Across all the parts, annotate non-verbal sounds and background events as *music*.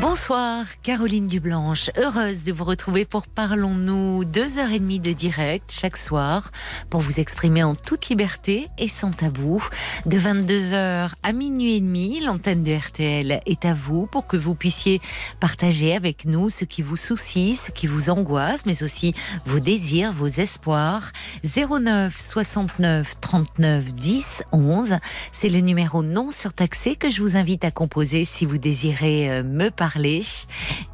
Bonsoir, Caroline Dublanche. Heureuse de vous retrouver pour Parlons-nous. Deux heures et demie de direct chaque soir pour vous exprimer en toute liberté et sans tabou. De 22h à minuit et demi, l'antenne de RTL est à vous pour que vous puissiez partager avec nous ce qui vous soucie, ce qui vous angoisse, mais aussi vos désirs, vos espoirs. 09 69 39 10 11. C'est le numéro non surtaxé que je vous invite à composer si vous désirez euh, me parler.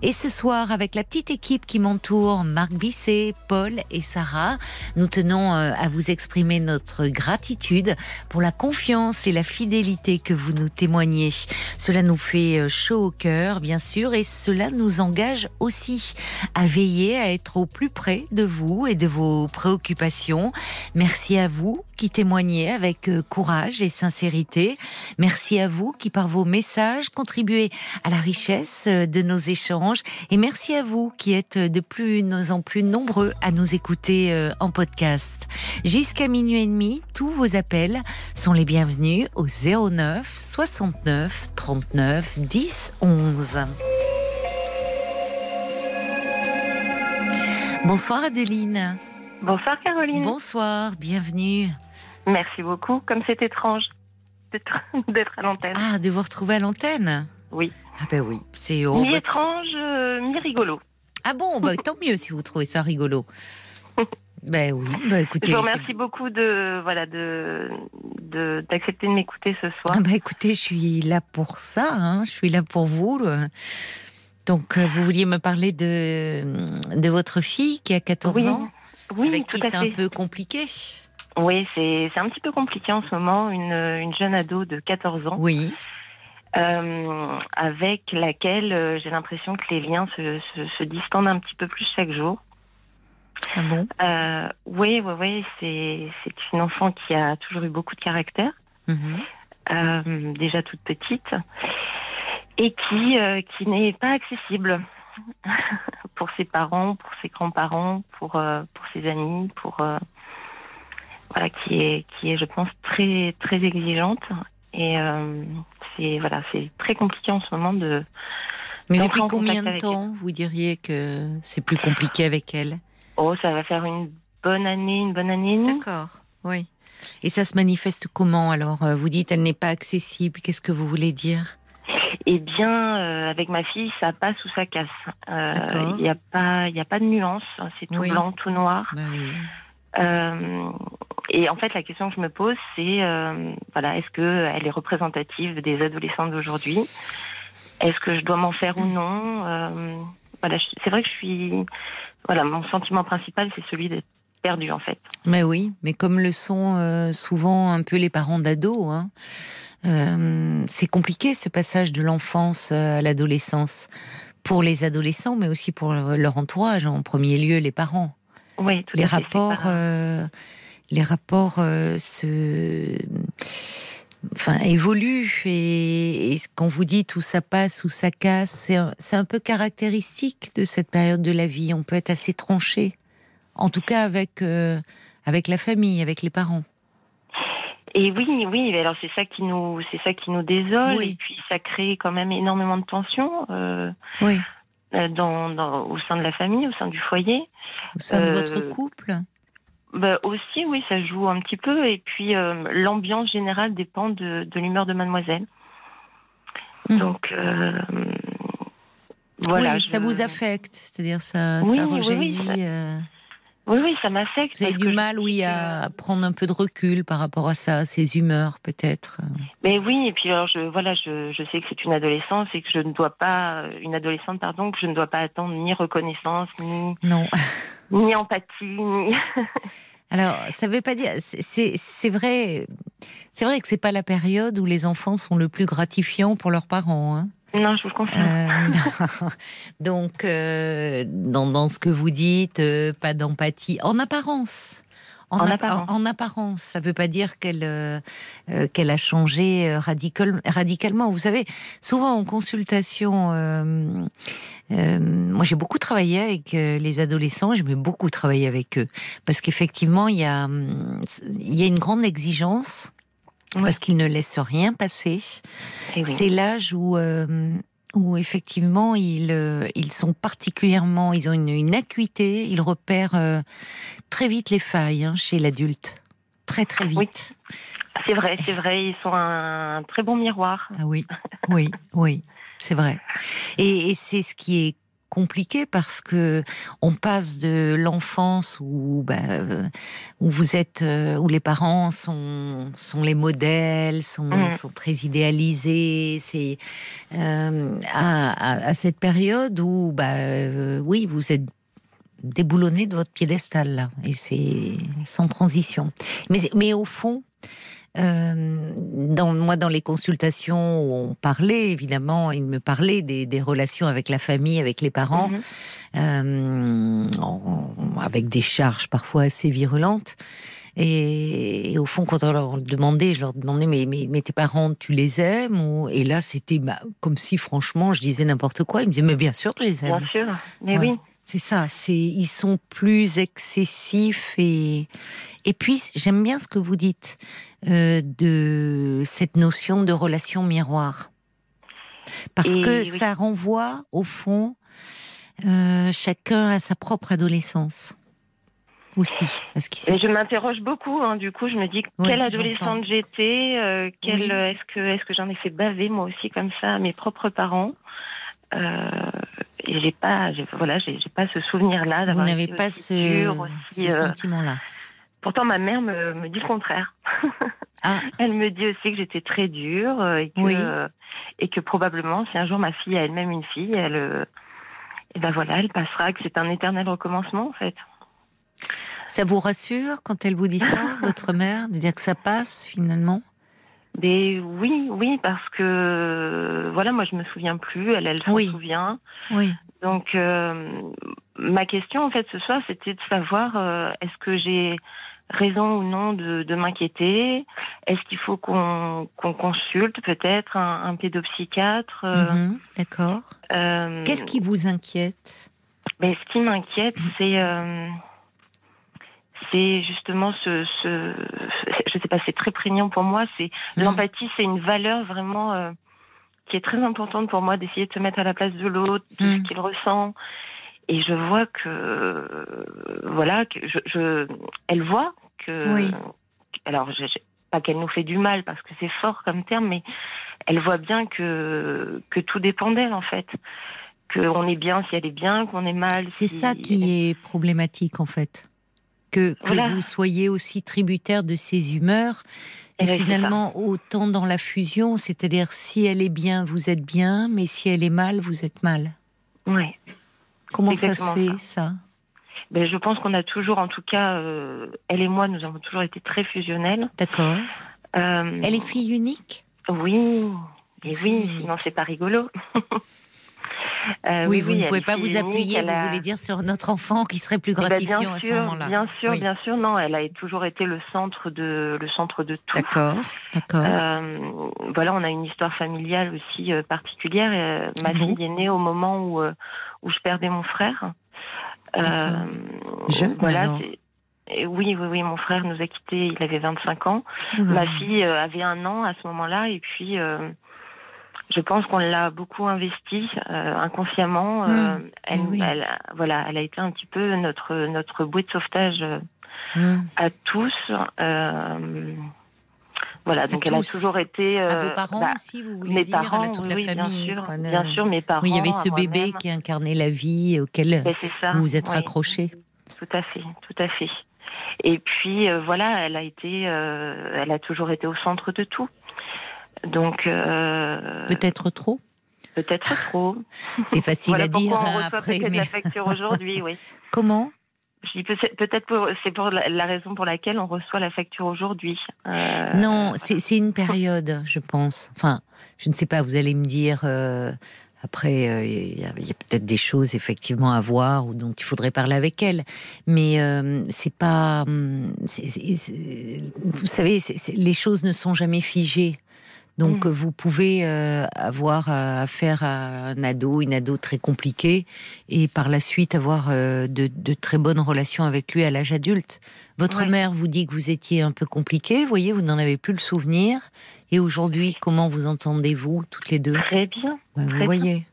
Et ce soir, avec la petite équipe qui m'entoure, Marc Bisset, Paul et Sarah, nous tenons euh, à vous exprimer notre gratitude pour la confiance et la fidélité que vous nous témoignez. Cela nous fait euh, chaud au cœur, bien sûr, et cela nous engage aussi à veiller à être au plus près de vous et de vos préoccupations. Merci à vous qui témoignez avec euh, courage et sincérité. Merci à vous qui, par vos messages, contribuez à la richesse euh, de nos échanges. Et merci à vous qui êtes de plus en plus nombreux à nous écouter euh, en podcast. Jusqu'à minuit et demi, tous vos appels sont les bienvenus au 09 69 39 10 11. Bonsoir Adeline. Bonsoir Caroline. Bonsoir, bienvenue. Merci beaucoup. Comme c'est étrange d'être *laughs* à l'antenne. Ah, de vous retrouver à l'antenne Oui. Ah ben oui, c'est Mi étrange, euh, mi rigolo. Ah bon, bah, *laughs* tant mieux si vous trouvez ça rigolo. Ben oui, bah écoutez. Je vous remercie beaucoup de voilà de d'accepter de, m'écouter ce soir. Ah bah écoutez, je suis là pour ça, hein, je suis là pour vous. Donc, euh, vous vouliez me parler de, de votre fille qui a 14 oui, ans, oui, avec tout qui c'est un peu compliqué? Oui, c'est c'est un petit peu compliqué en ce moment. Une une jeune ado de 14 ans Oui, euh, avec laquelle euh, j'ai l'impression que les liens se, se, se distendent un petit peu plus chaque jour. ah bon? Euh, oui, oui, oui, c'est c'est une enfant qui a toujours eu beaucoup de caractère. Mhm. euh, déjà toute petite, et qui, euh, qui n'est pas accessible *laughs* pour ses parents, pour ses grands-parents, pour, euh, pour ses amis, pour euh, voilà, qui est, qui est, je pense, très, très exigeante. Et euh, c'est voilà, c'est très compliqué en ce moment de. Mais depuis en combien de temps vous diriez que c'est plus compliqué avec elle? Oh, ça va faire une bonne année, une bonne année. D'accord, oui. Et ça se manifeste comment alors? Euh, Vous dites elle n'est pas accessible, qu'est-ce que vous voulez dire? Eh bien, euh, avec ma fille, ça passe ou ça casse. Euh. Il n'y a pas, il a pas de nuance. C'est tout Oui. blanc, tout noir. Bah oui. Euh, et en fait, la question que je me pose, c'est euh, voilà, est-ce que elle est représentative des adolescents d'aujourd'hui? Est-ce que je dois m'en faire ou non? Euh, Voilà, c'est vrai que je suis voilà, mon sentiment principal, c'est celui d'être perdu en fait. Mais oui, mais comme le sont souvent un peu les parents d'ados, hein, c'est compliqué ce passage de l'enfance à l'adolescence pour les adolescents, mais aussi pour leur entourage, en premier lieu les parents. Oui, tout les à fait, c'est rapports, euh, les rapports euh, se, enfin, évoluent et, et quand vous dites où ça passe, où ça casse, c'est un, c'est un peu caractéristique de cette période de la vie. On peut être assez tranché, en tout cas avec euh, avec la famille, avec les parents. Et oui, oui, alors c'est ça qui nous, c'est ça qui nous désole, Oui. et puis ça crée quand même énormément de tensions euh, Oui, euh, dans, dans, au sein de la famille, au sein du foyer. au sein de Euh, votre couple. Bah, aussi, oui, ça joue un petit peu. Et puis, euh, l'ambiance générale dépend de, de l'humeur de mademoiselle. Mhm. Donc, euh, voilà. oui, je- ça vous affecte, c'est-à-dire ça, Oui, ça oui, oui, rejaillit. ça- euh, Oui, oui, ça m'affecte. vous avez du je mal, oui, à prendre un peu de recul par rapport à ça, ces humeurs, peut-être. Mais oui, et puis alors, je, voilà, je, je sais que c'est une adolescence et que je ne dois pas, une adolescente, pardon, que je ne dois pas attendre ni reconnaissance, ni, Non. *laughs* ni empathie, ni. *laughs* Alors, ça veut pas dire. c'est vrai. C'est vrai que c'est pas la période où les enfants sont le plus gratifiants pour leurs parents. Hein. Non, je vous le confirme. Euh, *laughs* donc, euh, dans, dans ce que vous dites, euh, pas d'empathie, en apparence. En appa- apparence. en- en apparence, ça veut pas dire qu'elle qu'elle a changé radical, radicalement. Vous savez, souvent en consultation, moi, j'ai beaucoup travaillé avec les adolescents. J'aimais beaucoup travailler avec eux parce qu'effectivement, il y a, hum, il y a une grande exigence parce qu'ils ne laissent rien passer. Eh oui. C'est l'âge où euh, où effectivement ils euh, ils sont particulièrement, ils ont une, une acuité, ils repèrent euh, très vite les failles hein, chez l'adulte, très très vite. Oui. C'est vrai, c'est vrai. Ils sont un très bon miroir. Ah oui, oui, oui, c'est vrai. Et, et c'est ce qui est compliqué parce que on passe de l'enfance où, bah, euh, où vous êtes, euh, où les parents sont, sont les modèles, sont, sont très idéalisés, c'est euh, à, à- à cette période où, euh, oui, vous êtes déboulonné de votre piédestal là, et c'est sans transition. Mais, mais au fond, euh, dans, moi, dans les consultations où on parlait, évidemment, il me parlait des, des relations avec la famille, avec les parents, Mhm. euh, avec des charges parfois assez virulentes. Et, et au fond, quand on leur demandait, je leur demandais, mais, mais, mais tes parents, tu les aimes ou... Et là, c'était bah, comme si, franchement, je disais n'importe quoi. Ils me disaient, mais bien sûr que je les aime. Bien sûr. Mais Ouais. oui. C'est ça, c'est ils sont plus excessifs et et puis j'aime bien ce que vous dites euh, de cette notion de relation miroir parce Et que oui. ça renvoie au fond euh, chacun à sa propre adolescence aussi. Et je m'interroge beaucoup. hein. Du coup, je me dis quelle adolescente j'étais. euh, quelle- Oui. Est-ce que est-ce que j'en ai fait baver moi aussi comme ça à mes propres parents euh, Et j'ai pas, voilà, j'ai pas ce souvenir-là vous n'avez pas ce, euh, sentiment-là. Pourtant, ma mère me, me dit le contraire. *laughs* Ah. Elle me dit aussi que j'étais très dure euh, et que, Oui. euh, et que probablement, si un jour ma fille a elle-même une fille, elle, euh, et ben voilà, elle passera, que c'est un éternel recommencement en fait. Ça vous rassure quand elle vous dit ça, *laughs* votre mère, de dire que ça passe finalement? Mais oui, oui, parce que voilà, moi je me souviens plus, elle, elle s'en Oui. souvient. Oui. Donc euh, ma question en fait ce soir, c'était de savoir euh, est-ce que j'ai raison ou non de, de m'inquiéter? Est-ce qu'il faut qu'on consulte peut-être un, un pédopsychiatre euh, Mhm, D'accord. euh, Qu'est-ce qui vous inquiète? mais ce qui m'inquiète, c'est euh, c'est justement ce, ce, je sais pas, c'est très prégnant pour moi. C'est Mhm. l'empathie, c'est une valeur vraiment euh, qui est très importante pour moi d'essayer de se mettre à la place de l'autre, de ce qu'il ressent. Et je vois que euh, voilà, que je, je, elle voit que. Oui. Alors, je, je- pas qu'elle nous fait du mal parce que c'est fort comme terme, mais elle voit bien que que tout dépend d'elle en fait. Qu'on est bien si elle est bien, qu'on est mal. C'est si ça qui est problématique en fait. Que, que Voilà. vous soyez aussi tributaire de ses humeurs. Et Eh ben, c'est finalement, autant dans la fusion, c'est-à-dire si elle est bien, vous êtes bien, mais si elle est mal, vous êtes mal. Ouais. Comment ça se fait ça, Ben, je pense qu'on a toujours, en tout cas, euh, elle et moi, nous avons toujours été très fusionnels. D'accord. Euh, Elle est fille unique? Oui, et oui, sinon c'est pas rigolo. *laughs* Euh, Oui, vous ne pouvez pas vous appuyer, vous a- voulez dire, sur notre enfant qui serait plus Eh ben, gratifiant bien à ce sûr, moment-là. Bien sûr, Oui. bien sûr, non, elle a toujours été le centre de, le centre de tout. D'accord, d'accord. Euh, voilà, on a une histoire familiale aussi euh, particulière. Ma bon fille est née au moment où, où je perdais mon frère. Jeune, voilà, oui, oui, oui, mon frère nous a quittés, il avait 25 ans. Oula. Ma fille avait un an à ce moment-là, et puis euh, je pense qu'on l'a beaucoup investi euh, inconsciemment. Euh, Hmm, elle, eh oui. elle voilà, elle a été un petit peu notre notre bouée de sauvetage Hum. à tous. Euh, voilà, donc elle tous. a toujours été. À euh, vos parents bah, aussi, vous voulez mes dire, parents, à toute oui, la famille. bien sûr, bien sûr, mes parents. Oui, il y avait ce à bébé qui incarnait la vie auquel Ben, ça. vous vous êtes oui. raccroché. Tout à fait, tout à fait. Et puis euh, voilà, elle a été, euh, elle a toujours été au centre de tout. Donc euh, Peut-être trop. peut-être trop. *laughs* C'est facile voilà à dire on hein, reçoit après. Mais la facture *laughs* aujourd'hui, oui. comment peut-être c'est pour la, raison pour laquelle on reçoit la facture aujourd'hui. Euh, Non, c'est une période, je pense. Enfin, je ne sais pas. Vous allez me dire. euh, après, euh, il y a, peut-être des choses effectivement à voir ou dont il faudrait parler avec elle. Mais c'est pas. hum, vous savez, les choses ne sont jamais figées. Donc mm. vous pouvez euh, avoir affaire à un ado, une ado très compliquée, et par la suite avoir de, de, très bonnes relations avec lui à l'âge adulte. Votre mère vous dit que vous étiez un peu compliqué, vous voyez, vous n'en avez plus le souvenir. Et aujourd'hui, comment vous entendez-vous toutes les deux? Très bien. Bah, vous voyez.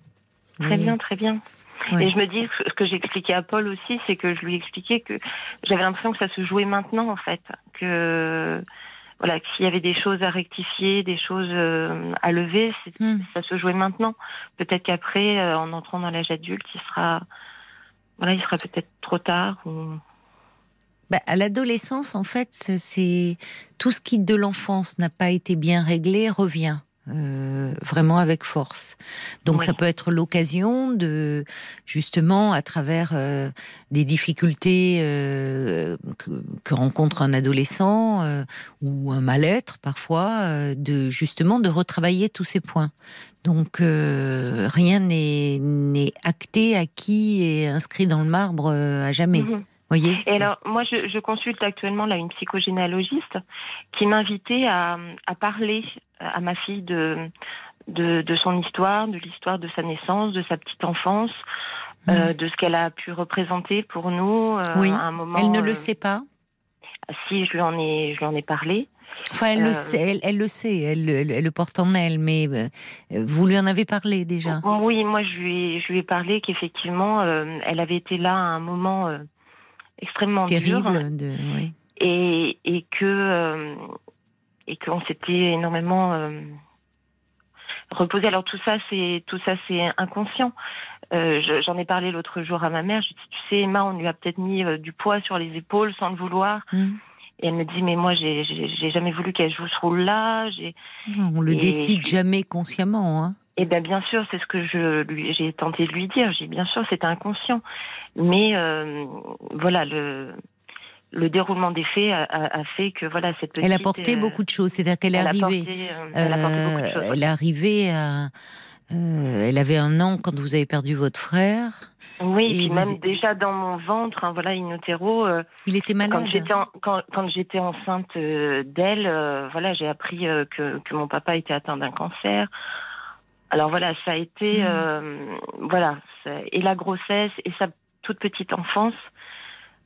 Très bien, très bien. Et je me dis, ce que j'expliquais à Paul aussi, c'est que je lui expliquais que j'avais l'impression que ça se jouait maintenant, en fait. Que, voilà, s'il y avait des choses à rectifier, des choses euh, à lever, hmm. ça se jouait maintenant. Peut-être qu'après, euh, en entrant dans l'âge adulte, il sera, voilà, il sera peut-être trop tard ou... Bah, à l'adolescence, en fait, c'est tout ce qui de l'enfance n'a pas été bien réglé revient. Euh, vraiment avec force. Donc ça peut être l'occasion de justement à travers euh, des difficultés euh, que, rencontre un adolescent ou un mal-être parfois, de justement de retravailler tous ces points. Donc rien n'est acté, acquis et inscrit dans le marbre à jamais. Mhm. Voyez, et alors, moi, je, je, consulte actuellement là une psychogénéalogiste qui m'invitait à, à parler à ma fille de, de, de son histoire, de l'histoire de sa naissance, de sa petite enfance, euh, de ce qu'elle a pu représenter pour nous. Euh, oui. À un moment, elle ne le euh, sait pas. Si, je lui en ai, je lui en ai parlé. Enfin, elle le sait, elle, le sait, elle, elle, le porte en elle, mais vous lui en avez parlé déjà? Oui, moi je lui ai, je lui ai parlé qu'effectivement, elle avait été là à un moment extrêmement terrible, de, oui. et, et que et qu'on s'était énormément euh, reposé. Alors tout ça, c'est tout ça, c'est inconscient. Euh, J'en ai parlé l'autre jour à ma mère. Je dis, tu sais, Emma, on lui a peut-être mis euh, du poids sur les épaules sans le vouloir. Mm. Et elle me dit, mais moi, j'ai jamais voulu qu'elle joue ce rôle-là. On le décide jamais consciemment. Hein. Eh bien, bien sûr, c'est ce que je lui, j'ai tenté de lui dire. J'ai bien sûr, c'était inconscient. Mais euh, voilà, le, le déroulement des faits a, fait que voilà cette petite, elle a porté euh, beaucoup de choses c'est-à-dire qu'elle est arrivée euh, elle, a porté beaucoup de choses, elle est arrivée à euh, elle avait un an quand vous avez perdu votre frère. Oui, et puis même déjà dans mon ventre, hein, voilà, in utero. il était malade. Quand j'étais enceinte d'elle, voilà, j'ai appris que, que, mon papa était atteint d'un cancer. Alors voilà, ça a été, hmm. voilà, et la grossesse et sa toute petite enfance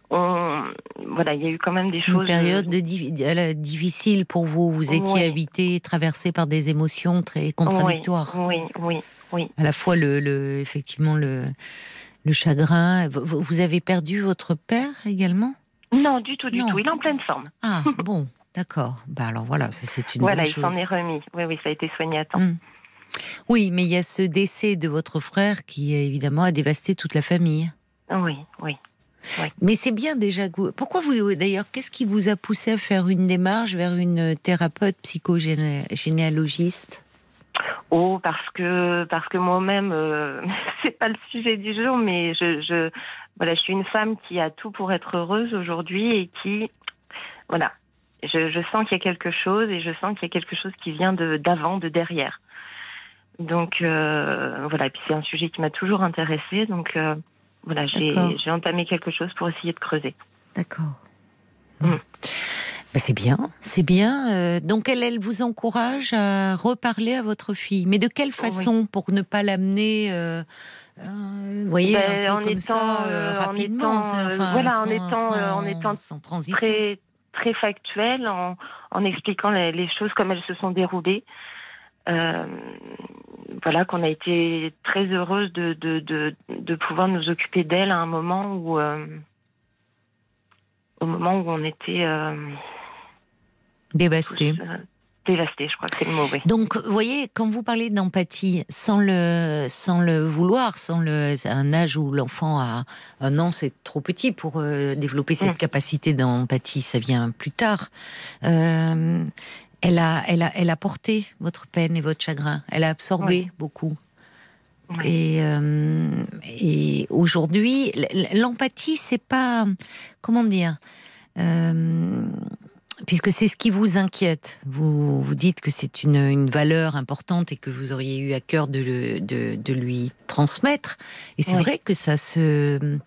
voilà, il y a eu quand même des choses. Une période de difficile pour vous. Vous étiez habité, traversé par des émotions très contradictoires. Oui, oui, oui. À la fois le, effectivement le, le chagrin. Vous avez perdu votre père également? Non, du tout, du tout. Il est en pleine forme. Ah *laughs* bon, d'accord. Bah alors voilà, c'est une voilà, bonne chose. Voilà, il s'en est remis. Oui, oui, ça a été soigné à temps. Hum. Oui, mais il y a ce décès de votre frère qui évidemment a dévasté toute la famille. Oui, oui. Mais c'est bien déjà. Pourquoi vous, d'ailleurs, qu'est-ce qui vous a poussé à faire une démarche vers une thérapeute psychogénéalogiste? Oh, parce que parce que moi-même, euh, *laughs* c'est pas le sujet du jour, mais je, je voilà, je suis une femme qui a tout pour être heureuse aujourd'hui et qui, voilà, je, je sens qu'il y a quelque chose et je sens qu'il y a quelque chose qui vient de d'avant, de derrière. Donc euh, voilà, et puis c'est un sujet qui m'a toujours intéressée, donc. Euh, voilà, j'ai entamé quelque chose pour essayer de creuser. D'accord. Mm. Ben, c'est bien, c'est bien. Euh, donc elle, elle vous encourage à reparler à votre fille, mais de quelle façon pour ne pas l'amener, euh, vous voyez, ben, un peu comme ça, rapidement, voilà, en étant, en étant sans transition. très très factuel, en, en expliquant les, les, choses comme elles se sont déroulées. Euh, voilà, qu'on a été très heureuse de, de, de, de pouvoir nous occuper d'elle à un moment où, euh, au moment où on était euh, dévasté. dévasté, je crois que c'est le mot. Donc, vous voyez, quand vous parlez d'empathie, sans le, sans le vouloir, sans le, un âge où l'enfant a un an, c'est trop petit pour développer cette mm. capacité d'empathie, ça vient plus tard elle a, elle a, elle a porté votre peine et votre chagrin. Elle a absorbé beaucoup. Et, euh, et aujourd'hui, l'empathie, c'est pas, comment dire, euh, puisque c'est ce qui vous inquiète. Vous vous dites que c'est une, une, valeur importante et que vous auriez eu à cœur de, le, de, de lui transmettre. Et c'est vrai que ça se,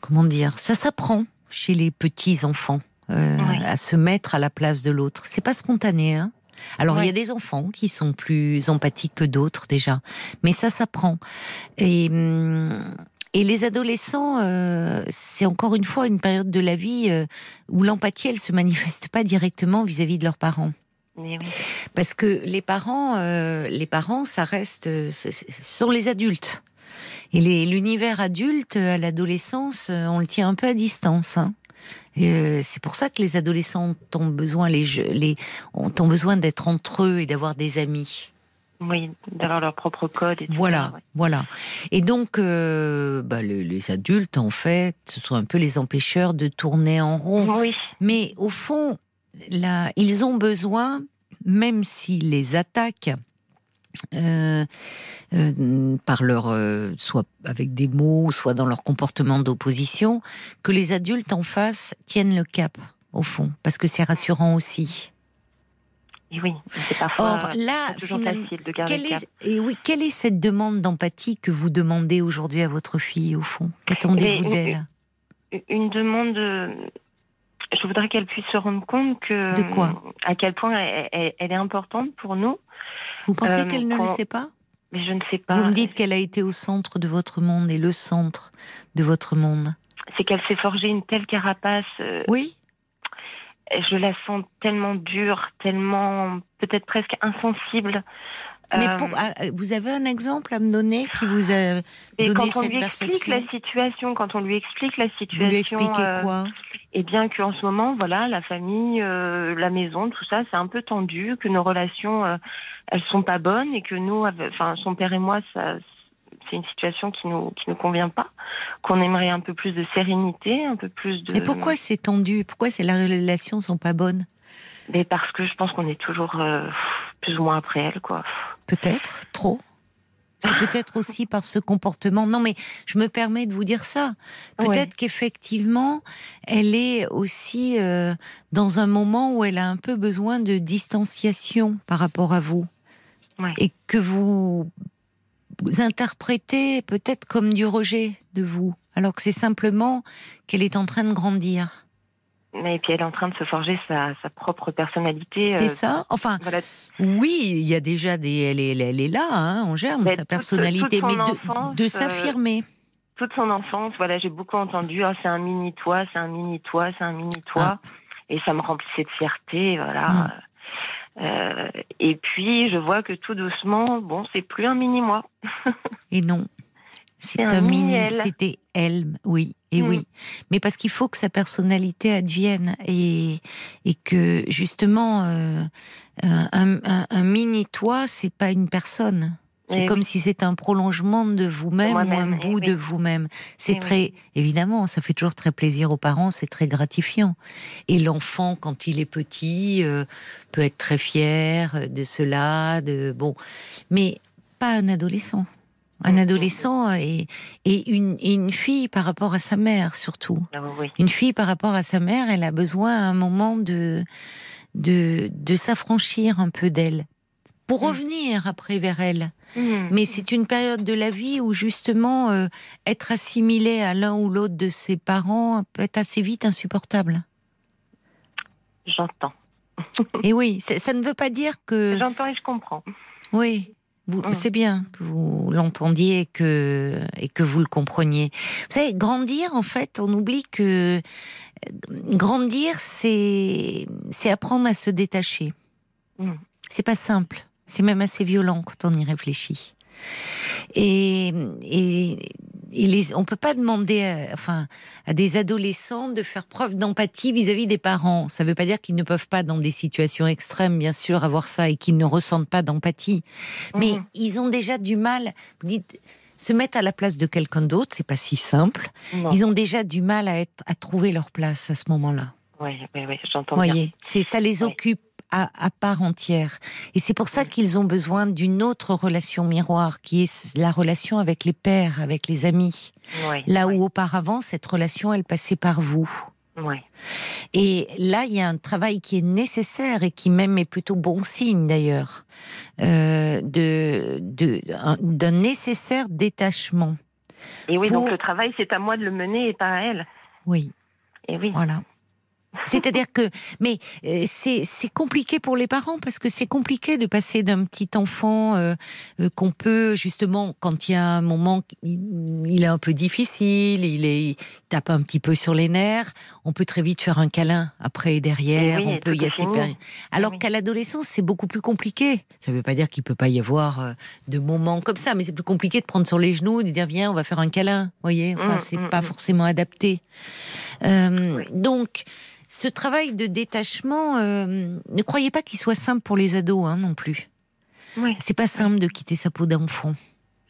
comment dire, ça s'apprend chez les petits enfants. Euh, à se mettre à la place de l'autre. C'est pas spontané, hein Alors il y a des enfants qui sont plus empathiques que d'autres déjà, mais ça s'apprend. Et hum, et les adolescents, euh, c'est encore une fois une période de la vie euh, où l'empathie, elle se manifeste pas directement vis-à-vis de leurs parents. Oui. Parce que les parents, euh, les parents, ça reste, euh, ce sont les adultes. Et l'univers adulte à l'adolescence, on le tient un peu à distance. hein. Euh, c'est pour ça que les adolescents ont besoin, les, je- les ont, besoin d'être entre eux et d'avoir des amis. Oui, d'avoir leur propre code. Et tout Voilà, ça, ouais. voilà. Et donc, euh, bah, le- les adultes, en fait, ce sont un peu les empêcheurs de tourner en rond. Oui, Mais au fond, là, ils ont besoin, même s'ils les attaquent, euh, euh, par leur, euh, soit avec des mots, soit dans leur comportement d'opposition, que les adultes en face tiennent le cap, au fond, parce que c'est rassurant aussi. et oui. C'est parfois Or là, toujours finalement, facile de garder quelle le cap. est, et oui, quelle est cette demande d'empathie que vous demandez aujourd'hui à votre fille, au fond? Qu'attendez-vous d'elle? Une demande. Je voudrais qu'elle puisse se rendre compte que De quoi? à quel point elle, elle- elle est importante pour nous. Vous pensez euh, qu'elle ne le sait pas? Mais je ne sais pas. Vous me dites qu'elle a été au centre de votre monde et le centre de votre monde. C'est qu'elle s'est forgée une telle carapace. euh, Oui je la sens tellement dure, tellement peut-être presque insensible. Mais Euh, pour- ah, vous avez un exemple à me donner qui vous a donné quand on cette lui explique la situation, quand on lui explique la Vous situation, lui expliquez euh, quoi? et bien qu'en ce moment, voilà, la famille, euh, la maison, tout ça, c'est un peu tendu, que nos relations, euh, elles sont pas bonnes et que nous, enfin, son père et moi, ça, c'est une situation qui nous qui nous convient pas, qu'on aimerait un peu plus de sérénité, un peu plus de. Et pourquoi c'est tendu? Pourquoi c'est la relations sont pas bonnes? Mais parce que je pense qu'on est toujours euh, plus ou moins après elle, quoi. Peut-être trop. C'est peut-être aussi par ce comportement. Non, mais je me permets de vous dire ça. Peut-être Ouais. qu'effectivement, elle est aussi euh, dans un moment où elle a un peu besoin de distanciation par rapport à vous. Ouais. Et que vous, vous interprétez peut-être comme du rejet de vous, alors que c'est simplement qu'elle est en train de grandir. Mais puis elle est en train de se forger sa, sa propre personnalité. C'est euh, ça Enfin, Voilà, oui, il y a déjà des. Elle est, elle est là, hein, en germe, Mais sa toute- personnalité, toute mais de, enfance, de euh, s'affirmer. toute son enfance, voilà, j'ai beaucoup entendu, Ah, c'est un mini toi, c'est un mini toi, c'est un mini toi, et ça me remplissait de fierté, voilà. Ah. Mm. Euh, et puis je vois que tout doucement, bon, c'est plus un mini moi. *laughs* Et non. C'est un c'était elle, oui, et Mm. oui. Mais parce qu'il faut que sa personnalité advienne et, et que justement, euh, un, un- un mini toi, c'est pas une personne. C'est Eh comme oui. si c'était un prolongement de vous-même ou un eh bout oui. de vous-même. C'est Eh oui. très, évidemment, ça fait toujours très plaisir aux parents, c'est très gratifiant. Et l'enfant, quand il est petit, euh, peut être très fier de cela, de bon, mais pas un adolescent. Un Mhm. adolescent et, et une, et une fille par rapport à sa mère surtout. Ah oui. Une fille par rapport à sa mère, elle a besoin à un moment de de, de s'affranchir un peu d'elle pour Mhm. revenir après vers elle. Mhm. Mais c'est une période de la vie où justement euh, être assimilé à l'un ou l'autre de ses parents peut être assez vite insupportable. J'entends. Et oui, ça ne veut pas dire que J'entends et je comprends. oui. Vous- Mm. C'est bien que vous l'entendiez et que, et que vous le compreniez. Vous savez, grandir, en fait, on oublie que euh, grandir, c'est apprendre à se détacher. Mm. C'est pas simple. C'est même assez violent quand on y réfléchit. Et, et, et les, on peut pas demander, à, enfin, à des adolescents de faire preuve d'empathie vis-à-vis des parents. Ça veut pas dire qu'ils ne peuvent pas, dans des situations extrêmes, bien sûr, avoir ça et qu'ils ne ressentent pas d'empathie. Mais Mhm. ils ont déjà du mal. Vous dites, se mettre à la place de quelqu'un d'autre, c'est pas si simple. Non. Ils ont déjà du mal à être, à trouver leur place à ce moment-là. Oui, oui, oui, j'entends bien. Voyez, c'est ça les Oui. À, à part entière. Et c'est pour ça qu'ils ont besoin d'une autre relation miroir, qui est la relation avec les pères, avec les amis. Oui, Là oui, où auparavant, cette relation, elle passait par vous. Et là, il y a un travail qui est nécessaire et qui même est plutôt bon signe d'ailleurs, euh, de de- un- d'un nécessaire détachement. Et oui, Pour- donc le travail, c'est à moi de le mener et pas à elle. Oui, Et oui. voilà. C'est-à-dire que, mais euh, c'est compliqué pour les parents parce que c'est compliqué de passer d'un petit enfant euh, euh, qu'on peut justement quand il y a un moment il est un peu difficile, il est il tape un petit peu sur les nerfs, on peut très vite faire un câlin après et derrière, oui, on peut y assez alors Oui. qu'à l'adolescence c'est beaucoup plus compliqué. Ça ne veut pas dire qu'il peut pas y avoir euh, de moments comme ça, mais c'est plus compliqué de prendre sur les genoux, de dire viens on va faire un câlin, vous voyez. Enfin Mm, c'est mm, pas mm. forcément adapté. Oui. Donc, ce travail de détachement, euh, ne croyez pas qu'il soit simple pour les ados hein, non plus. Oui, C'est pas simple de quitter sa peau d'enfant.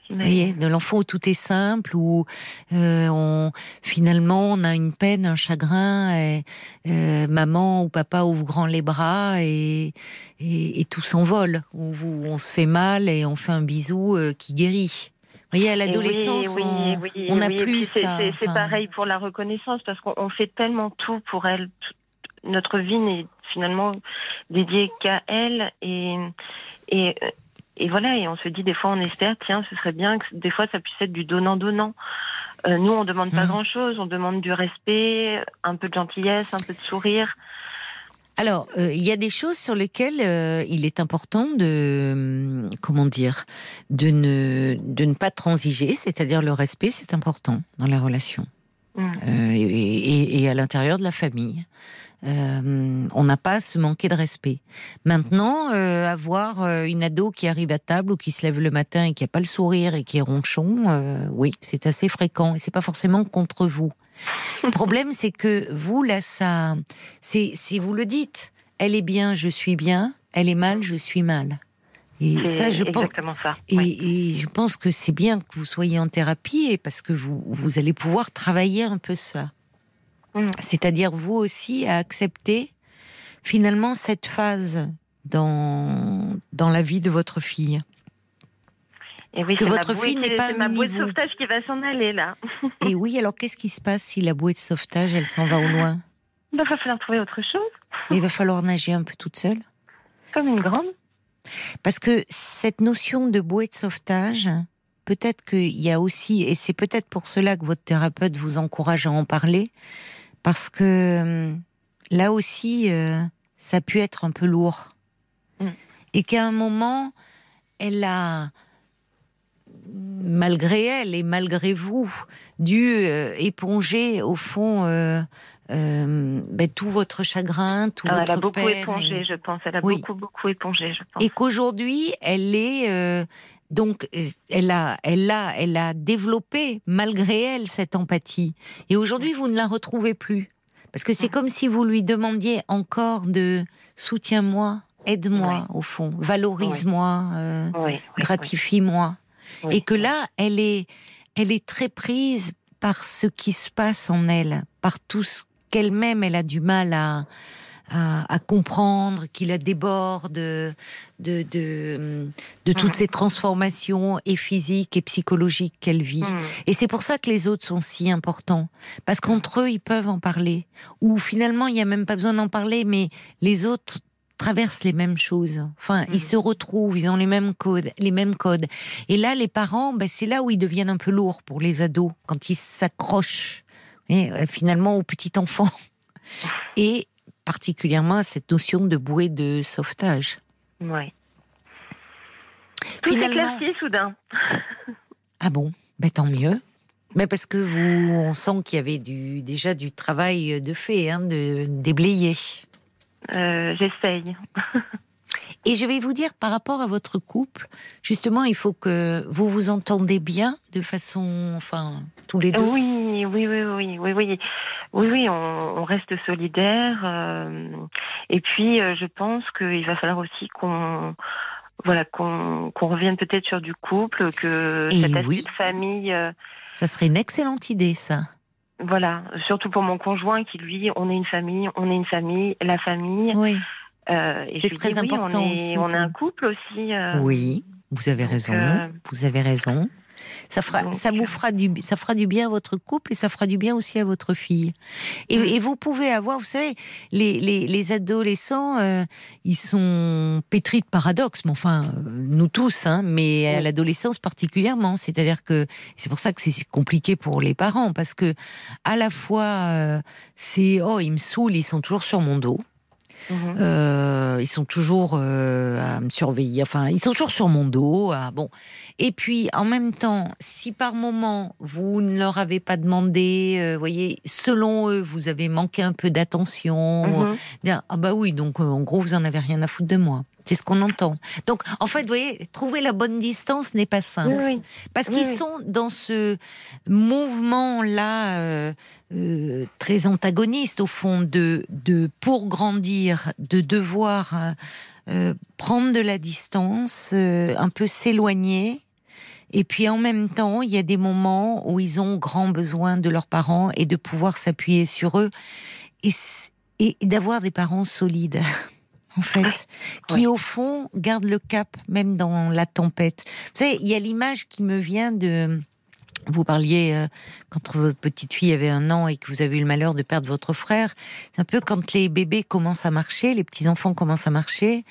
Vous voyez, de l'enfant où tout est simple, où euh, on, finalement on a une peine, un chagrin, et euh, maman ou papa ouvre grand les bras et, et, et tout s'envole. Où, où on se fait mal et on fait un bisou euh, qui guérit. Voyez, à l'adolescence, oui, on oui, n'a oui, plus ça. C'est Enfin, pareil pour la reconnaissance parce qu'on on fait tellement tout pour elle. Tout- Notre vie n'est finalement dédiée qu'à elle et et et voilà et on se dit des fois on espère tiens ce serait bien que des fois ça puisse être du donnant donnant. Euh, nous on demande pas Mhm. grand chose, on demande du respect, un peu de gentillesse, un peu de sourire. Alors, euh, il y a des choses sur lesquelles euh, il est important de, hum, comment dire, de ne, de ne pas transiger, c'est-à-dire le respect, c'est important dans la relation Mm. euh, et, à l'intérieur de la famille. Euh, on n'a pas à se manquer de respect. Maintenant, euh, avoir une ado qui arrive à table ou qui se lève le matin et qui a pas le sourire et qui est ronchon, oui, c'est assez fréquent et c'est pas forcément contre vous. Le problème, c'est que vous là, ça, si vous le dites, elle est bien, je suis bien, elle est mal, je suis mal. Et ça, je pense. exactement ça. Et, oui. et je pense que c'est bien que vous soyez en thérapie et parce que vous, vous allez pouvoir travailler un peu ça. Mm. C'est-à-dire vous aussi à accepter finalement cette phase dans, dans la vie de votre fille. Et oui, que votre fille n'est pas ma bouée de sauvetage qui va s'en aller là. *laughs* Et oui, alors qu'est-ce qui se passe si la bouée de sauvetage, elle s'en va au loin? Il va falloir trouver autre chose, Mais il va falloir nager un peu toute seule. comme une grande. Parce que cette notion de bouée de sauvetage, peut-être qu'il y a aussi, et c'est peut-être pour cela que votre thérapeute vous encourage à en parler, parce que hum, là aussi, euh, ça a pu être un peu lourd. Mm. Et qu'à un moment, elle a, malgré elle et malgré vous, dû euh, éponger au fond euh, euh, ben, tout votre chagrin, tout Ah, votre elle a beaucoup peine épongé, et- je pense. Elle a Oui. beaucoup, beaucoup épongé, je pense. et qu'aujourd'hui elle est euh, donc elle a elle a elle a développé malgré elle cette empathie et aujourd'hui vous ne la retrouvez plus parce que c'est Mhm. comme si vous lui demandiez encore de soutiens-moi aide-moi au fond valorise-moi euh, Oui, gratifie-moi et que là elle est elle est très prise par ce qui se passe en elle par tout ce qu'elle-même elle a du mal à à, à comprendre, qui la déborde de, de, de, de toutes ces transformations et physiques et psychologiques qu'elle vit. Hmm. Et c'est pour ça que les autres sont si importants. Parce qu'entre eux, ils peuvent en parler. Ou finalement, il n'y a même pas besoin d'en parler, mais les autres traversent les mêmes choses. Enfin, ils se retrouvent, ils ont les mêmes codes, les mêmes codes. Et là, les parents, ben, c'est là où ils deviennent un peu lourds pour les ados, quand ils s'accrochent et, euh, finalement au petit enfant. *laughs* Et particulièrement à cette notion de bouée de sauvetage. Oui. Tout Finalement- s'éclaircit soudain. Ah bon? Ben, Tant mieux. Mais parce que vous, on sent qu'il y avait du, déjà du travail de fait, hein, de déblayer. Euh, J'essaye. *laughs* Et je vais vous dire, par rapport à votre couple, justement, il faut que vous vous entendez bien de façon, enfin, tous les deux. Oui, oui, oui, oui, oui, oui, oui, oui on, reste solidaires. Euh, et puis, euh, je pense qu'il va falloir aussi qu'on voilà qu'on qu revienne peut-être sur du couple, que et cette oui. famille. Euh, ça serait une excellente idée, ça. Voilà, surtout pour mon conjoint qui lui, on est une famille, on est une famille, la famille. Oui euh, C'est très dis, oui, important on est, aussi On est un couple aussi. euh, Oui, vous avez raison. euh, Vous avez raison. Ça fera, Donc, ça vous fera du, ça fera du bien à votre couple et ça fera du bien aussi à votre fille. Et, Mm. et vous pouvez avoir, vous savez, les, les, les adolescents, ils sont pétris de paradoxes, mais enfin, nous tous, hein, mais à Oui. l'adolescence particulièrement. C'est-à-dire que c'est pour ça que c'est compliqué pour les parents, parce que à la fois, c'est oh, ils me saoulent, ils sont toujours sur mon dos. Mhm. Euh, ils sont toujours euh, à me surveiller. Enfin, ils sont toujours sur mon dos. à- bon. Et puis, en même temps, si par moment vous ne leur avez pas demandé, euh, voyez, selon eux, vous avez manqué un peu d'attention. Mhm. Ah bah oui, donc en gros, vous en avez rien à foutre de moi. C'est ce qu'on entend. Donc, en fait, vous voyez, trouver la bonne distance n'est pas simple. Oui, oui. Parce Oui, qu'ils sont dans ce mouvement-là euh, euh, très antagoniste, au fond, de, de pour grandir, de devoir euh, prendre de la distance, un peu s'éloigner. Et puis en même temps, il y a des moments où ils ont grand besoin de leurs parents et de pouvoir s'appuyer sur eux et d'avoir des parents solides. *laughs* En fait, qui au fond gardent le cap même dans la tempête. Vous savez, il y a l'image qui me vient de. Vous parliez euh, quand votre petite fille avait un an et que vous avez eu le malheur de perdre votre frère. C'est un peu quand les bébés commencent à marcher, les petits enfants commencent à marcher.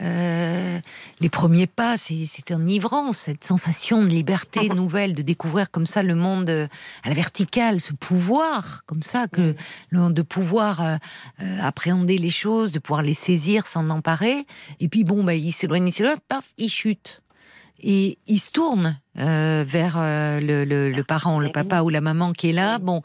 euh, les premiers pas, c'est c'est enivrant, cette sensation de liberté *laughs* nouvelle, de découvrir comme ça le monde euh, à la verticale, ce pouvoir comme ça, que le- de pouvoir euh, euh, appréhender les choses, de pouvoir les saisir, s'en emparer. Et puis bon, bah, il s'éloigne, il s'éloigne, paf, il chute. Et il se tourne euh, vers euh, le, le- le parent, le papa ou la maman qui est là, bon,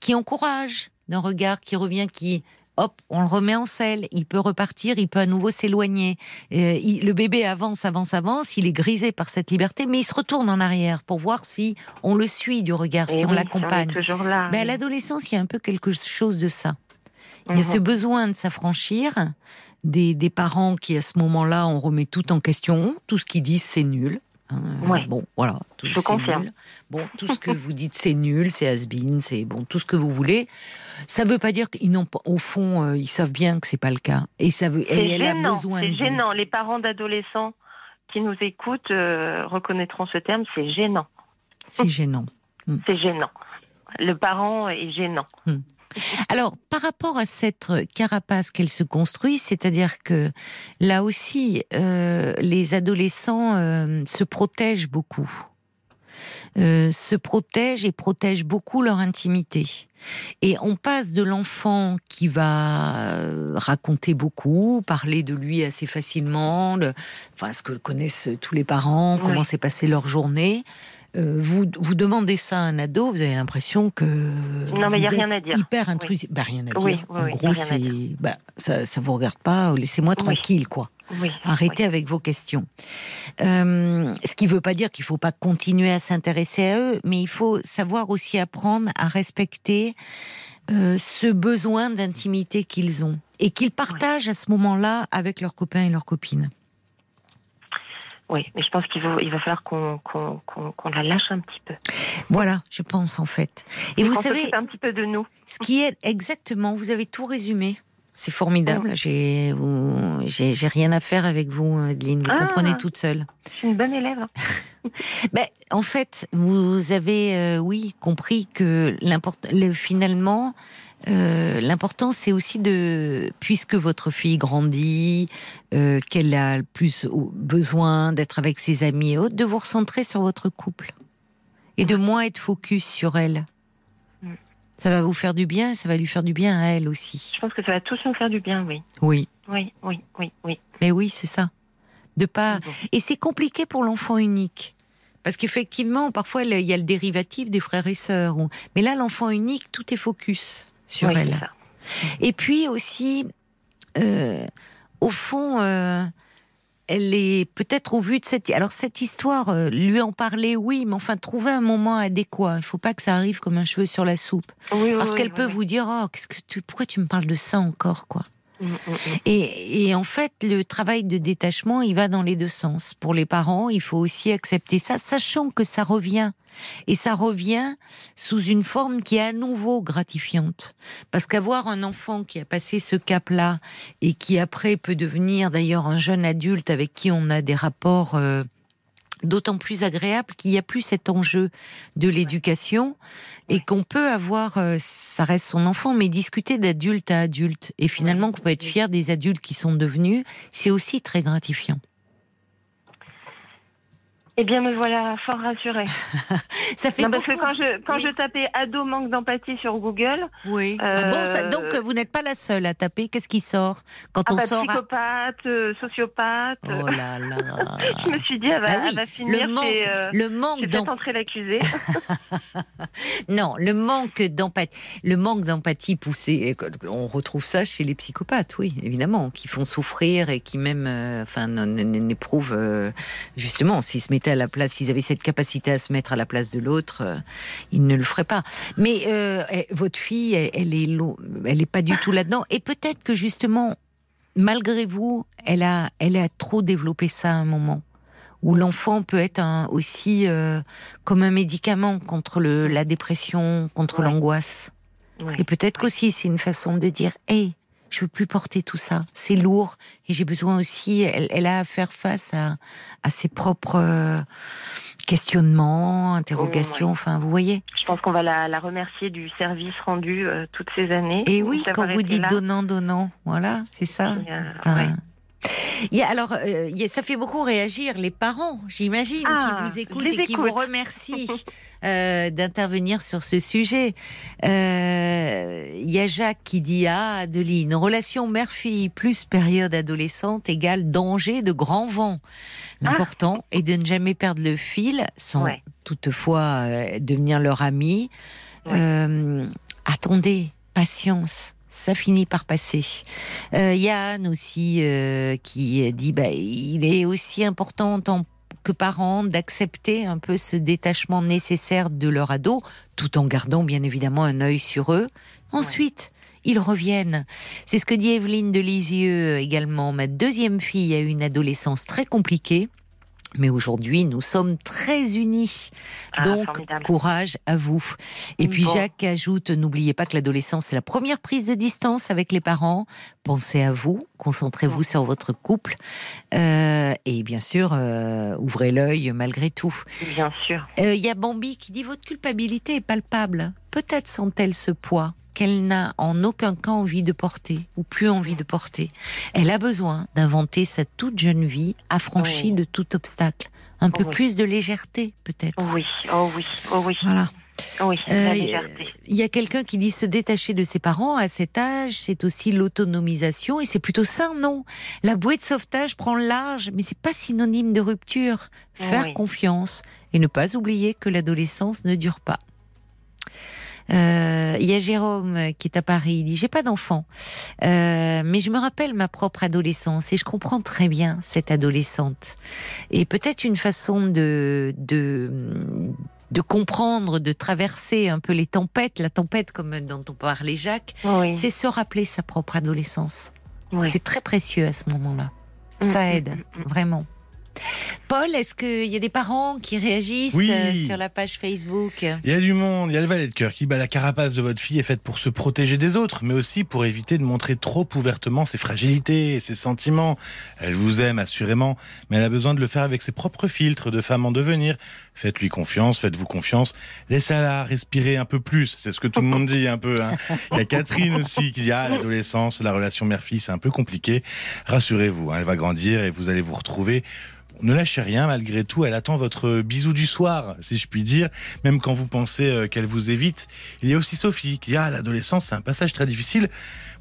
qui encourage d'un regard qui revient, qui hop, on le remet en selle, il peut repartir, il peut à nouveau s'éloigner. Euh, le bébé avance, avance, avance, il est grisé par cette liberté, mais il se retourne en arrière pour voir si on le suit du regard, Et si on oui, l'accompagne. là. Ben, à l'adolescence, il y a un peu quelque chose de ça. Il y a Mhm. ce besoin de s'affranchir des, des parents qui, à ce moment-là, on remet tout en question. Tout ce qu'ils disent, c'est nul. Hein, Ouais. Bon, voilà. Tout, Je confirme. nul. Bon, tout ce que vous dites, c'est nul, c'est has-been, c'est bon, tout ce que vous voulez. Ça ne veut pas dire qu'ils n'ont pas, au fond, euh, ils savent bien que c'est pas le cas. Et ça veut, C'est elle a besoin C'est gênant. Les parents d'adolescents qui nous écoutent euh, reconnaîtront ce terme. C'est gênant. C'est gênant. C'est gênant. Le parent est gênant. *laughs* Alors, par rapport à cette carapace qu'elle se construit, c'est-à-dire que là aussi, euh, les adolescents euh, se protègent beaucoup. Euh, se protègent et protègent beaucoup leur intimité. Et on passe de l'enfant qui va euh, raconter beaucoup, parler de lui assez facilement, le- enfin ce que connaissent tous les parents, comment s'est passée leur journée. Euh, vous, vous demandez ça à un ado, vous avez l'impression que Non, mais il y a rien à dire. Hyper intrusif. Bah, rien à dire. Oui, oui, en gros, c'est bah, ça, ça vous regarde pas. Laissez-moi Oui. tranquille, quoi. Arrêtez avec vos questions. Euh, ce qui ne veut pas dire qu'il ne faut pas continuer à s'intéresser à eux, mais il faut savoir aussi apprendre à respecter euh, ce besoin d'intimité qu'ils ont et qu'ils partagent à ce moment-là avec leurs copains et leurs copines. Oui, mais je pense qu'il va, il va falloir qu'on qu'on qu'on- qu'on la lâche un petit peu. Voilà, je pense en fait. Et vous savez, un petit peu de nous. ce qui est exactement, vous avez tout résumé. C'est formidable. J'ai vous- j'ai j'ai rien à faire avec vous, Adeline. Vous Ah. comprenez toute seule. Je suis une bonne élève. *laughs* Ben, en fait, vous avez, euh, oui, compris que l'import- le- finalement, euh, l'important, c'est aussi de, puisque votre fille grandit, euh, qu'elle a le plus besoin d'être avec ses amis et autres, de vous recentrer sur votre couple et de moins être focus sur elle. Mm. Ça va vous faire du bien, ça va lui faire du bien à elle aussi. Je pense que ça va tous nous faire du bien, oui. Oui, Oui, oui, oui, oui. mais oui, c'est ça. De pas Bon. Et c'est compliqué pour l'enfant unique. Parce qu'effectivement, parfois, il y a le dérivatif des frères et sœurs. Mais là, l'enfant unique, tout est focus sur Oui, elle. Et puis aussi, euh, au fond, euh, elle est peut-être au vu de cette... Alors cette histoire, euh, lui en parler, oui, mais enfin, trouver un moment adéquat. Il ne faut pas que ça arrive comme un cheveu sur la soupe. Oui, Parce oui, qu'elle peut vous dire, oh, qu'est-ce que tu... pourquoi tu me parles de ça encore, quoi? Mm, mm, mm. et, en fait, le travail de détachement, il va dans les deux sens. Pour les parents, il faut aussi accepter ça, sachant que ça revient. Et ça revient sous une forme qui est à nouveau gratifiante. Parce qu'avoir un enfant qui a passé ce cap-là et qui après peut devenir d'ailleurs un jeune adulte avec qui on a des rapports euh, d'autant plus agréable qu'il n'y a plus cet enjeu de l'éducation et qu'on peut avoir, euh, ça reste son enfant, mais discuter d'adulte à adulte. Et finalement qu'on peut être fier des adultes qui sont devenus, c'est aussi très gratifiant. Eh bien, me voilà fort rassurée. *laughs* ça fait non, parce que quand je quand je tapais ado manque d'empathie sur Google. Oui. Ah bon, ça, donc euh, vous n'êtes pas la seule à taper. Qu'est-ce qui sort quand ah on bah, sort Psychopathe, euh, sociopathe. Oh là là. *laughs* je me suis dit, elle va, ah oui, finir le manque, chez, euh, le manque d'empathie. l'accusé. *laughs* non, le manque d'empathie, le manque d'empathie poussé. On retrouve ça chez les psychopathes, oui, évidemment, qui font souffrir et qui même, enfin, n'éprouvent justement s'ils se mettaient à la place, s'ils avaient cette capacité à se mettre à la place de l'autre, euh, ils ne le feraient pas. Mais euh, eh, votre fille, elle, est, elle est pas du tout là-dedans. Et peut-être que justement, malgré vous, elle a, elle a trop développé ça à un moment où l'enfant peut être aussi euh, comme un médicament contre le, la dépression, contre l'angoisse. Et peut-être qu'aussi c'est une façon de dire, hé, je veux plus porter tout ça. C'est lourd et j'ai besoin aussi. Elle, a à faire face à, ses propres euh, questionnements, interrogations. Enfin, vous voyez. Je pense qu'on va la, remercier du service rendu euh, toutes ces années. Et oui, quand vous dites donnant, donnant, voilà, c'est ça. Euh, il y a, alors, euh, ça fait beaucoup réagir les parents, j'imagine, qui ah, vous écoutent et qui vous remercient euh, d'intervenir sur ce sujet. Euh, il y a Jacques qui dit Ah, Adeline, relation mère-fille plus période adolescente égale danger de grand vent. L'important ah. est de ne jamais perdre le fil sans toutefois devenir leur ami. attendez, patience ça finit par passer. Euh, Yann aussi euh, qui dit bah, il est aussi important en tant que parent d'accepter un peu ce détachement nécessaire de leur ado, tout en gardant bien évidemment un œil sur eux. Ensuite, ils reviennent. C'est ce que dit Evelyne de Lisieux également. Ma deuxième fille a eu une adolescence très compliquée. Mais aujourd'hui, nous sommes très unis. Ah, Donc, courage à vous. Et puis, Jacques ajoute, n'oubliez pas que l'adolescence, c'est la première prise de distance avec les parents. Pensez à vous, concentrez-vous sur votre couple. Euh, et bien sûr, euh, ouvrez l'œil malgré tout. Bien sûr. Euh, il y a Bambi qui dit, votre culpabilité est palpable. Peut-être sent-elle ce poids qu'elle n'a en aucun cas envie de porter ou plus envie de porter. Elle a besoin d'inventer sa toute jeune vie affranchie de tout obstacle. Un peu plus de légèreté, peut-être. Oui, oh oui, oh oui. Voilà. Oui, euh, Il y a quelqu'un qui dit se détacher de ses parents à cet âge, c'est aussi l'autonomisation et c'est plutôt ça, non? La bouée de sauvetage prend large, mais c'est pas synonyme de rupture. Faire confiance et ne pas oublier que l'adolescence ne dure pas. Euh, il y a Jérôme qui est à Paris. Il dit j'ai pas d'enfant, euh, mais je me rappelle ma propre adolescence et je comprends très bien cette adolescente. Et peut-être une façon de de de comprendre, de traverser un peu les tempêtes, la tempête comme dont on parlait Jacques, c'est se rappeler sa propre adolescence. C'est très précieux à ce moment-là. Ça mm, mm, aide, mm, vraiment. Paul, est-ce qu'il y a des parents qui réagissent euh, sur la page Facebook? Il y a du monde, il y a le valet de cœur qui bat la carapace de votre fille est faite pour se protéger des autres, mais aussi pour éviter de montrer trop ouvertement ses fragilités et ses sentiments. Elle vous aime assurément, mais elle a besoin de le faire avec ses propres filtres de femme en devenir. Faites-lui confiance, faites-vous confiance, laissez-la respirer un peu plus, c'est ce que tout le monde dit un peu. Hein. Il y a Catherine aussi qui dit ah l'adolescence, la relation mère-fille c'est un peu compliqué. Rassurez-vous, hein, elle va grandir et vous allez vous retrouver ne lâchez rien malgré tout. Elle attend votre bisou du soir, si je puis dire, même quand vous pensez euh, qu'elle vous évite. Il y a aussi Sophie qui dit ah l'adolescence c'est un passage très difficile.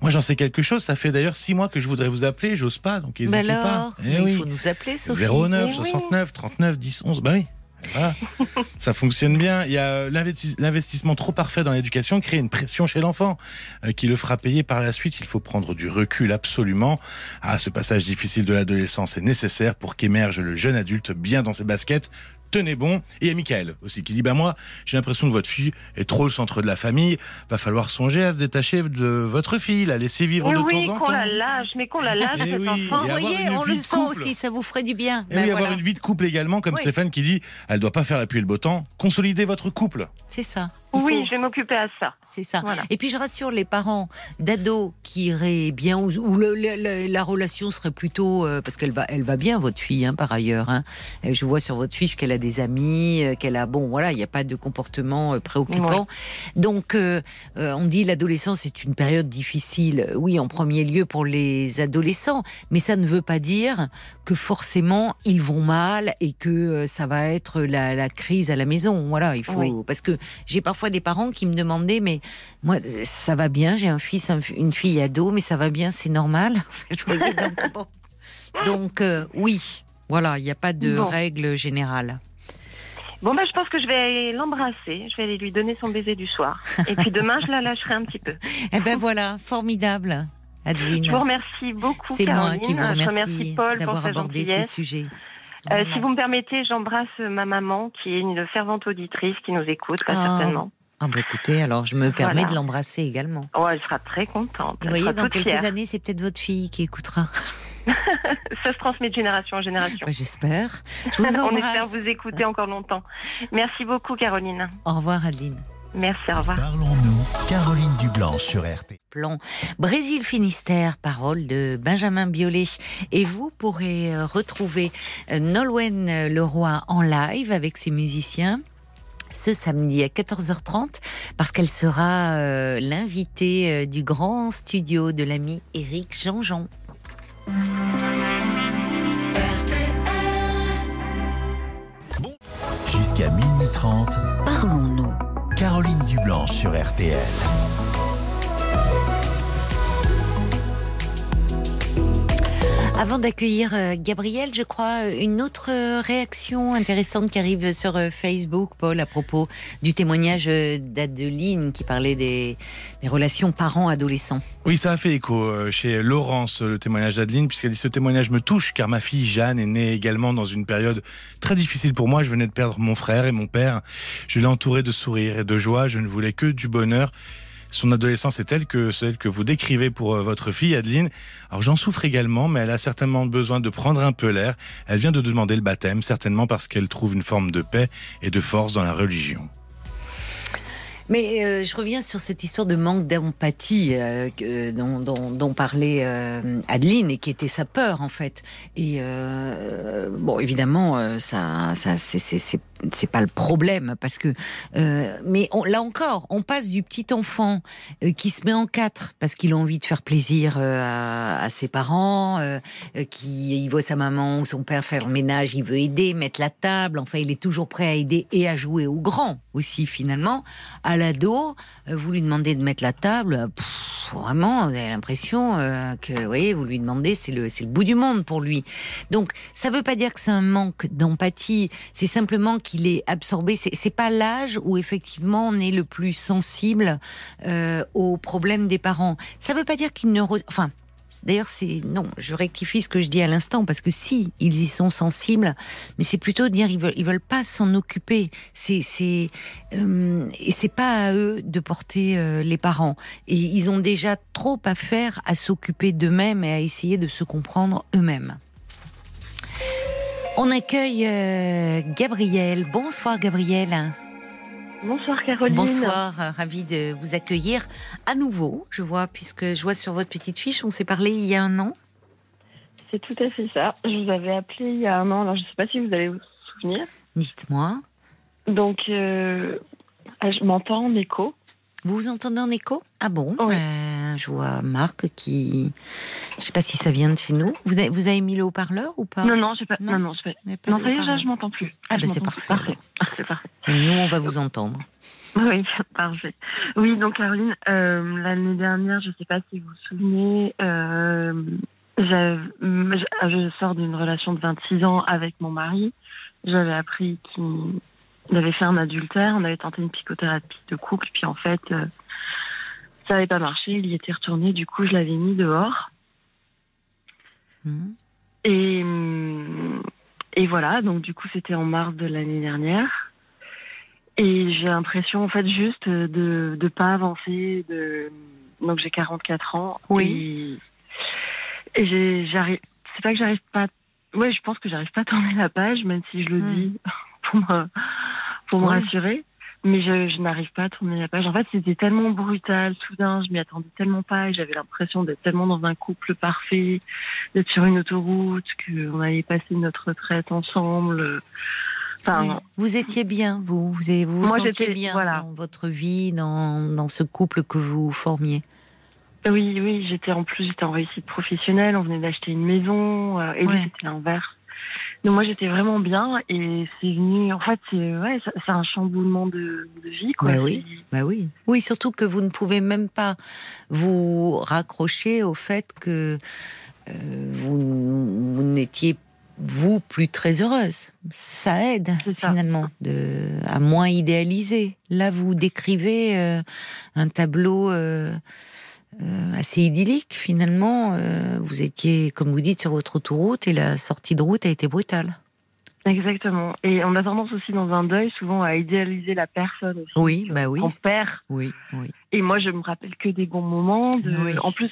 Moi j'en sais quelque chose. Ça fait d'ailleurs six mois que je voudrais vous appeler. J'ose pas, donc n'hésitez bah pas. Eh il faut nous appeler Sophie. 09 69 39 10 11. Bah oui. *laughs* ça fonctionne bien. Il y a l'investissement trop parfait dans l'éducation crée une pression chez l'enfant euh, qui le fera payer par la suite. Il faut prendre du recul absolument. Ah, ce passage difficile de l'adolescence est nécessaire pour qu'émerge le jeune adulte bien dans ses baskets, tenez bon. Et il y a Michael aussi qui dit bah moi j'ai l'impression que votre fille est trop le centre de la famille. Va falloir songer à se détacher de votre fille, la laisser vivre de temps en temps. la lâche, mais qu'on la lâche eh cet enfant. Vous voyez, on le sent aussi, ça vous ferait du bien. Et oui, avoir une vie de couple également, comme Stéphane qui dit elle doit pas faire la pluie et le beau temps. Consolidez votre couple. C'est ça. Il Oui, faut- je vais m'occuper à ça. C'est ça. Voilà. Et puis je rassure les parents d'ados qui iraient bien, ou, ou le- le- le- la relation serait plutôt... euh, parce qu'elle va, elle va bien, votre fille, hein, par ailleurs. hein. Euh, Je vois sur votre fiche qu'elle a des amis, euh, qu'elle a... Bon, voilà, il n'y a pas de comportement préoccupant. Donc, euh, on dit l'adolescence est une période difficile. Oui, en premier lieu pour les adolescents. Mais ça ne veut pas dire que forcément ils vont mal et que ça va être la, la crise à la maison. Voilà, il faut... Oui. Parce que j'ai parfois des parents qui me demandaient, mais moi, ça va bien, j'ai un fils, un- une fille ado, mais ça va bien, c'est normal. *laughs* Donc, bon. Donc, euh, oui, voilà, il n'y a pas de Bon. règle générale. Bon, bah, je pense que je vais aller l'embrasser. Je vais aller lui donner son baiser du soir. Et puis demain, je la lâcherai un petit peu. *laughs* Eh ben voilà, formidable, Adeline. Je vous remercie beaucoup, C'est moi Caroline. qui vous Je remercie Paul d'avoir abordé ce sujet. Euh, si vous me permettez, j'embrasse ma maman, qui est une fervente auditrice, qui nous écoute, Ah. certainement. Ah bah écoutez, alors je me permets Voilà. de l'embrasser également. Oh, elle sera très contente. Vous Elle voyez, dans quelques fière. années, c'est peut-être votre fille qui écoutera. *laughs* *laughs* Ça se transmet de génération en génération. Bah, J'espère. Je vous *laughs* On espère vous écouter encore longtemps. Merci beaucoup, Caroline. Au revoir, Adeline. Merci, au revoir. Parlons-nous, Caroline Dublanche sur RTL. plan Brésil Finistère, parole de Benjamin Biolay. Et vous pourrez euh, retrouver euh, Nolwenn euh, Leroy en live avec ses musiciens ce samedi à 14h30 parce qu'elle sera euh, l'invitée euh, du grand studio de l'ami Éric Jean-Jean. Jusqu'à minuit 30, Parlons-nous. Caroline Dublanche sur RTL. Avant d'accueillir euh, Gabriel, je crois, euh, une autre euh, réaction intéressante qui arrive sur Facebook, Paul, à propos du témoignage d'Adeline qui parlait des, relations parents-adolescents. Oui, ça a fait écho chez Laurence, le témoignage d'Adeline, puisqu'elle dit ce témoignage me touche car ma fille Jeanne est née également dans une période très difficile pour moi. Je venais de perdre mon frère et mon père. Je l'ai entouré de sourires et de joie. Je ne voulais que du bonheur. Son adolescence est telle que celle que vous décrivez pour euh, votre fille Adeline. Alors j'en souffre également, mais elle a certainement besoin de prendre un peu l'air. Elle vient de demander le baptême, certainement parce qu'elle trouve une forme de paix et de force dans la religion. Mais euh, je reviens sur cette histoire de manque d'empathie euh, dont, parlait Adeline et qui était sa peur en fait. Et bon, évidemment, ça, ça c'est- c'est pas le problème parce que. euh, mais on- là encore, on passe du petit enfant euh, qui se met en quatre parce qu'il a envie de faire plaisir euh, à, ses parents, qui il voit sa maman ou son père faire le ménage, il veut aider, mettre la table. Enfin, il est toujours prêt à aider et à jouer au grand aussi finalement. À l'ado, vous lui demandez de mettre la table, vraiment, vous avez l'impression que, vous voyez, vous lui demandez, c'est le, c'est le bout du monde pour lui. Donc, ça veut pas dire que c'est un manque d'empathie, c'est simplement qu'il est absorbé. C'est pas l'âge où effectivement on est le plus sensible euh, aux problèmes des parents. Ça veut pas dire qu'il ne, re- enfin. D'ailleurs, c'est non. Je rectifie ce que je dis à l'instant parce que si ils y sont sensibles, mais c'est plutôt dire ils veulent veulent pas s'en occuper. C'est c'est euh, et c'est pas à eux de porter euh, les parents. Et ils ont déjà trop à faire à s'occuper d'eux-mêmes et à essayer de se comprendre eux-mêmes. On accueille euh, Gabriel. Bonsoir Gabriel. Bonsoir, Caroline. Bonsoir, euh, ravi de vous accueillir à nouveau. Je vois, puisque je vois sur votre petite fiche, on s'est parlé il y a un an. C'est tout à fait ça. Je vous avais appelé il y a un an, alors je ne sais pas si vous allez vous souvenir. Dites-moi. Donc, euh, ah, je m'entends en écho. Vous vous entendez en écho? Ah bon? Oui. Euh, Je vois Marc qui. Je sais pas si ça vient de chez nous. Vous avez, vous avez mis le haut-parleur ou pas? Non, non, j'ai pas. Non. Non, je pas Non, ça y est, je m'entends plus. Ah, Je ben, c'est parfait. Parfait. Parfait. Nous, on va vous entendre. *laughs* Oui, parfait. Oui, donc Caroline, euh, l'année dernière, je ne sais pas si vous vous souvenez, euh, je, je sors d'une relation de 26 ans avec mon mari. J'avais appris qu'il avait fait un adultère. On avait tenté une psychothérapie de couple, puis en fait, euh, ça n'avait pas marché. Il y était retourné. Du coup, je l'avais mis dehors. Hmm. Et, et voilà, donc du coup, c'était en mars de l'année dernière. Et j'ai l'impression, en fait, juste de ne pas avancer. De... Donc, j'ai 44 ans. Oui. Et, et j'arrive. C'est pas que j'arrive pas. Ouais, je pense que j'arrive pas à tourner la page, même si je le Hmm. dis *laughs* pour me, pour me rassurer. Mais je, je n'arrive pas à tourner la page. En fait, c'était tellement brutal, soudain, je m'y attendais tellement pas et j'avais l'impression d'être tellement dans un couple parfait, d'être sur une autoroute, qu'on allait passer notre retraite ensemble. Enfin. Vous étiez bien, vous, vous, vous, Moi, sentiez bien voilà. dans votre vie, dans, dans ce couple que vous formiez. Oui, oui, j'étais en plus, j'étais en réussite professionnelle, on venait d'acheter une maison, euh, et lui, Ouais. c'était l'inverse. Donc moi, j'étais vraiment bien, et c'est venu, en fait, c'est ouais, ça- c'est un chamboulement de, de vie, quoi. Bah oui. Bah oui. Oui, surtout que vous ne pouvez même pas vous raccrocher au fait que euh, vous, vous n'étiez vous plus très heureuse. Ça aide ça. finalement de, à moins idéaliser. Là, vous décrivez euh, un tableau euh, assez idyllique finalement. Euh, vous étiez, comme vous dites, sur votre autoroute et la sortie de route a été brutale. Exactement. Et on a tendance aussi dans un deuil souvent à idéaliser la personne aussi. Oui, bah oui. qu'on perd. Oui, oui. Et moi, je me rappelle que des bons moments. De... Oui. En plus,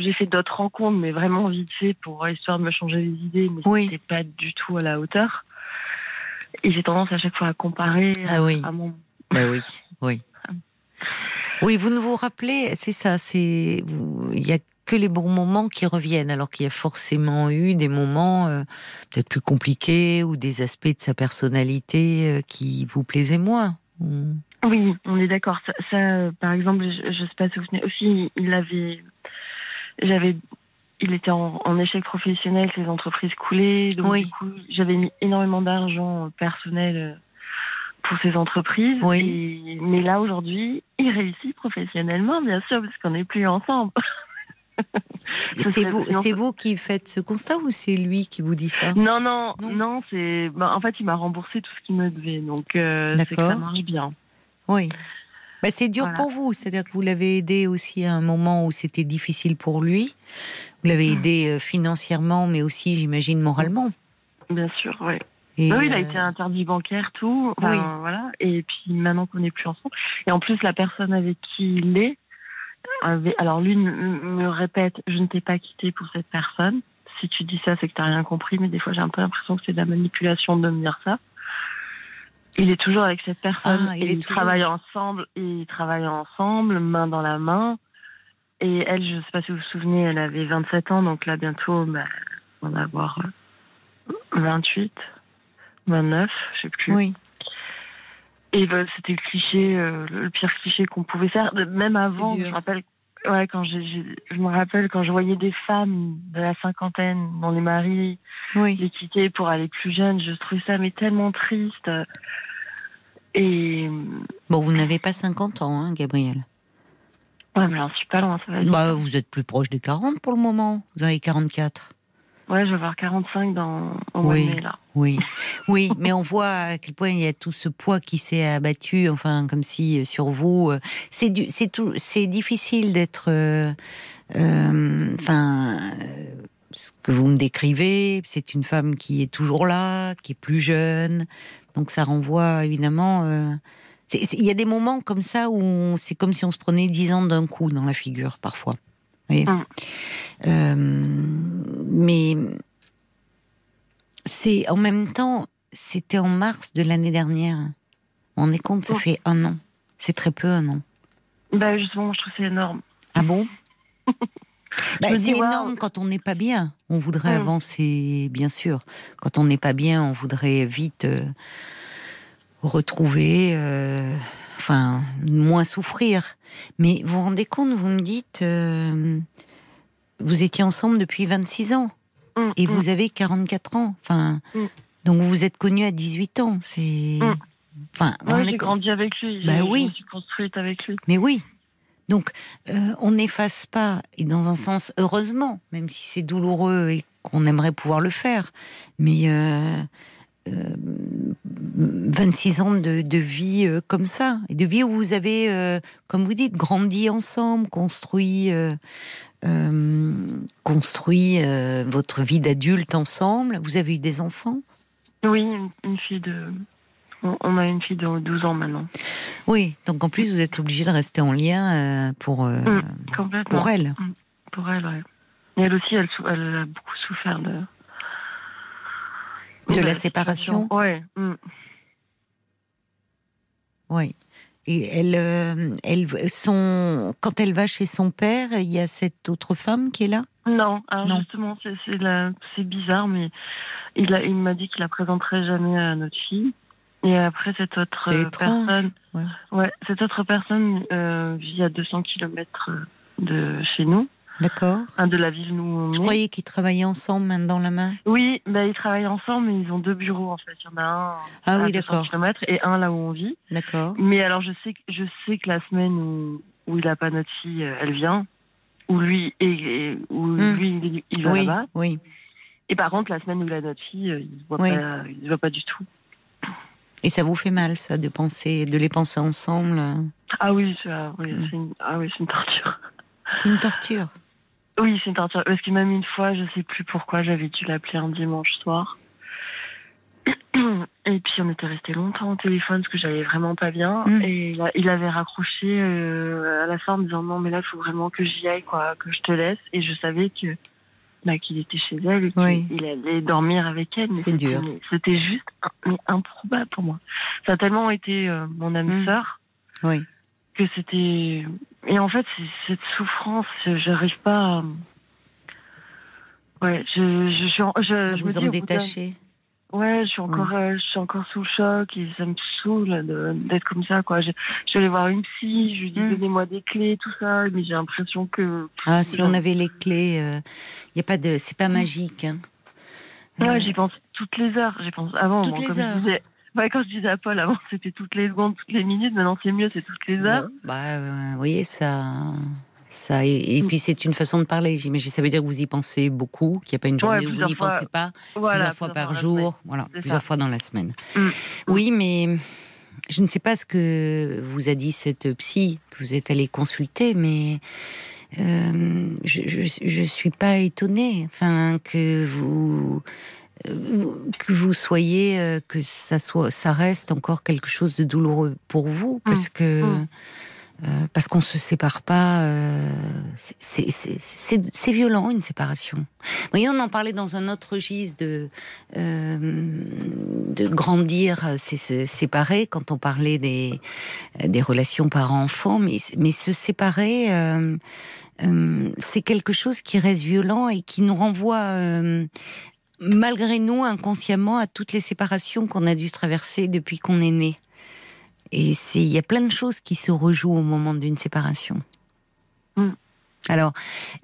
j'ai fait d'autres rencontres, mais vraiment vite fait pour histoire de me changer les idées, mais Oui. c'était pas du tout à la hauteur. Et j'ai tendance à chaque fois à comparer Ah oui. à mon. Ben oui, oui. Oui, vous ne vous rappelez, c'est ça, c'est il y a que les bons moments qui reviennent, alors qu'il y a forcément eu des moments euh, peut-être plus compliqués ou des aspects de sa personnalité euh, qui vous plaisaient moins. Ou- Oui, on est d'accord. Ça, ça, euh, par exemple, je, je sais pas si vous vous souvenez. Aussi, il avait, j'avais, il était en, en échec professionnel, ses entreprises coulaient, donc Oui. du coup, j'avais mis énormément d'argent euh, personnel pour ces entreprises. Oui. Et- mais là, aujourd'hui, il réussit professionnellement, bien sûr, parce qu'on n'est plus ensemble. *laughs* Ce C'est vous, c'est qui faites ce constat ou c'est lui qui vous dit ça Non, non, Non. non, c'est, bah, en fait, il m'a remboursé tout ce qu'il me devait, donc euh, c'est que ça marche bien. Oui. Ben, c'est dur Voilà. pour vous, c'est-à-dire que vous l'avez aidé aussi à un moment où c'était difficile pour lui. Vous l'avez Mm. aidé euh, financièrement, mais aussi, j'imagine, moralement. Bien sûr, oui. Et, oui, il a euh, été interdit bancaire, tout. Enfin, Oui. Voilà. Et puis maintenant qu'on n'est plus ensemble. Et en plus, la personne avec qui il est, avait- alors lui me, répète Je ne t'ai pas quitté pour cette personne. Si tu dis ça, c'est que tu n'as rien compris. Mais des fois, j'ai un peu l'impression que c'est de la manipulation de me dire ça. Il est toujours avec cette personne. Ah, il et ils toujours- travaillent ensemble. Ils travaillent ensemble, main dans la main. Et elle, je ne sais pas si vous vous souvenez, elle avait 27 ans. Donc là, bientôt, bah, on va avoir euh, 28. 29, je sais plus. Oui. Et ben, c'était le cliché, euh, le pire cliché qu'on pouvait faire. Même avant, je me rappelle, ouais, quand je me rappelle quand je voyais des femmes de la cinquantaine dont les maris Oui. les quittaient pour aller plus jeunes, je trouvais ça mais tellement triste. Et Bon, vous n'avez pas 50 ans, hein, Gabriel. ouais, mais j'en suis pas loin, ça va. Bah, vous êtes plus proche des 40 pour le moment. Vous avez 44. Ouais, je vais avoir 45 dans au mois Oui. de mai là. Oui, *laughs* oui, mais on voit à quel point il y a tout ce poids qui s'est abattu, enfin comme si euh, sur vous, euh, c'est du, c'est tout, c'est difficile d'être, euh, euh, enfin, ce que vous me décrivez, c'est une femme qui est toujours là, qui est plus jeune, donc ça renvoie évidemment. euh, Il y a des moments comme ça où c'est comme si on se prenait dix ans d'un coup dans la figure parfois. Voyez Mm. Euh, mais c'est en même temps, c'était en mars de l'année dernière. Vous rendez compte, ça Oh. fait un an. C'est très peu un an. Bah justement, je trouve c'est énorme. Ah bon? *laughs* Bah, C'est énorme quand on n'est pas bien. On voudrait Mm. avancer, bien sûr. Quand on n'est pas bien, on voudrait vite euh, retrouver, euh, enfin, moins souffrir. Mais vous vous rendez compte, vous me dites, euh, vous étiez ensemble depuis 26 ans Mm, et mm. vous avez 44 ans. Enfin, Mm. donc vous vous êtes connus à 18 ans. C'est, enfin, Ouais, j'ai grandi avec lui. Bah oui. Je me suis construite avec lui. mais oui. Donc, euh, on n'efface pas, et dans un sens, heureusement, même si c'est douloureux et qu'on aimerait pouvoir le faire, mais euh, 26 ans de, de vie euh, comme ça, et de vie où vous avez, euh, comme vous dites, grandi ensemble, construit, euh, construit votre vie d'adulte ensemble. Vous avez eu des enfants? Oui, une, une fille de. On, on a une fille de 12 ans maintenant. Oui, donc en plus, vous êtes obligé de rester en lien pour, Mm. Pour elle. Pour elle, ouais. Et elle aussi, elle a beaucoup souffert de. De la séparation Ouais. mm. Oui. Et elle, euh, elle, son, quand elle va chez son père, il y a cette autre femme qui est là? Non, alors Non. justement, c'est bizarre, mais il, a, il m'a dit qu'il la présenterait jamais à notre fille. Et après, cette autre euh, personne, ouais. ouais, cette autre personne euh, vit à 200 km de chez nous, D'accord. enfin, de la ville on Je est. croyais qu'ils travaillaient ensemble, main dans la main. Oui, bah, ils travaillent ensemble, mais ils ont deux bureaux en fait. Il y en a un Ah à oui, 200 d'accord. km et un là où on vit. D'accord. Mais alors, je sais, que- je sais que la semaine où, où il a pas notre fille, euh, elle vient. Où lui, et, où Hmm. lui il, va Oui, là-bas. oui. Et par contre, la semaine où il a notre fille, euh, il ne voit, Oui. pas- il se voit pas du tout. Et ça vous fait mal, ça, de penser, de les penser ensemble euh, Ah oui, c'est ah oui, Hmm. c'est une, ah oui, c'est une torture. C'est une torture. Oui, c'est une torture. Parce que même une fois, je sais plus pourquoi, j'avais dû l'appeler un dimanche soir. Et puis on était resté longtemps au téléphone parce que j'allais vraiment pas bien. Mm. Et il, a- il avait raccroché euh, à la fin en me disant non mais là il faut vraiment que j'y aille quoi, que je te laisse. Et je savais que bah, qu'il était chez elle et qu'il Oui. allait dormir avec elle. C'est c'était- dur. C'était juste mais improbable pour moi. Ça a tellement été euh, mon âme Mm. sœur Oui. Que c'était et en fait cette souffrance j'arrive pas à... ouais je je, je, suis en- je, À je me vous dis, en détacher. ouais je suis encore euh, je suis encore sous le choc et ça me saoule d'être comme ça quoi je, je vais aller voir une psy je lui dis Mm. donnez-moi des clés tout ça mais j'ai l'impression que Ah, si on avait les clés, il y a pas de, c'est pas magique. Hein. ouais Euh, j'y pense toutes les heures j'y pense avant Toutes bon, les comme je heures. disais- ouais, quand je disais à Paul avant c'était toutes les secondes toutes les minutes maintenant c'est mieux c'est toutes les heures bon, bah, euh, vous voyez, ça, ça, et, et puis c'est une façon de parler. J'imagine, ça veut dire que vous y pensez beaucoup, qu'il n'y a pas une journée où vous n'y pensez pas, voilà plusieurs fois par jour, voilà, plusieurs ça. fois dans la semaine. Mm. Oui, mais je ne sais pas ce que vous a dit cette psy que vous êtes allé consulter, mais euh, je, je suis pas étonnée, enfin que vous que vous soyez euh, que ça soit ça reste encore quelque chose de douloureux pour vous parce que Mm. euh, parce qu'on se sépare pas euh, c'est- violent une séparation vous voyez on en parlait dans un autre registre de euh, de grandir c'est se séparer quand on parlait des des relations parents-enfants mais mais se séparer c'est quelque chose qui reste violent et qui nous renvoie euh, malgré nous inconsciemment à toutes les séparations qu'on a dû traverser depuis qu'on est né. Et c'est il y a plein de choses qui se rejouent au moment d'une séparation. Mm. Alors,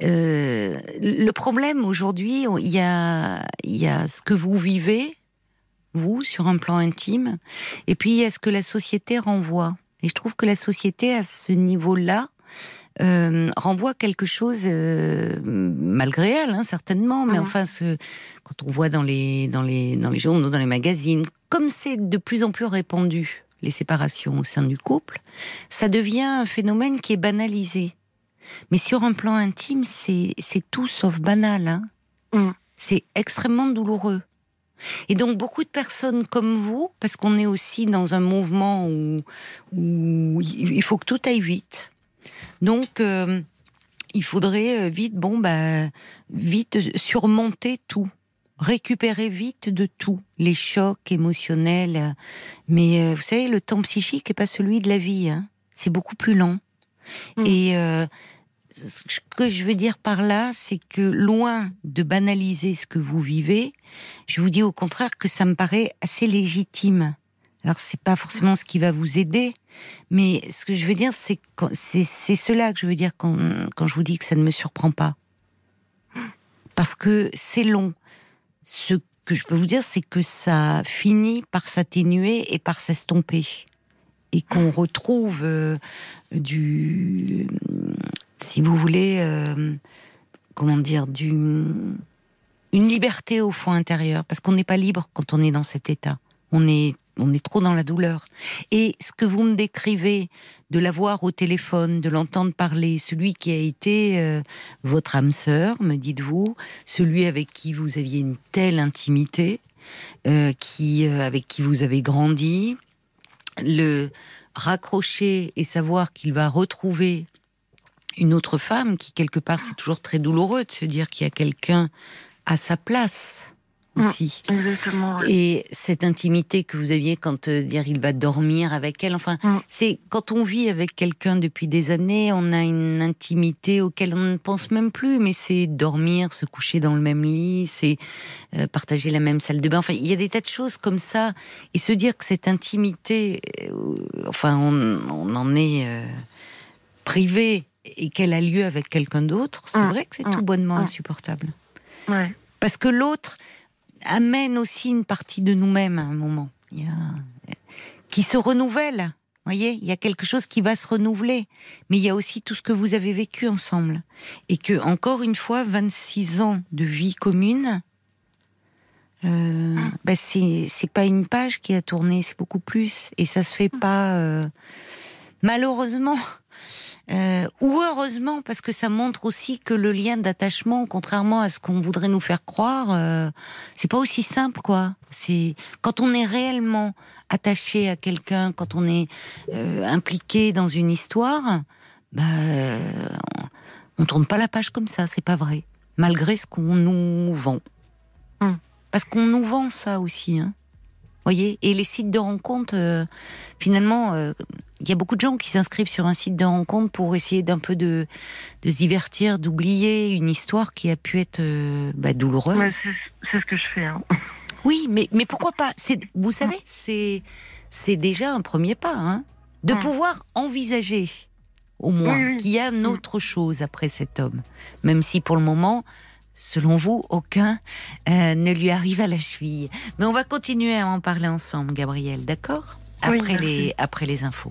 euh, le problème aujourd'hui, il y a, il y a ce que vous vivez, vous, sur un plan intime, et puis il y a ce que la société renvoie. Et je trouve que la société, à ce niveau-là, euh, renvoie quelque chose, euh, malgré elle, hein, certainement, mais Mhm. enfin, ce, quand on voit dans les, dans, les, dans les journaux, dans les magazines, comme c'est de plus en plus répandu, les séparations au sein du couple, ça devient un phénomène qui est banalisé. Mais sur un plan intime, c'est c'est tout sauf banal. Hein. Mm. C'est extrêmement douloureux. Et donc beaucoup de personnes comme vous, parce qu'on est aussi dans un mouvement où, où il faut que tout aille vite. Donc euh, il faudrait euh, vite, bon bah vite surmonter tout, récupérer vite de tout, les chocs émotionnels. Mais euh, vous savez, le temps psychique est pas celui de la vie. hein. C'est beaucoup plus lent. Mm. Et euh, ce que je veux dire par là, c'est que loin de banaliser ce que vous vivez, je vous dis au contraire que ça me paraît assez légitime. Alors c'est pas forcément ce qui va vous aider, mais ce que je veux dire, c'est c'est cela que je veux dire quand, quand je vous dis que ça ne me surprend pas, parce que c'est long. Ce que je peux vous dire, c'est que ça finit par s'atténuer et par s'estomper, et qu'on retrouve euh, du, si vous voulez, euh, comment dire, du, une liberté au fond intérieur, parce qu'on n'est pas libre quand on est dans cet état. On est, on est trop dans la douleur. Et ce que vous me décrivez, de l'avoir au téléphone, de l'entendre parler, celui qui a été euh, votre âme sœur, me dites-vous, celui avec qui vous aviez une telle intimité, euh, qui, euh, avec qui vous avez grandi, le raccrocher et savoir qu'il va retrouver une autre femme, qui quelque part c'est toujours très douloureux de se dire qu'il y a quelqu'un à sa place. Aussi. Exactement. ouais. Et cette intimité que vous aviez quand euh, dire il va dormir avec elle, enfin, Mm. c'est quand on vit avec quelqu'un depuis des années, on a une intimité auquel on ne pense même plus, mais c'est dormir, se coucher dans le même lit, c'est euh, partager la même salle de bain. Enfin, il y a des tas de choses comme ça, et se dire que cette intimité, euh, enfin, on, on en est privé et qu'elle a lieu avec quelqu'un d'autre, c'est Mm. vrai que c'est Mm. tout bonnement Mm. insupportable. Ouais. Parce que l'autre amène aussi une partie de nous-mêmes à un moment. Il y a... qui se renouvelle. voyez, il y a quelque chose qui va se renouveler. Mais il y a aussi tout ce que vous avez vécu ensemble. Et que, encore une fois, 26 ans de vie commune, euh, bah, c'est c'est pas une page qui a tourné, c'est beaucoup plus. Et ça se fait pas, euh, malheureusement. Euh, ou heureusement, parce que ça montre aussi que le lien d'attachement, contrairement à ce qu'on voudrait nous faire croire, euh, c'est pas aussi simple, quoi. C'est quand on est réellement attaché à quelqu'un, quand on est euh, impliqué dans une histoire, bah, on, on tourne pas la page comme ça, c'est pas vrai. Malgré ce qu'on nous vend, Mm. parce qu'on nous vend ça aussi, hein. Voyez, et les sites de rencontres, euh, finalement, il y a beaucoup de gens qui s'inscrivent sur un site de rencontre pour essayer d'un peu de, de se divertir, d'oublier une histoire qui a pu être euh, bah, douloureuse. Ouais, c'est ce que je fais. Hein. Oui, mais, mais pourquoi pas? Vous savez, c'est, déjà un premier pas, hein, de Mm. pouvoir envisager, au moins, Oui, oui. qu'il y a une autre chose après cet homme. Même si pour le moment, selon vous, aucun euh, ne lui arrive à la cheville. Mais on va continuer à en parler ensemble, Gabriel, d'accord? Après, les, après les infos.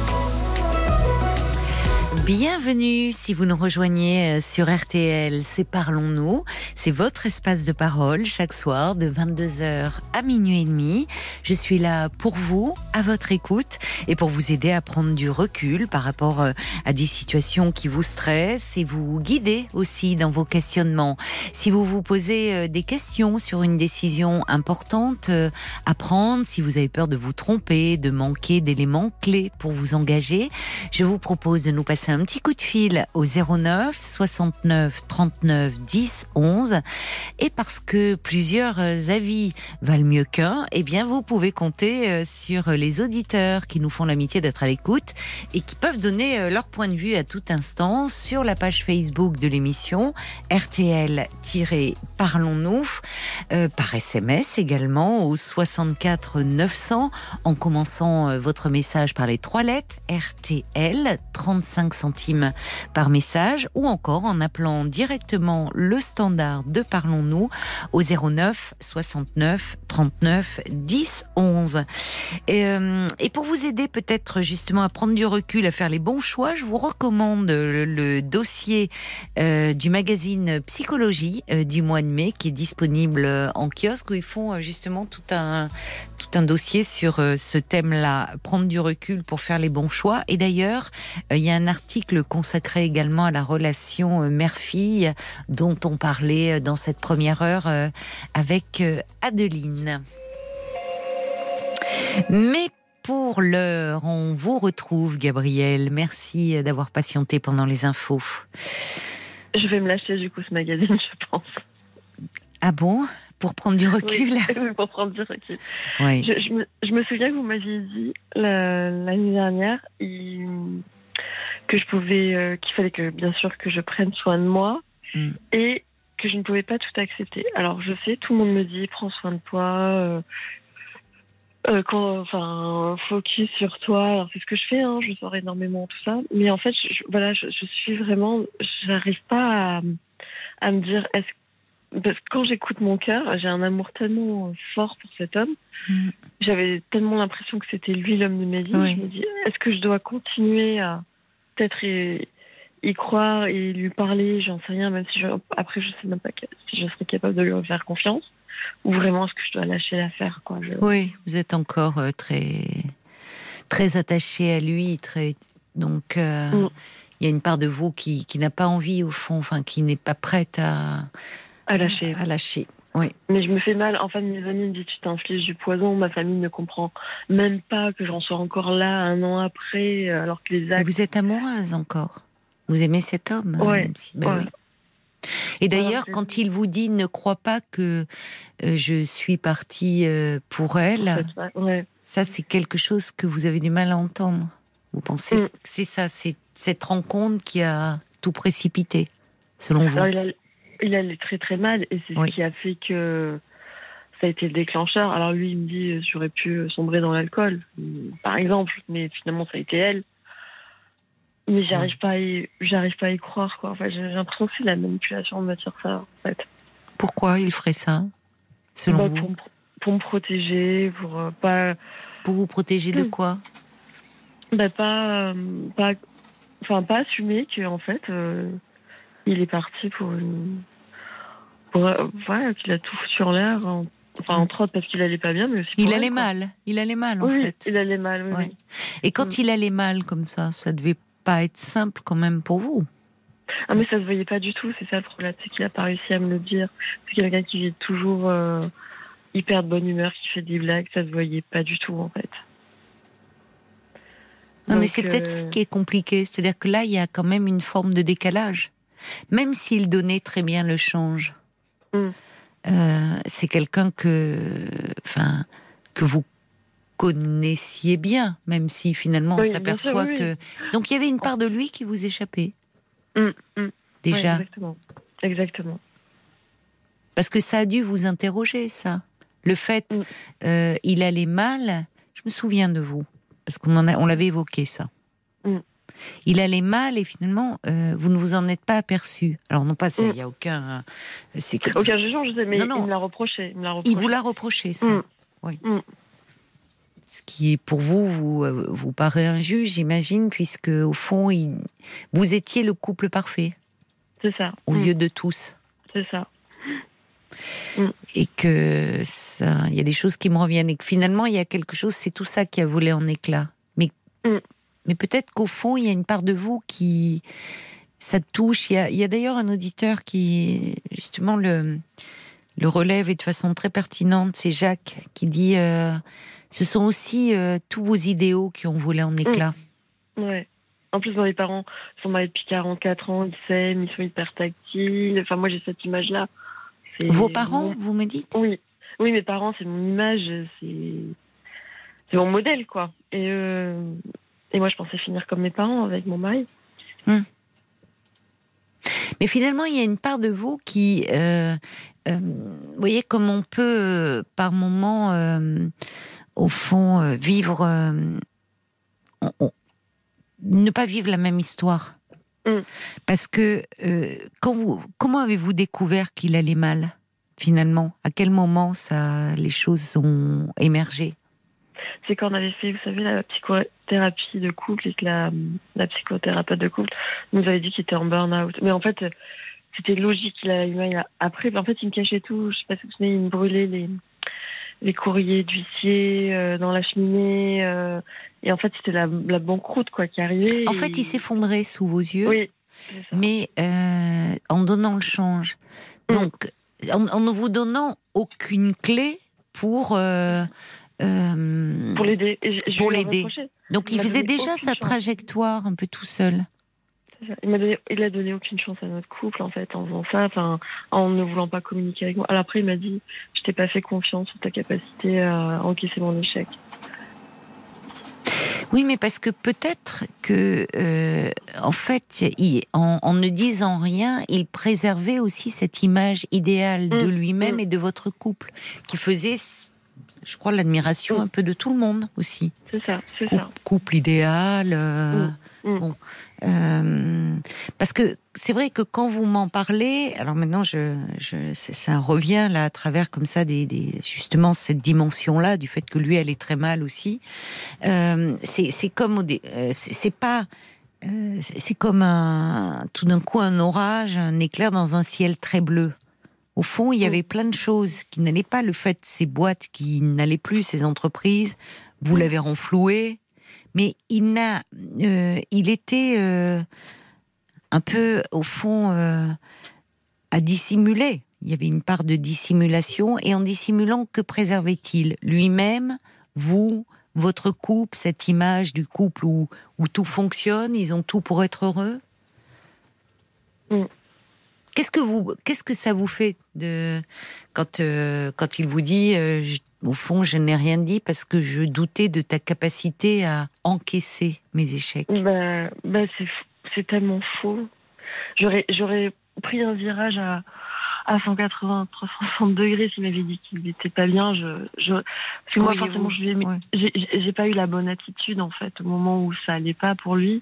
Bienvenue si vous nous rejoignez euh, sur RTL, c'est Parlons-nous. C'est votre espace de parole chaque soir de 22h à minuit et demi. Je suis là pour vous, à votre écoute et pour vous aider à prendre du recul par rapport euh, à des situations qui vous stressent et vous guider aussi dans vos questionnements. Si vous vous posez euh, des questions sur une décision importante à prendre, si vous avez peur de vous tromper, de manquer d'éléments clés pour vous engager, je vous propose de nous passer un petit coup de fil au 09 69 39 10 11 et parce que plusieurs euh, avis valent mieux qu'un, eh bien vous pouvez compter euh, sur les auditeurs qui nous font l'amitié d'être à l'écoute et qui peuvent donner euh, leur point de vue à tout instant sur la page Facebook de l'émission RTL-Parlons-nous par SMS également au 64 900 en commençant votre message par les trois lettres RTL 35 par message ou encore en appelant directement le standard de Parlons-nous au 09 69 39 10 11. Et, pour vous aider peut-être justement à prendre du recul, à faire les bons choix, je vous recommande le, dossier euh, du magazine Psychologie euh, du mois de mai qui est disponible euh, en kiosque où ils font justement tout un tout un dossier sur ce thème-là, prendre du recul pour faire les bons choix. Et d'ailleurs, il y a un article consacré également à la relation euh, mère-fille dont on parlait euh, dans cette première heure euh, avec Adeline. Mais pour l'heure, on vous retrouve, Gabriel. Merci d'avoir patienté pendant les infos. Je vais me lâcher du coup ce magazine, je pense. Ah bon? Pour prendre du *laughs* recul? *laughs* Oui, pour prendre du recul. Oui. Je, je me, je me souviens que vous m'aviez dit la- l'année dernière il- que je pouvais, euh, qu'il fallait que bien sûr que je prenne soin de moi Mm. et que je ne pouvais pas tout accepter. Alors je sais, tout le monde me dit prends soin de toi. euh, euh, quand, enfin, focus sur toi. Alors c'est ce que je fais, hein, je sors énormément tout ça. Mais en fait, je, voilà, je, je suis vraiment, j'arrive pas à, à me dire est-ce parce que quand j'écoute mon cœur, j'ai un amour tellement fort pour cet homme. Mm. J'avais tellement l'impression que c'était lui l'homme de ma vie. Oui. Je me dis, est-ce que je dois continuer à peut-être y, y croire et lui parler J'en sais rien, même si je, après je sais même pas que- si je serais capable de lui faire confiance. Ou vraiment est-ce que je dois lâcher l'affaire quoi. Je- Oui, vous êtes encore euh, très très attaché à lui, très donc euh, Mm. il y a une part de vous qui, qui n'a pas envie au fond, enfin qui n'est pas prête à, À lâcher. à lâcher. Oui. Mais je me fais mal. Enfin, mes amis me disent tu t'infliges du poison. Ma famille ne comprend même pas que j'en sois encore là un an après, alors que les actes. vous êtes amoureuse encore. Vous aimez cet homme. hein, Ouais, même si- ouais. oui. Et d'ailleurs, quand il vous dit ne crois pas que euh, je suis partie euh, pour elle, Ouais. ça c'est quelque chose que vous avez du mal à entendre. Vous pensez Mm. que c'est ça, c'est cette rencontre qui a tout précipité, selon vous? Alors, il, a- il allait très très mal et c'est Oui. ce qui a fait que ça a été le déclencheur. Alors lui, il me dit euh, j'aurais pu sombrer dans l'alcool, euh, par exemple, mais finalement ça a été elle. Mais j'arrive pas, à y- j'arrive pas à y croire quoi. Enfin, j'ai l'impression que c'est de la manipulation de me dire ça en fait. Pourquoi il ferait ça, selon Bah, vous pour, me- pour me protéger, pour euh, pas, Pour vous protéger de Mm. quoi bah, pas, euh, pas, enfin pas assumer que en fait euh, il est parti pour une, pour, euh, voilà, qu'il a tout foutu en l'air. en- Enfin, entre autres parce qu'il allait pas bien, mais aussi. Il allait elle, mal. Il allait mal, en oui, fait. il allait mal, oui. Ouais. Et quand Mm. il allait mal comme ça, ça devait pas être simple quand même pour vous. Ah, mais ça se voyait pas du tout, c'est ça le problème, c'est qu'il a pas réussi à me le dire. C'est quelqu'un qui est toujours euh, hyper de bonne humeur, qui fait des blagues, ça se voyait pas du tout en fait. Non, mais c'est peut-être euh, ce qui est compliqué. C'est-à-dire que là, il y a quand même une forme de décalage. Même s'il donnait très bien le change, Mm. euh, c'est quelqu'un que, enfin, que vous connaissiez bien, même si finalement on Oui, s'aperçoit oui, que. Donc il y avait une part de lui qui vous échappait. Mm, mm. Déjà. Exactement. Exactement. Parce que ça a dû vous interroger, ça. Le fait, euh, il allait mal. Je me souviens de vous, parce qu'on en a, on l'avait évoqué ça. Mm. Il allait mal et finalement, euh, vous ne vous en êtes pas aperçu. Alors non pas, ça, il Mm. n'y a aucun. C'est que- Aucun jugement, je sais, mais Non, non. il me l'a reproché. Il vous l'a reproché, ça. Mm. Oui. Mm. Ce qui est pour vous, vous, euh, vous paraît injuste, j'imagine, puisque au fond, il- vous étiez le couple parfait C'est ça. aux Mm. yeux de tous. C'est ça. et que ça, il y a des choses qui me reviennent et que finalement il y a quelque chose, c'est tout ça qui a volé en éclats. Mais, Mm. Mais peut-être qu'au fond il y a une part de vous qui ça touche. Il y a, d'ailleurs un auditeur qui justement le le relève et de façon très pertinente, c'est Jacques qui dit euh, ce sont aussi euh, tous vos idéaux qui ont volé en éclats. Ouais. En plus, les parents sont mariés depuis 44 ans, ils s'aiment, ils sont hyper tactiles. Enfin, moi, j'ai cette image-là. Vos parents, mon- vous me dites? Oui. Oui, mes parents, c'est mon image, c'est c'est mon modèle, quoi. Et, euh, et moi, je pensais finir comme mes parents avec mon mari. Mais finalement, il y a une part de vous qui, euh, euh, vous voyez, comme on peut euh, par moment, euh, au fond, vivre, on- on- ne pas vivre la même histoire. Mm. Parce que quand vous, comment avez-vous découvert qu'il allait mal finalement? À quel moment ça, les choses ont émergé? C'est quand on avait fait, vous savez, la psychothérapie de couple et que la, la psychothérapeute de couple nous avait dit qu'il était en burn-out. Mais en fait, c'était logique. Il a, il a- après, en fait, il me cachait tout. Je sais pas si vous souvenez, il me brûlait les, les courriers d'huissier euh, dans la cheminée. euh, et en fait, c'était la, la banqueroute, quoi, qui arrivait. En et- fait, il s'effondrait sous vos yeux. Oui. mais euh, en donnant le change. Mm. Donc, en, en ne vous donnant aucune clé pour. euh, euh, Pour l'aider. Pour l'aider. donc, il faisait déjà sa chance. trajectoire un peu tout seul. Il m'a donné, il a donné aucune chance à notre couple en fait en faisant ça, enfin en ne voulant pas communiquer avec moi. Alors après il m'a dit, je t'ai pas fait confiance sur ta capacité à encaisser mon échec. Oui, mais parce que peut-être que, euh, en fait, il- en, en ne disant rien, il préservait aussi cette image idéale de Mm, lui-même mm. et de votre couple, qui faisait, je crois, l'admiration Mm. un peu de tout le monde aussi. C'est ça, c'est Couple, ça. couple idéal. euh, Mm, mm. Bon, euh, parce que c'est vrai que quand vous m'en parlez, alors maintenant je, ça revient là à travers comme ça des, des- justement cette dimension-là du fait que lui elle est très mal aussi. Euh, c'est comme c'est pas c'est comme un tout d'un coup un orage, un éclair dans un ciel très bleu. Au fond, il y Mm. avait plein de choses qui n'allaient pas. Le fait, ces boîtes qui n'allaient plus, ces entreprises, vous l'avez renfloué, mais il n'a, euh, il était euh, un peu au fond euh, à dissimuler. il y avait une part de dissimulation, et en dissimulant, que préservait-il? Lui-même, vous, votre couple, cette image du couple où, où tout fonctionne, ils ont tout pour être heureux? Mm. Qu'est-ce que vous, qu'est-ce que ça vous fait de quand euh, quand il vous dit, euh, je- au fond, je n'ai rien dit parce que je doutais de ta capacité à encaisser mes échecs? Bah, bah c'est tellement faux. J'aurais j'aurais pris un virage à à 180 360 degrés s'il m'avait dit qu'il n'était pas bien. Je, je parce que moi forcément ouais. j'ai j'ai pas eu la bonne attitude en fait au moment où ça allait pas pour lui.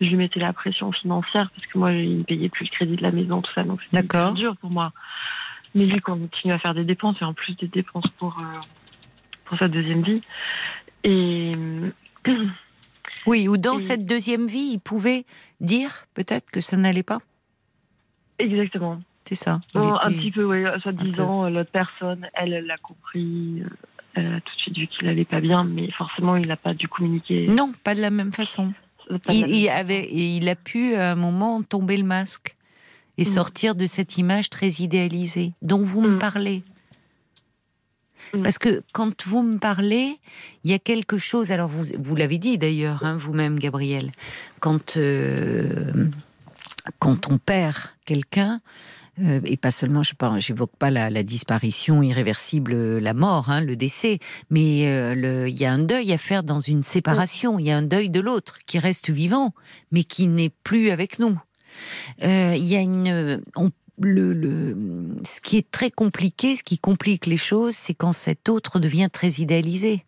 Je lui mettais la pression financière parce que moi il me payait plus le crédit de la maison tout ça donc c'était dur pour moi. Mais lui continue à faire des dépenses et en plus des dépenses pour euh, pour sa deuxième vie et Oui, ou dans Et- cette deuxième vie, il pouvait dire peut-être que ça n'allait pas? exactement. C'est ça. Bon, un était- petit peu, oui. Soit disant, euh, l'autre personne, elle, l'a compris. euh, Elle a tout de suite vu qu'il allait pas bien, mais forcément, il n'a pas dû communiquer. Non, pas de la même façon. Il, avait, il a pu à un moment tomber le masque et Mm. sortir de cette image très idéalisée dont vous me Mm. parlez. Mm. Parce que quand vous me parlez, il y a quelque chose. Alors vous, vous l'avez dit d'ailleurs hein, vous-même, Gabriel. Quand euh, quand on perd quelqu'un. Euh, et pas seulement, je ne j'évoque pas la, la disparition irréversible, euh, la mort, hein, le décès, mais euh, il y a un deuil à faire dans une séparation. Il y a un deuil de l'autre qui reste vivant, mais qui n'est plus avec nous. Euh, y a une, le- ce qui est très compliqué, ce qui complique les choses, c'est quand cet autre devient très idéalisé,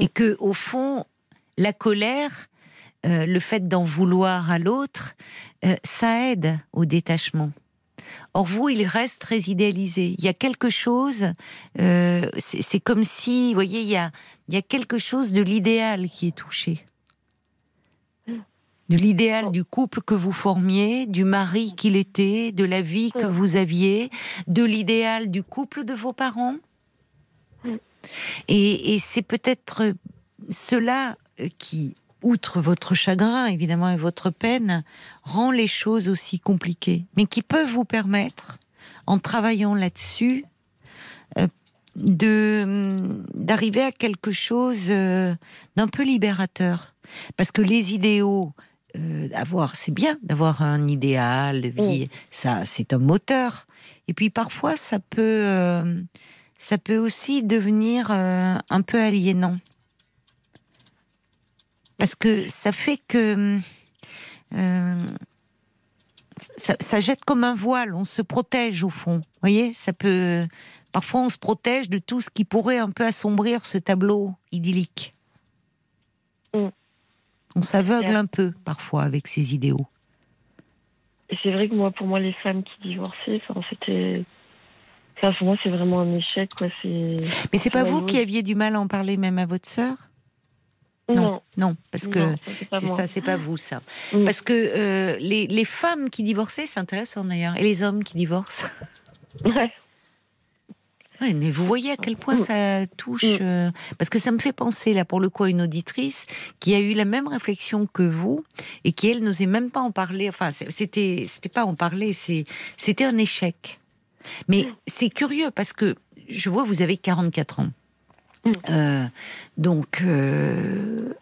et que au fond, la colère, euh, le fait d'en vouloir à l'autre, euh, ça aide au détachement. Or vous, il reste très idéalisé. Il y a quelque chose, euh, c'est comme si, vous voyez, il y a, il y a quelque chose de l'idéal qui est touché. De l'idéal du couple que vous formiez, du mari qu'il était, de la vie que vous aviez, de l'idéal du couple de vos parents. Et, et c'est peut-être cela qui, outre votre chagrin évidemment et votre peine, rend les choses aussi compliquées, mais qui peut vous permettre, en travaillant là-dessus, euh, de d'arriver à quelque chose euh, d'un peu libérateur, parce que les idéaux, euh, avoir, c'est bien d'avoir un idéal de vie, ça, c'est un moteur. Et puis parfois, ça peut, euh, ça peut aussi devenir euh, un peu aliénant. Parce que ça fait que euh, ça, ça jette comme un voile, on se protège au fond. Vous voyez, ça peut. Parfois, on se protège de tout ce qui pourrait un peu assombrir ce tableau idyllique. Mm. On s'aveugle un peu parfois avec ces idéaux. Et c'est vrai que moi, pour moi, les femmes qui divorçaient, enfin, c'était. Enfin, pour moi, c'est vraiment un échec, quoi. C'est. Mais c'est pas vous qui aviez du mal à en parler même à votre sœur? Non. Non, parce que non, c'est ça, c'est pas vous ça. Mm. Parce que euh, les, les femmes qui divorçaient, c'est intéressant d'ailleurs, et les hommes qui divorcent. *laughs* Ouais. Ouais, mais vous voyez à quel point ça touche. Mm. euh, parce que ça me fait penser, là, pour le coup, à une auditrice qui a eu la même réflexion que vous et qui, elle, n'osait même pas en parler. Enfin, c'était, c'était pas en parler, c'est, c'était un échec. Mais c'est curieux parce que je vois, vous avez 44 ans. Euh, donc. euh,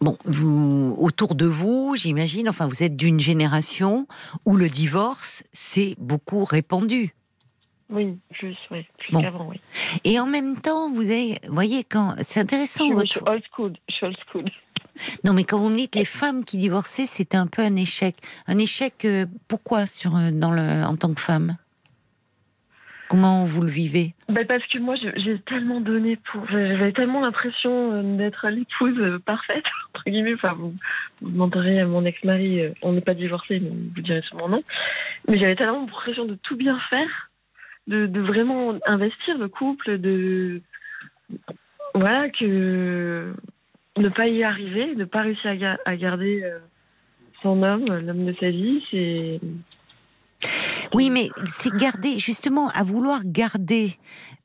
Bon, vous, autour de vous, j'imagine, enfin, vous êtes d'une génération où le divorce, c'est beaucoup répandu. Oui, plus, ouais, plus Bon. qu'avant, oui. Et en même temps, vous avez, voyez, quand c'est Je intéressant je votre. suis old school. Je suis old school. *laughs* Non, mais quand vous me dites les femmes qui divorçaient, c'était un peu un échec. Un échec, euh, pourquoi sur dans le en tant que femme? Comment vous le vivez Ben parce que moi, j'ai tellement donné pour. J'avais tellement l'impression euh, d'être l'épouse euh, parfaite, *laughs* entre guillemets. Enfin, vous, demanderez à mon ex-mari, euh, on n'est pas divorcés, mais vous direz sûrement non. Mais j'avais tellement l'impression de tout bien faire, de, vraiment investir le couple, de. Voilà, que. Ne pas y arriver, ne pas réussir à, à garder son homme, l'homme de sa vie, c'est. Oui, mais c'est garder, justement, à vouloir garder,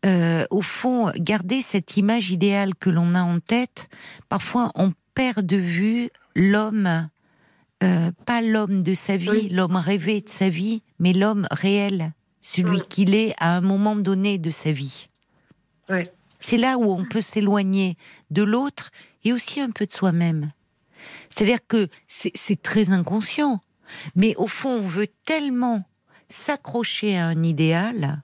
euh, au fond, garder cette image idéale que l'on a en tête. Parfois, on perd de vue l'homme, euh, pas l'homme de sa vie, Oui. l'homme rêvé de sa vie, mais l'homme réel, celui qu'il est à un moment donné de sa vie. C'est là où on peut s'éloigner de l'autre et aussi un peu de soi-même. C'est-à-dire que c'est très inconscient, mais au fond, on veut tellement s'accrocher à un idéal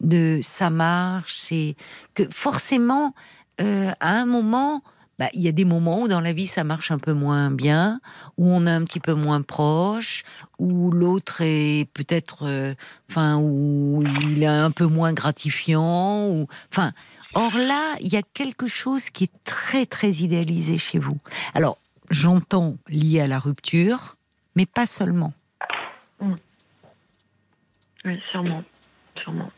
de ça marche, et que forcément, euh, à un moment, bah, il y a des moments où dans la vie ça marche un peu moins bien, où on est un petit peu moins proche, où l'autre est peut-être, euh, où il est un peu moins gratifiant, ou, enfin. Or là, il y a quelque chose qui est très très idéalisé chez vous. Alors, j'entends lié à la rupture, mais pas seulement. Oui, sûrement. Sûrement.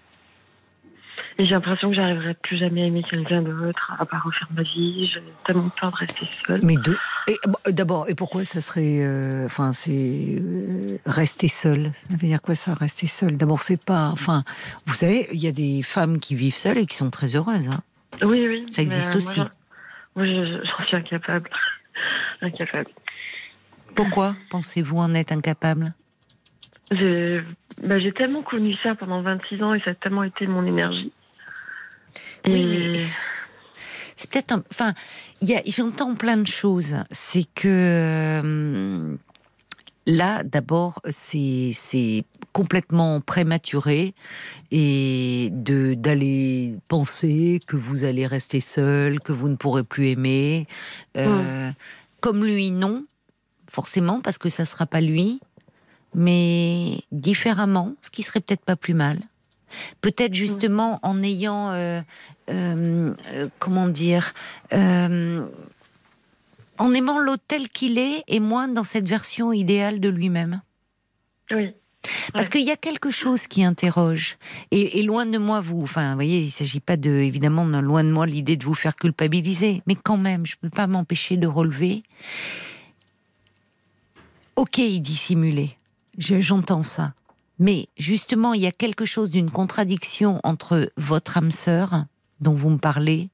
Et j'ai l'impression que j'arriverai plus jamais à aimer quelqu'un d'autre, à pas refaire ma vie. J'ai tellement peur de rester seule. Mais de... et, bon, D'abord, et pourquoi ça serait... euh, Enfin, c'est... euh, rester seul. Ça veut dire quoi ça, rester seul D'abord, c'est pas... Enfin, vous savez, il y a des femmes qui vivent seules et qui sont très heureuses. hein. Oui, oui. Ça existe mais, euh, aussi. Moi, j'en- moi, je- j'en suis incapable. *laughs* incapable. Pourquoi pensez-vous en être incapable? J'ai bah, j'ai tellement connu ça pendant 26 ans et ça a tellement été mon énergie. Oui, mais c'est peut-être un... Enfin, j'entends plein de choses. C'est que euh, là, d'abord, c'est complètement prématuré et de d'aller penser que vous allez rester seul, que vous ne pourrez plus aimer. Euh, Comme lui, non, forcément, parce que ça sera pas lui, mais différemment, ce qui serait peut-être pas plus mal. Peut-être justement en ayant, euh, euh, euh, comment dire, euh, en aimant l'autre tel qu'il est et moins dans cette version idéale de lui-même. Oui. Parce Ouais. qu'il y a quelque chose qui interroge. Et, et loin de moi, vous, enfin, vous voyez, il ne s'agit pas de, évidemment, de- loin de moi l'idée de vous faire culpabiliser. Mais quand même, je ne peux pas m'empêcher de relever. Ok, il dissimulait. Je- J'entends ça. Mais justement, il y a quelque chose d'une contradiction entre votre âme sœur, dont vous me parlez,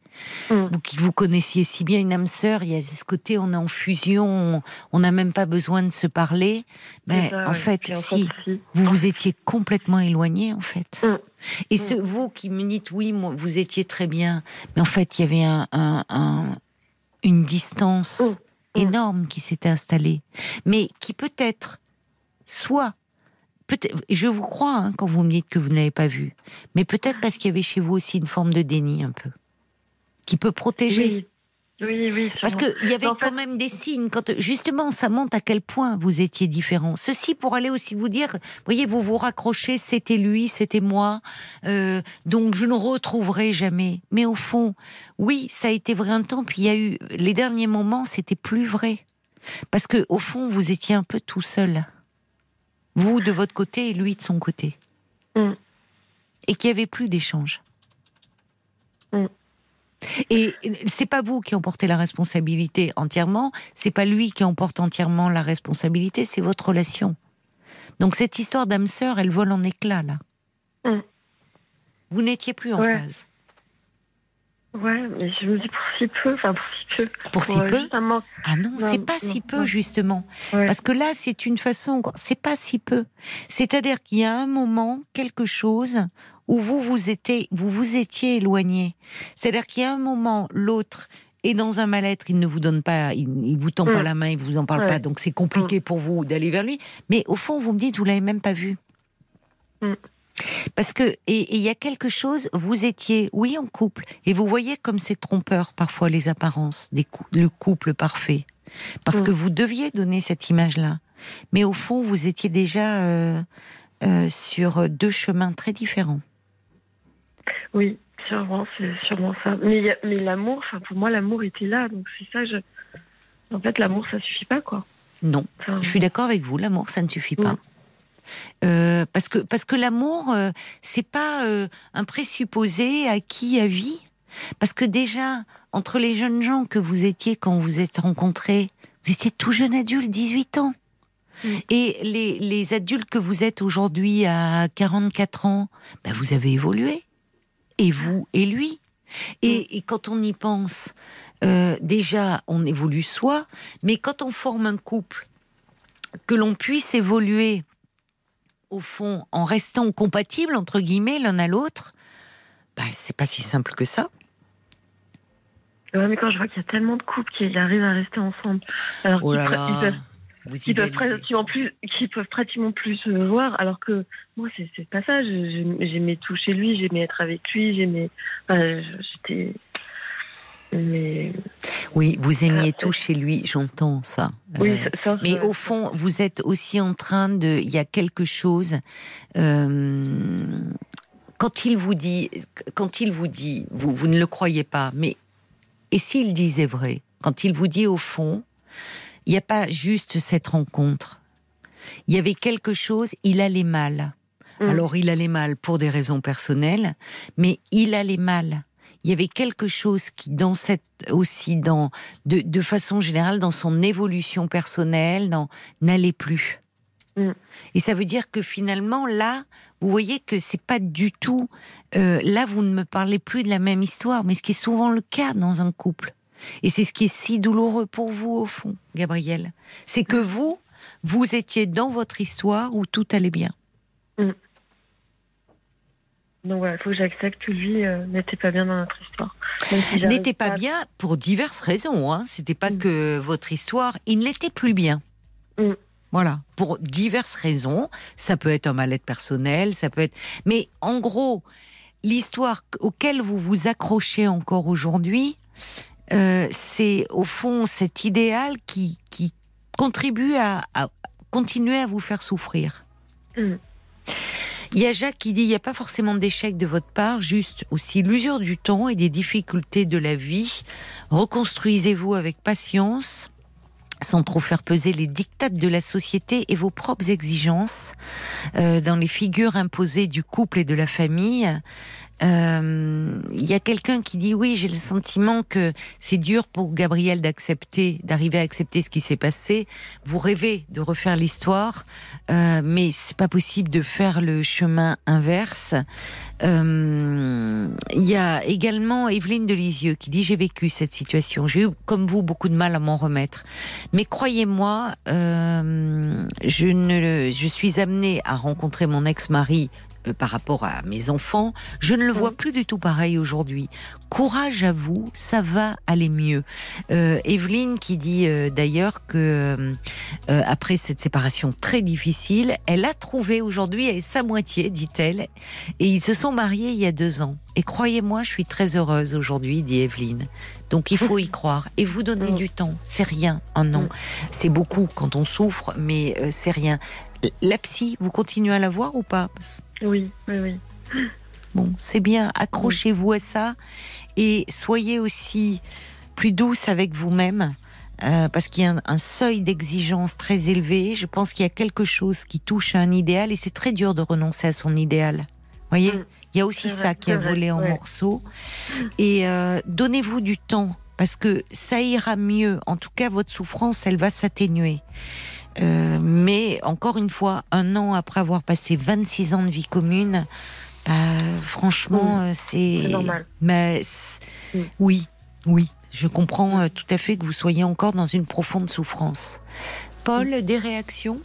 Mm. vous qui vous connaissiez si bien une âme sœur, il y a ce côté, on est en fusion, on- n'a même pas besoin de se parler. Mais ça, en fait, en si, fait, si. vous vous étiez complètement éloigné, en fait. Mm. Et ce, vous qui me dites, oui, moi, vous étiez très bien, mais en fait, il y avait un, un- un- une distance Mm. Mm. Énorme qui s'était installée, mais qui peut-être, soit, peut-être, je vous crois hein, quand vous me dites que vous n'avez pas vu, mais peut-être parce qu'il y avait chez vous aussi une forme de déni un peu, qui peut protéger. Oui, oui, oui. Parce qu'il y avait En fait- quand même des signes, quand justement ça montre à quel point vous étiez différents. Ceci pour aller aussi vous dire, vous voyez, vous vous raccrochez, c'était lui, c'était moi, euh, donc je ne retrouverai jamais. Mais au fond, oui, ça a été vrai un temps, puis il y a eu les derniers moments, c'était plus vrai. Parce que au fond, vous étiez un peu tout seul. Vous de votre côté et lui de son côté. Mm. Et qu'il n'y avait plus d'échange. Et c'est pas vous qui emportez la responsabilité entièrement, c'est pas lui qui emporte entièrement la responsabilité, c'est votre relation. Donc cette histoire d'âme sœur, elle vole en éclats là. Mm. Vous n'étiez plus en Ouais. phase. Ouais, mais je me dis pour si peu, enfin pour si peu. Pour si euh, peu. Ah non, c'est pas non, si peu non. justement. Ouais. Parce que là, c'est une façon, c'est pas si peu. C'est-à-dire qu'il y a un moment, quelque chose où vous vous étiez, vous vous étiez éloigné. C'est-à-dire qu'il y a un moment, l'autre est dans un mal-être, il ne vous donne pas, il, il vous tend pas Mm. la main, il vous en parle Ouais. pas, donc c'est compliqué pour vous d'aller vers lui. Mais au fond, vous me dites, vous l'avez même pas vu. Mm. Parce que et il y a quelque chose, vous étiez, oui, en couple, et vous voyez comme c'est trompeur parfois les apparences, des cou- le couple parfait, parce Mm. que vous deviez donner cette image-là, mais au fond vous étiez déjà euh, euh, sur deux chemins très différents. Oui, sûrement, c'est sûrement ça. Mais, mais l'amour, pour moi, l'amour était là, donc c'est ça. Je... En fait, l'amour, ça suffit pas, quoi. Non, Enfin, je suis d'accord avec vous, l'amour ça ne suffit pas. Mm. Euh, parce que parce que l'amour euh, c'est pas euh, un présupposé acquis à vie. Parce que déjà entre les jeunes gens que vous étiez quand vous êtes rencontrés, vous étiez tout jeune adulte, 18 ans. Mm. Et les, les adultes que vous êtes aujourd'hui à 44 ans, ben vous avez évolué. Et vous et lui. Et, et quand on y pense, euh, déjà on évolue soi, mais quand on forme un couple, que l'on puisse évoluer au fond, en restant compatibles, entre guillemets, l'un à l'autre, bah, c'est pas si simple que ça. Ouais, mais quand je vois qu'il y a tellement de couples qui arrivent à rester ensemble, alors Oh qu'ils là pre- là, ils peuvent, vous ils peuvent idéalisez. pratiquement plus, qui peuvent pratiquement plus se voir, alors que moi, c'est pas ça. J'aimais tout chez lui, j'aimais être avec lui, j'aimais. enfin, J'étais. Mais. Oui, vous aimiez Euh, tout chez lui, j'entends ça. Oui, Euh, ça- ça, Mais au fond, vous êtes aussi en train de. Il y a quelque chose. euh, quand il vous dit, quand il vous dit, vous, vous ne le croyez pas, mais et s'il disait vrai Quand il vous dit au fond, il n'y a pas juste cette rencontre. Il y avait quelque chose. Il allait mal. Mm. Alors il allait mal pour des raisons personnelles, mais il allait mal. Il y avait quelque chose qui, dans cette aussi, dans de, de façon générale, dans son évolution personnelle, n'allait plus. Mm. Et ça veut dire que finalement, là, vous voyez que c'est pas du tout. euh, là, vous ne me parlez plus de la même histoire, mais ce qui est souvent le cas dans un couple. Et c'est ce qui est si douloureux pour vous, au fond, Gabriel. C'est que vous, vous étiez dans votre histoire où tout allait bien. Donc voilà, il faut que j'accepte que lui euh, n'était pas bien dans notre histoire. Si n'était pas bien pour diverses raisons. Hein. C'était pas Mm. que votre histoire, il n'était plus bien. Mm. Voilà, pour diverses raisons. Ça peut être un mal-être personnel, ça peut être. Mais en gros, l'histoire auquel vous vous accrochez encore aujourd'hui, euh, c'est au fond cet idéal qui, qui contribue à, à continuer à vous faire souffrir. Mm. Il y a Jacques qui dit il n'y a pas forcément d'échec de votre part, juste aussi l'usure du temps et des difficultés de la vie. Reconstruisez-vous avec patience, sans trop faire peser les dictates de la société et vos propres exigences euh, dans les figures imposées du couple et de la famille. Euh, Il y a quelqu'un qui dit oui, j'ai le sentiment que c'est dur pour Gabriel d'accepter, d'arriver à accepter ce qui s'est passé. Vous rêvez de refaire l'histoire, euh, mais c'est pas possible de faire le chemin inverse. Euh, Il y a également Evelyne Delisieux qui dit j'ai vécu cette situation, j'ai eu comme vous beaucoup de mal à m'en remettre, mais croyez-moi, euh, je ne, je suis amenée à rencontrer mon ex-mari euh, par rapport à mes enfants, je ne le vois plus du tout pareil aujourd'hui. Courage à vous, ça va aller mieux. Euh, Evelyne qui dit euh, d'ailleurs que après cette séparation très difficile, elle a trouvé aujourd'hui sa moitié, dit-elle, et ils se sont mariés il y a deux ans. Et croyez-moi, je suis très heureuse aujourd'hui, dit Evelyne. Donc il faut y croire et vous donner Mm. du temps. C'est rien, un an. C'est beaucoup quand on souffre, mais c'est rien. La psy, vous continuez à la voir ou pas? Oui, oui, oui. Bon, c'est bien, accrochez-vous à ça et soyez aussi plus douce avec vous-même. euh, parce qu'il y a un, un seuil d'exigence très élevé. Je pense qu'il y a quelque chose qui touche à un idéal et c'est très dur de renoncer à son idéal. Voyez, Mm. il y a aussi ça vrai, qui a vrai, volé en ouais. morceaux. Et euh, donnez-vous du temps parce que ça ira mieux. En tout cas, votre souffrance, elle va s'atténuer. Euh, mais encore une fois, un an après avoir passé 26 ans de vie commune, bah, franchement, euh, c'est. C'est normal. Mais c'est- Mm. oui, oui, je comprends tout à fait que vous soyez encore dans une profonde souffrance. Paul, des réactions?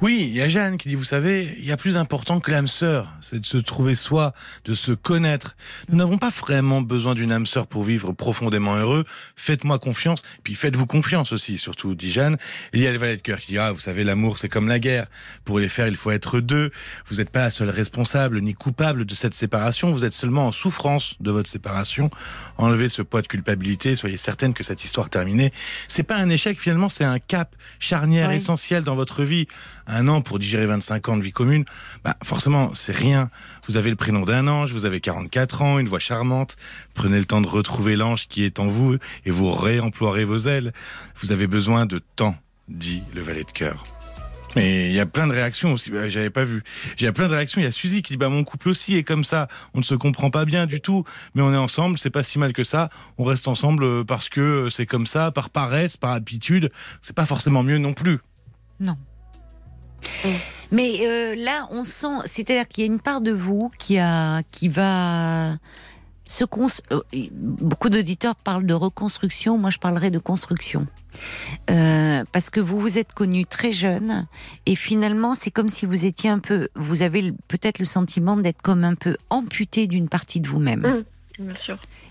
Oui, il y a Jeanne qui dit, vous savez, il y a plus important que l'âme sœur, c'est de se trouver soi, de se connaître. Nous n'avons pas vraiment besoin d'une âme sœur pour vivre profondément heureux. Faites-moi confiance, puis faites-vous confiance aussi, surtout, dit Jeanne. Et il y a le valet de cœur qui dit, ah, vous savez, l'amour, c'est comme la guerre. Pour les faire, il faut être deux. Vous n'êtes pas la seule responsable ni coupable de cette séparation. Vous êtes seulement en souffrance de votre séparation. Enlevez ce poids de culpabilité. Soyez certaine que cette histoire terminée, c'est pas un échec, finalement, c'est un cap charnière Oui. essentiel dans votre vie. Un an pour digérer 25 ans de vie commune, bah forcément, c'est rien. Vous avez le prénom d'un ange, vous avez 44 ans, une voix charmante. Prenez le temps de retrouver l'ange qui est en vous et vous réemploierez vos ailes. Vous avez besoin de temps, dit le valet de cœur. Mais il y a plein de réactions aussi, bah, j'avais pas vu. Il y a plein de réactions, il y a Suzy qui dit bah mon couple aussi est comme ça, on ne se comprend pas bien du tout, mais on est ensemble, c'est pas si mal que ça. On reste ensemble euh, parce que euh, c'est comme ça, par paresse, par habitude, c'est pas forcément mieux non plus. Non. Mais euh, là, on sent, c'est-à-dire qu'il y a une part de vous qui a, qui va, ce euh, beaucoup d'auditeurs parlent de reconstruction, moi je parlerai de construction. Euh, parce que vous vous êtes connu très jeune et finalement c'est comme si vous étiez un peu, vous avez peut-être le sentiment d'être comme un peu amputé d'une partie de vous-même. Mmh.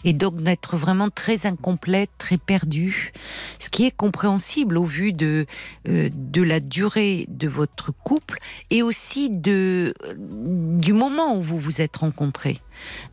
Et donc d'être vraiment très incomplète, très perdue, ce qui est compréhensible au vu de euh, de la durée de votre couple et aussi de du moment où vous vous êtes rencontrés.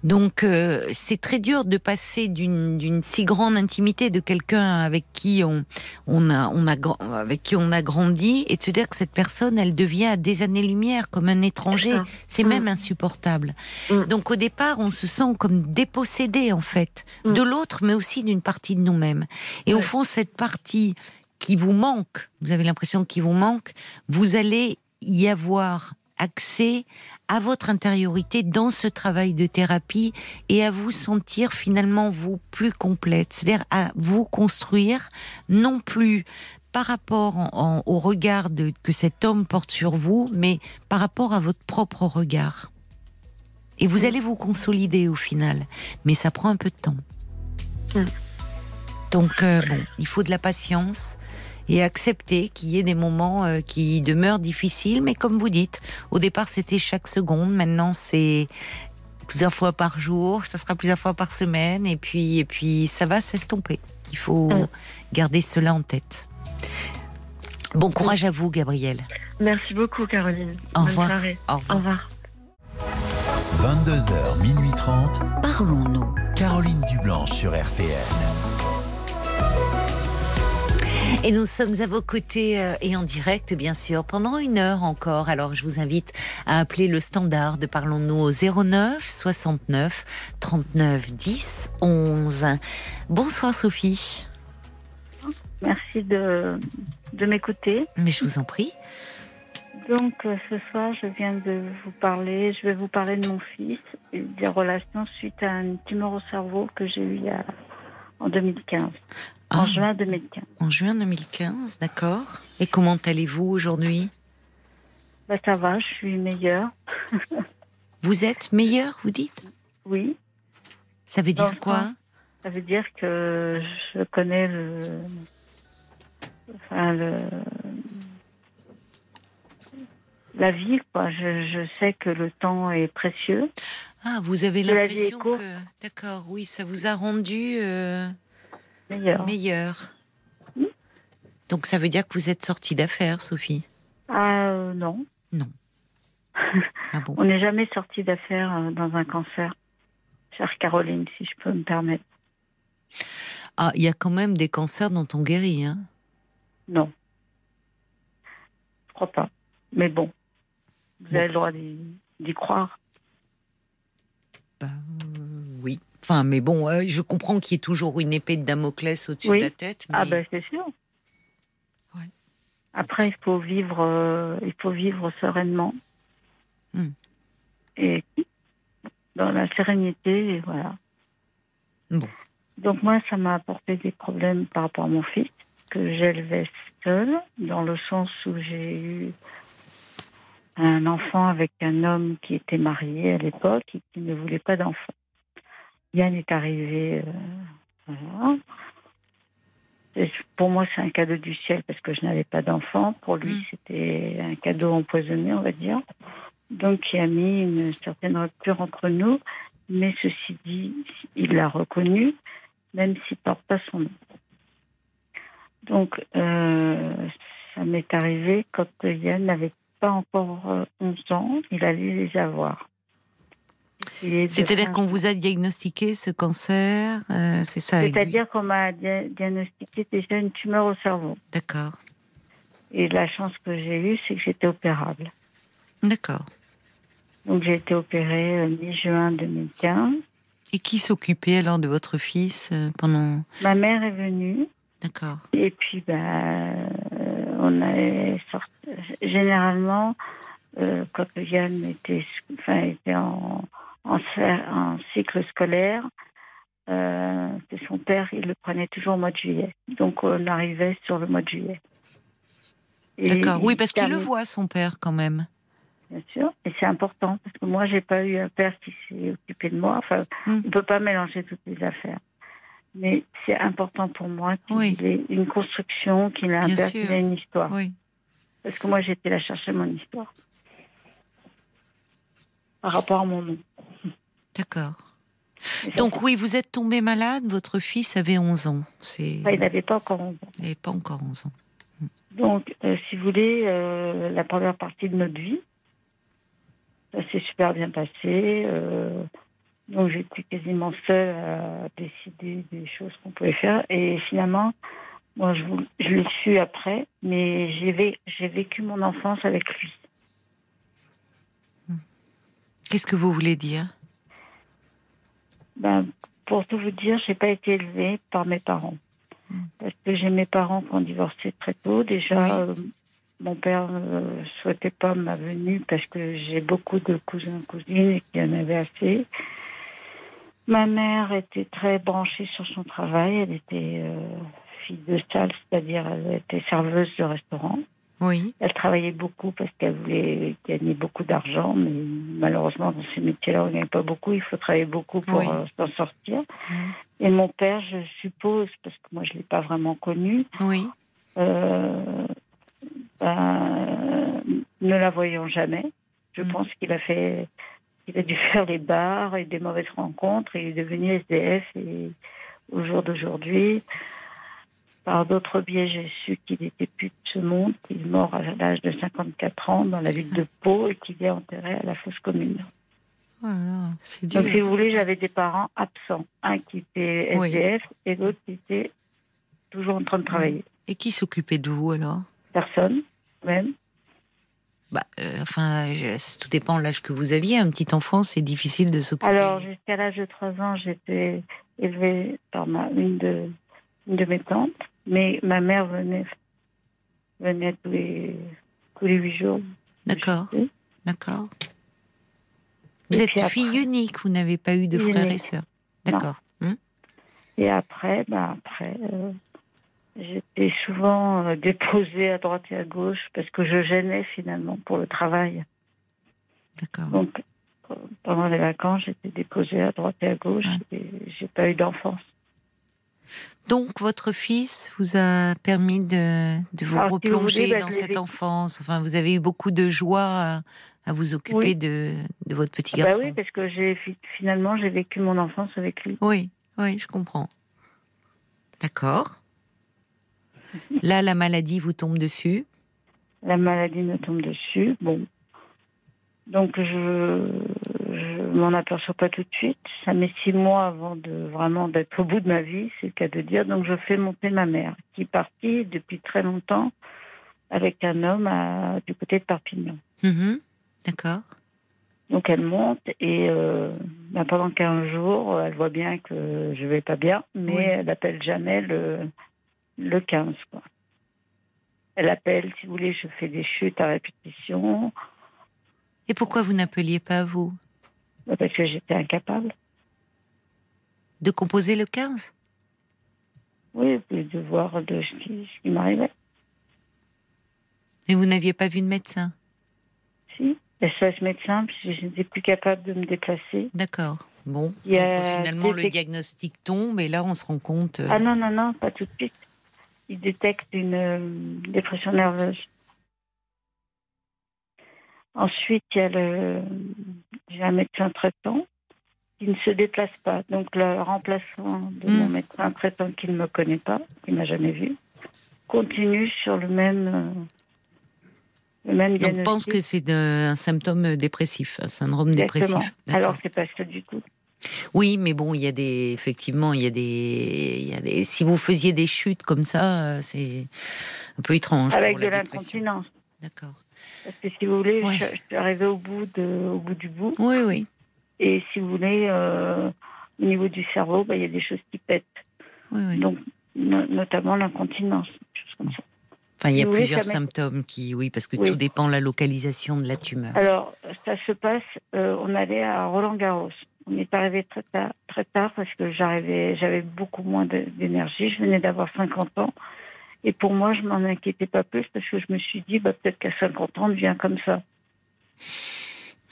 Donc euh, c'est très dur de passer d'une si grande intimité de quelqu'un avec qui on, on, a, on a, avec qui on a grandi et de se dire que cette personne, elle devient à des années-lumière comme un étranger. C'est mm. même insupportable. Mm. Donc au départ, on se sent comme dépossédé en fait mm. de l'autre, mais aussi d'une partie de nous-mêmes. Et au fond, cette partie qui vous manque, vous avez l'impression qu'il vous manque, vous allez y avoir accès à votre intériorité dans ce travail de thérapie et à vous sentir finalement vous plus complète, c'est-à-dire à vous construire non plus par rapport au regard que cet homme porte sur vous, mais par rapport à votre propre regard. Et vous allez vous consolider au final, mais ça prend un peu de temps. Hum. Donc euh, bon, il faut de la patience et accepter qu'il y ait des moments euh, qui demeurent difficiles. Mais comme vous dites, au départ c'était chaque seconde, maintenant c'est plusieurs fois par jour, ça sera plusieurs fois par semaine, et puis, et puis ça va s'estomper. Il faut mm. garder cela en tête. Bon courage à vous, Gabriel. Merci beaucoup, Caroline. Au revoir. Au revoir. Au revoir. 22h, minuit 30. Parlons-nous. Caroline Dublanche sur RTN. Et nous sommes à vos côtés euh, et en direct, bien sûr, pendant une heure encore. Alors, je vous invite à appeler le standard de Parlons-nous au 09 69 39 10 11. Bonsoir, Sophie. Merci de, de m'écouter. Mais je vous en prie. Donc, euh, ce soir, je viens de vous parler, je vais vous parler de mon fils et des relations suite à une tumeur au cerveau que j'ai eu en 2015. En ah. juin 2015. En juin 2015, d'accord. Et comment allez-vous aujourd'hui? Bah, Ça va, je suis meilleure. *laughs* vous êtes meilleure, vous dites? Oui. Ça veut dire quoi? Ça veut dire que je connais le. Enfin, le. La vie, quoi. Je, je sais que le temps est précieux. Ah, vous avez l'impression que. D'accord, oui, ça vous a rendu. Euh, Meilleur. Hmm Donc ça veut dire que vous êtes sortie d'affaires, Sophie Ah euh, non. Non. *laughs* Ah bon. On n'est jamais sorti d'affaires euh, dans un cancer, chère Caroline, si je peux me permettre. Ah, il y a quand même des cancers dont on guérit, hein Non. Je crois pas. Mais bon, vous avez le droit d'y croire. Bah, oui. Enfin, mais bon, euh, je comprends qu'il y ait toujours une épée de Damoclès au-dessus de la tête. Ah ben c'est sûr. Après, il faut vivre, euh, il faut vivre sereinement hmm. et dans la sérénité, et voilà. Donc moi, ça m'a apporté des problèmes par rapport à mon fils que j'élevais seul, dans le sens où j'ai eu un enfant avec un homme qui était marié à l'époque et qui ne voulait pas d'enfant. Yann est arrivé. Euh, pour moi, c'est un cadeau du ciel parce que je n'avais pas d'enfant. Pour lui, mm. c'était un cadeau empoisonné, on va dire. Donc, il a mis une certaine rupture entre nous. Mais ceci dit, il l'a reconnu, même s'il ne porte pas son nom. Donc, euh, ça m'est arrivé quand Yann n'avait pas encore 11 euh, ans, il allait les avoir. C'est-à-dire qu'on vous a diagnostiqué ce cancer, euh, c'est ça C'est-à-dire qu'on m'a diagnostiqué déjà une tumeur au cerveau. D'accord. Et la chance que j'ai eue, c'est que j'étais opérable. D'accord. Donc j'ai été opérée euh, mi-juin 2015. Et qui s'occupait alors de votre fils euh, pendant Ma mère est venue. D'accord. Et puis, ben, on a sorti. Généralement, quand Yann était, enfin, était en, en, cycle scolaire, euh, son père, il le prenait toujours au mois de juillet. Donc on arrivait sur le mois de juillet. D'accord, oui, parce qu'il le voit, son père, quand même. bien sûr. Et c'est important parce que moi, j'ai pas eu un père qui s'est occupé de moi. Enfin, Mm. on peut pas mélanger toutes les affaires. Mais c'est important pour moi qu'il Oui. ait une construction, qu'il ait un Bien père, qu'il ait une histoire. Oui. Parce que moi, été la chercher mon histoire. Par rapport à mon nom. D'accord. Donc oui, vous êtes tombé malade, votre fils avait 11 ans. C'est... il n'avait pas encore 11 ans. Il n'avait pas encore 11 ans. Donc, euh, si vous voulez, euh, la première partie de notre vie, ça s'est super bien passé. euh, donc, j'étais quasiment seule à décider des choses qu'on pouvait faire. Et finalement, moi, je, je l'ai su après, mais j'ai vécu mon enfance avec lui. Qu'est-ce que vous voulez dire? Ben, pour tout vous dire, j'ai pas été élevée par mes parents. Parce que j'ai mes parents qui ont divorcé très tôt. Déjà, Oui. euh, mon père ne souhaitait pas ma venue parce que j'ai beaucoup de cousins cousines et qu'il y en avait assez. Ma mère était très branchée sur son travail. Elle était euh, fille de salle, c'est-à-dire elle était serveuse de restaurant. Oui. Elle travaillait beaucoup parce qu'elle voulait gagner beaucoup d'argent, mais malheureusement, dans ces métiers-là, on ne gagne pas beaucoup. Il faut travailler beaucoup pour Oui. euh, s'en sortir. Et mon père, je suppose, parce que moi, je ne l'ai pas vraiment connu, Oui. euh, ben, ne la voyant jamais, je Mhm. pense qu'il a fait, il a dû *laughs* faire les bars et des mauvaises rencontres. Et il est devenu SDF. Et au jour d'aujourd'hui, par d'autres biais, j'ai su qu'il était plus de ce monde, qu'il est mort à l'âge de 54 ans dans la ville de Pau et qu'il est enterré à la fosse commune. Oh là là, c'est dur. Donc, si vous voulez, j'avais des parents absents. Un qui était Oui. SDF et l'autre qui était toujours en train de travailler. Et qui s'occupait de vous alors? Personne, même. bah, euh, Enfin, je- tout dépend de l'âge que vous aviez. Un petit enfant, c'est difficile de s'occuper. Alors, jusqu'à l'âge de 3 ans, j'étais élevée par ma, une, de, une de mes tantes, mais ma mère venait, venait tous les, tous les 8 jours. D'accord. D'accord. Vous Et êtes après- fille unique, vous n'avez pas eu de frères et sœurs. D'accord. Hum Et après, bah après, euh, j'étais souvent euh, déposée à droite et à gauche parce que je gênais finalement pour le travail. D'accord. Donc, euh, pendant les vacances, j'étais déposée à droite et à gauche Ouais. et j'ai pas eu d'enfance. Donc, votre fils vous a permis de, de vous Alors, si vous replonger voulez, bah, dans l'ai cette enfance. Enfin, vous avez eu beaucoup de joie à, à vous occuper Oui. de, de votre petit Ah bah garçon. oui, parce que j'ai fi- finalement j'ai vécu mon enfance avec lui. Oui, oui, je comprends. D'accord. Là, la maladie vous tombe dessus. La maladie me tombe dessus. Bon, donc je je m'en aperçois pas tout de suite. Ça met six mois avant de vraiment d'être au bout de ma vie, c'est le cas de dire. Donc je fais monter ma mère, qui est partie depuis très longtemps avec un homme à- du côté de Perpignan. Mhm. D'accord. Donc elle monte et euh, ben, pendant 15 jours, elle voit bien que je vais pas bien, mais Oui. elle appelle jamais le, le 15. Quoi. Elle appelle, si vous voulez, je fais des chutes à répétition Et pourquoi vous n'appeliez pas vous? Parce que j'étais incapable. de composer le 15 Oui, puis de voir de ce qui, m'arrivait. Et vous n'aviez pas vu de médecin? Si, SOS médecin, puis je n'étais plus capable de me déplacer. D'accord. Bon. Il Donc, a finalement, le diagnostic tombe et là, on se rend compte. euh, Ah non, non, non, pas tout de suite. Il détecte une euh, dépression nerveuse. Ensuite, il y a le, j'ai un médecin traitant qui ne se déplace pas. Donc, le remplaçant de mon médecin traitant qui ne me connaît pas, qui ne m'a jamais vu, continue sur le même, euh, le même on diagnostic. pense que c'est un symptôme dépressif, un syndrome Exactement. dépressif. Alors, c'est pas ça du tout. Oui, mais bon, il y a des, effectivement, il y a des, il y a des, si vous faisiez des chutes comme ça, euh, c'est un peu étrange. Avec de l'incontinence. D'accord. Parce que si vous voulez, Ouais. je, je suis arrivée au bout, de, au bout du bout. Oui, oui. Et si vous voulez, euh, au niveau du cerveau, bah, il y a des choses qui pètent. oui, oui. Donc, no- notamment l'incontinence, des choses comme ça. Enfin, il y a plusieurs symptômes qui, oui, parce que Oui. tout dépend de la localisation de la tumeur. Alors, ça se passe, euh, on allait à Roland-Garros. On est arrivé très tard, très tard parce que j'arrivais, j'avais beaucoup moins d'énergie. Je venais d'avoir 50 ans. Et pour moi, je m'en inquiétais pas plus parce que je me suis dit, bah, peut-être qu'à 50 ans, on devient comme ça.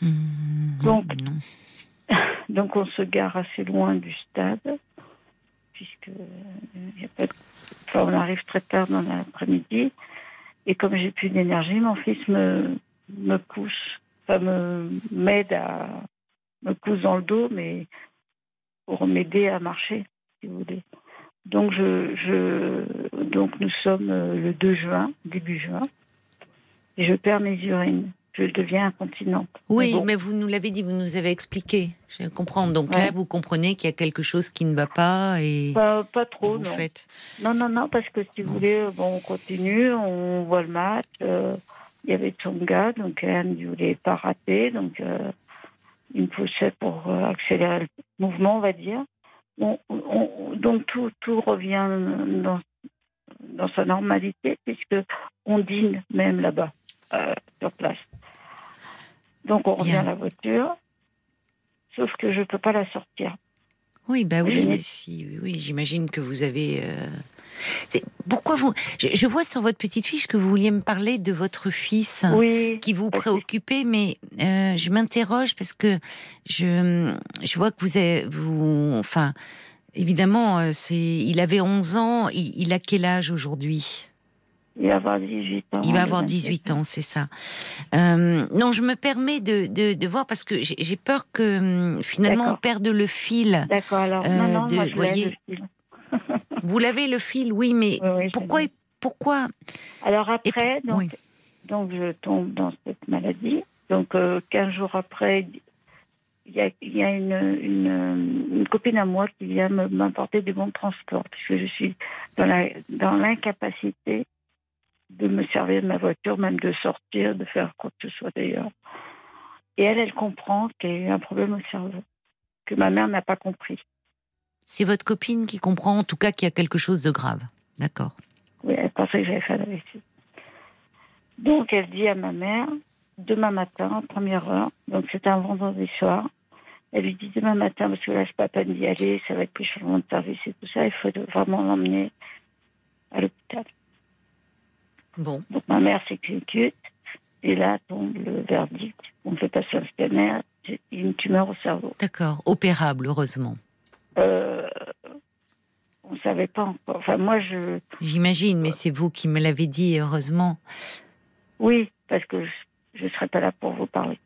Hmm, donc, *laughs* donc on se gare assez loin du stade, puisque euh, on arrive très tard dans l'après-midi. Et comme j'ai plus d'énergie, mon fils me, me pousse, enfin me m'aide à me pousse dans le dos, mais pour m'aider à marcher, si vous voulez. Donc, je, je, donc nous sommes euh, le 2 juin, début juin, et je perds mes urines. Je deviens incontinente. Oui, mais, vous nous l'avez dit, vous nous avez expliqué. Je comprends. Donc là, vous comprenez qu'il y a quelque chose qui ne va pas et. Pas, pas trop, non. Non, non, non, parce que si vous voulez, bon, on continue, on voit le match. Euh, il y avait Tonga, donc elle ne voulait pas rater, donc euh, il me poussait pour accélérer le mouvement, on va dire donc tout, tout revient dans, dans, sa normalité puisque on dîne même là-bas, euh, sur place. Donc on revient à la voiture, sauf que je ne peux pas la sortir. Oui, bah oui, mais si, oui, j'imagine que vous avez. Euh, pourquoi vous je, vois sur votre petite fiche que vous vouliez me parler de votre fils qui vous préoccupait, mais euh, je m'interroge parce que je, je vois que vous avez, vous, enfin, évidemment, euh, c'est, il avait 11 ans. Il, a quel âge aujourd'hui? Il va avoir 18 ans. Il va avoir 18 ans, c'est ça. Euh, non, je me permets de, de, voir parce que j'ai peur que hum, finalement on perde le fil. D'accord, alors non, non, moi, je voyez, le fil. *laughs* Vous l'avez le fil, oui, mais pourquoi, pourquoi Alors après, donc, donc je tombe dans cette maladie. Donc 15 euh, jours après, il y a, y a une, une, copine à moi qui vient m'apporter des bons de transport, puisque je suis dans l'incapacité dans de me servir de ma voiture, même de sortir, de faire quoi que ce soit d'ailleurs. Et elle, elle comprend qu'il y a eu un problème au cerveau, que ma mère n'a pas compris. C'est votre copine qui comprend en tout cas qu'il y a quelque chose de grave. D'accord. Oui, elle pensait que j'avais fait la. Donc elle dit à ma mère, demain matin, première heure, donc c'était un vendredi soir, elle lui dit demain matin, parce que là, c'est pas peine d'y aller, ça va être plus changement de service et tout ça, il faut vraiment l'emmener à l'hôpital. Bon. Donc ma mère s'exécute, et là tombe le verdict. On fait passer un scanner, une tumeur au cerveau. D'accord, opérable, heureusement. Euh, on ne savait pas encore. Enfin, moi, je. J'imagine, mais c'est vous qui me l'avez dit, heureusement. Oui, parce que je ne serais pas là pour vous parler.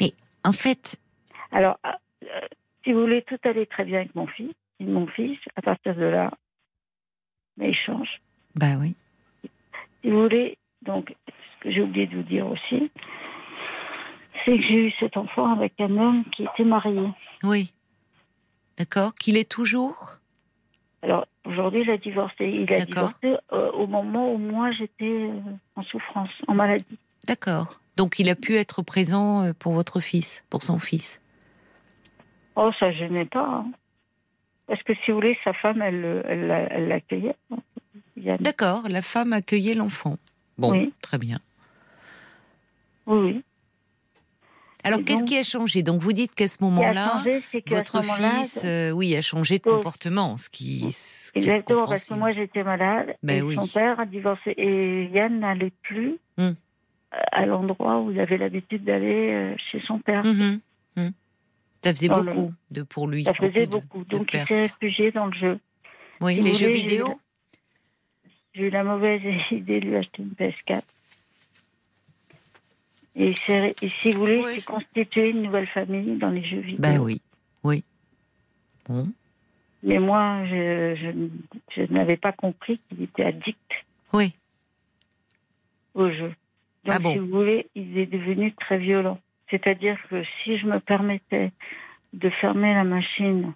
Mais en fait. Alors, euh, si vous voulez, tout allait très bien avec mon fils. Mon fils, à partir de là, mais il change. Bah oui. Si vous voulez, donc, ce que j'ai oublié de vous dire aussi, c'est que j'ai eu cet enfant avec un homme qui était marié. Oui. D'accord. Qu'il est toujours? Alors, aujourd'hui, il a divorcé. Il a divorcé euh, au moment où moi, j'étais euh, en souffrance, en maladie. D'accord. Donc, il a pu être présent euh, pour votre fils, pour son fils? Oh, ça ne gênait pas. Hein. Parce que, si vous voulez, sa femme, elle l'accueillait. D'accord, la femme accueillait l'enfant. Bon, très bien. Oui, oui. Alors, qu'est-ce qui a changé? Donc, vous dites qu'à ce moment-là, votre fils, euh, oui, a changé de comportement, ce qui. Exactement, parce que moi, j'étais malade. Ben et Son père a divorcé et Yann n'allait plus hmm. à l'endroit où il avait l'habitude d'aller euh, chez son père. Hum, hum, Ça faisait beaucoup de, pour lui. Ça faisait beaucoup. Donc, il s'est réfugié dans le jeu. Oui, les jeux vidéo? J'ai eu la mauvaise *laughs* idée de lui acheter une PS4. Et, si vous voulez, c'est constituer une nouvelle famille dans les jeux vidéo. Ben oui, oui. Bon. Mais moi, je, je, n'avais pas compris qu'il était addict. Oui. Au jeu. Donc, ah si vous voulez, il est devenu très violent. C'est-à-dire que si je me permettais de fermer la machine,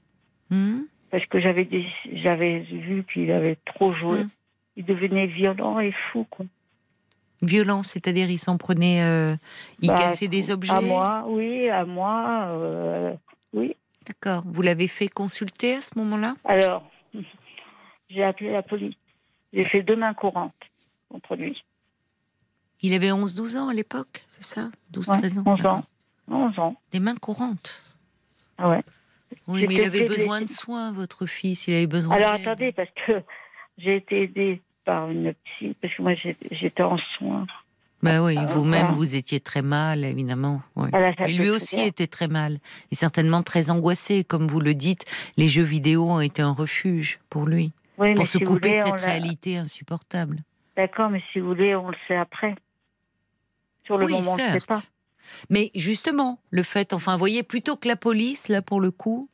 hmm. parce que j'avais j'avais vu qu'il avait trop joué, hmm. Il devenait violent et fou, quoi. Violent, c'est-à-dire il s'en prenait, euh, il bah, cassait des objets? À moi, oui, à moi, euh, oui. D'accord. Vous l'avez fait consulter à ce moment-là? Alors, j'ai appelé la police. J'ai fait deux mains courantes contre lui. Il avait 11-12 ans à l'époque, c'est ça? 12-13 ans 11 ans. 11 ans. Des mains courantes? Ah ouais. Oui, mais il avait besoin de soins, votre fils. Il avait besoin Alors attendez, parce que j'ai été aidée par une psy, parce que moi j'étais en soins Bah oui, vous-même, vous étiez très mal, évidemment. Et lui aussi était très mal. Et certainement très angoissé, comme vous le dites. Les jeux vidéo ont été un refuge pour lui. pour se couper de cette réalité insupportable. D'accord, mais si vous voulez, on le sait après. Sur le moment, on ne sait pas. Mais justement, le fait, enfin, vous voyez, plutôt que la police, là, pour le coup,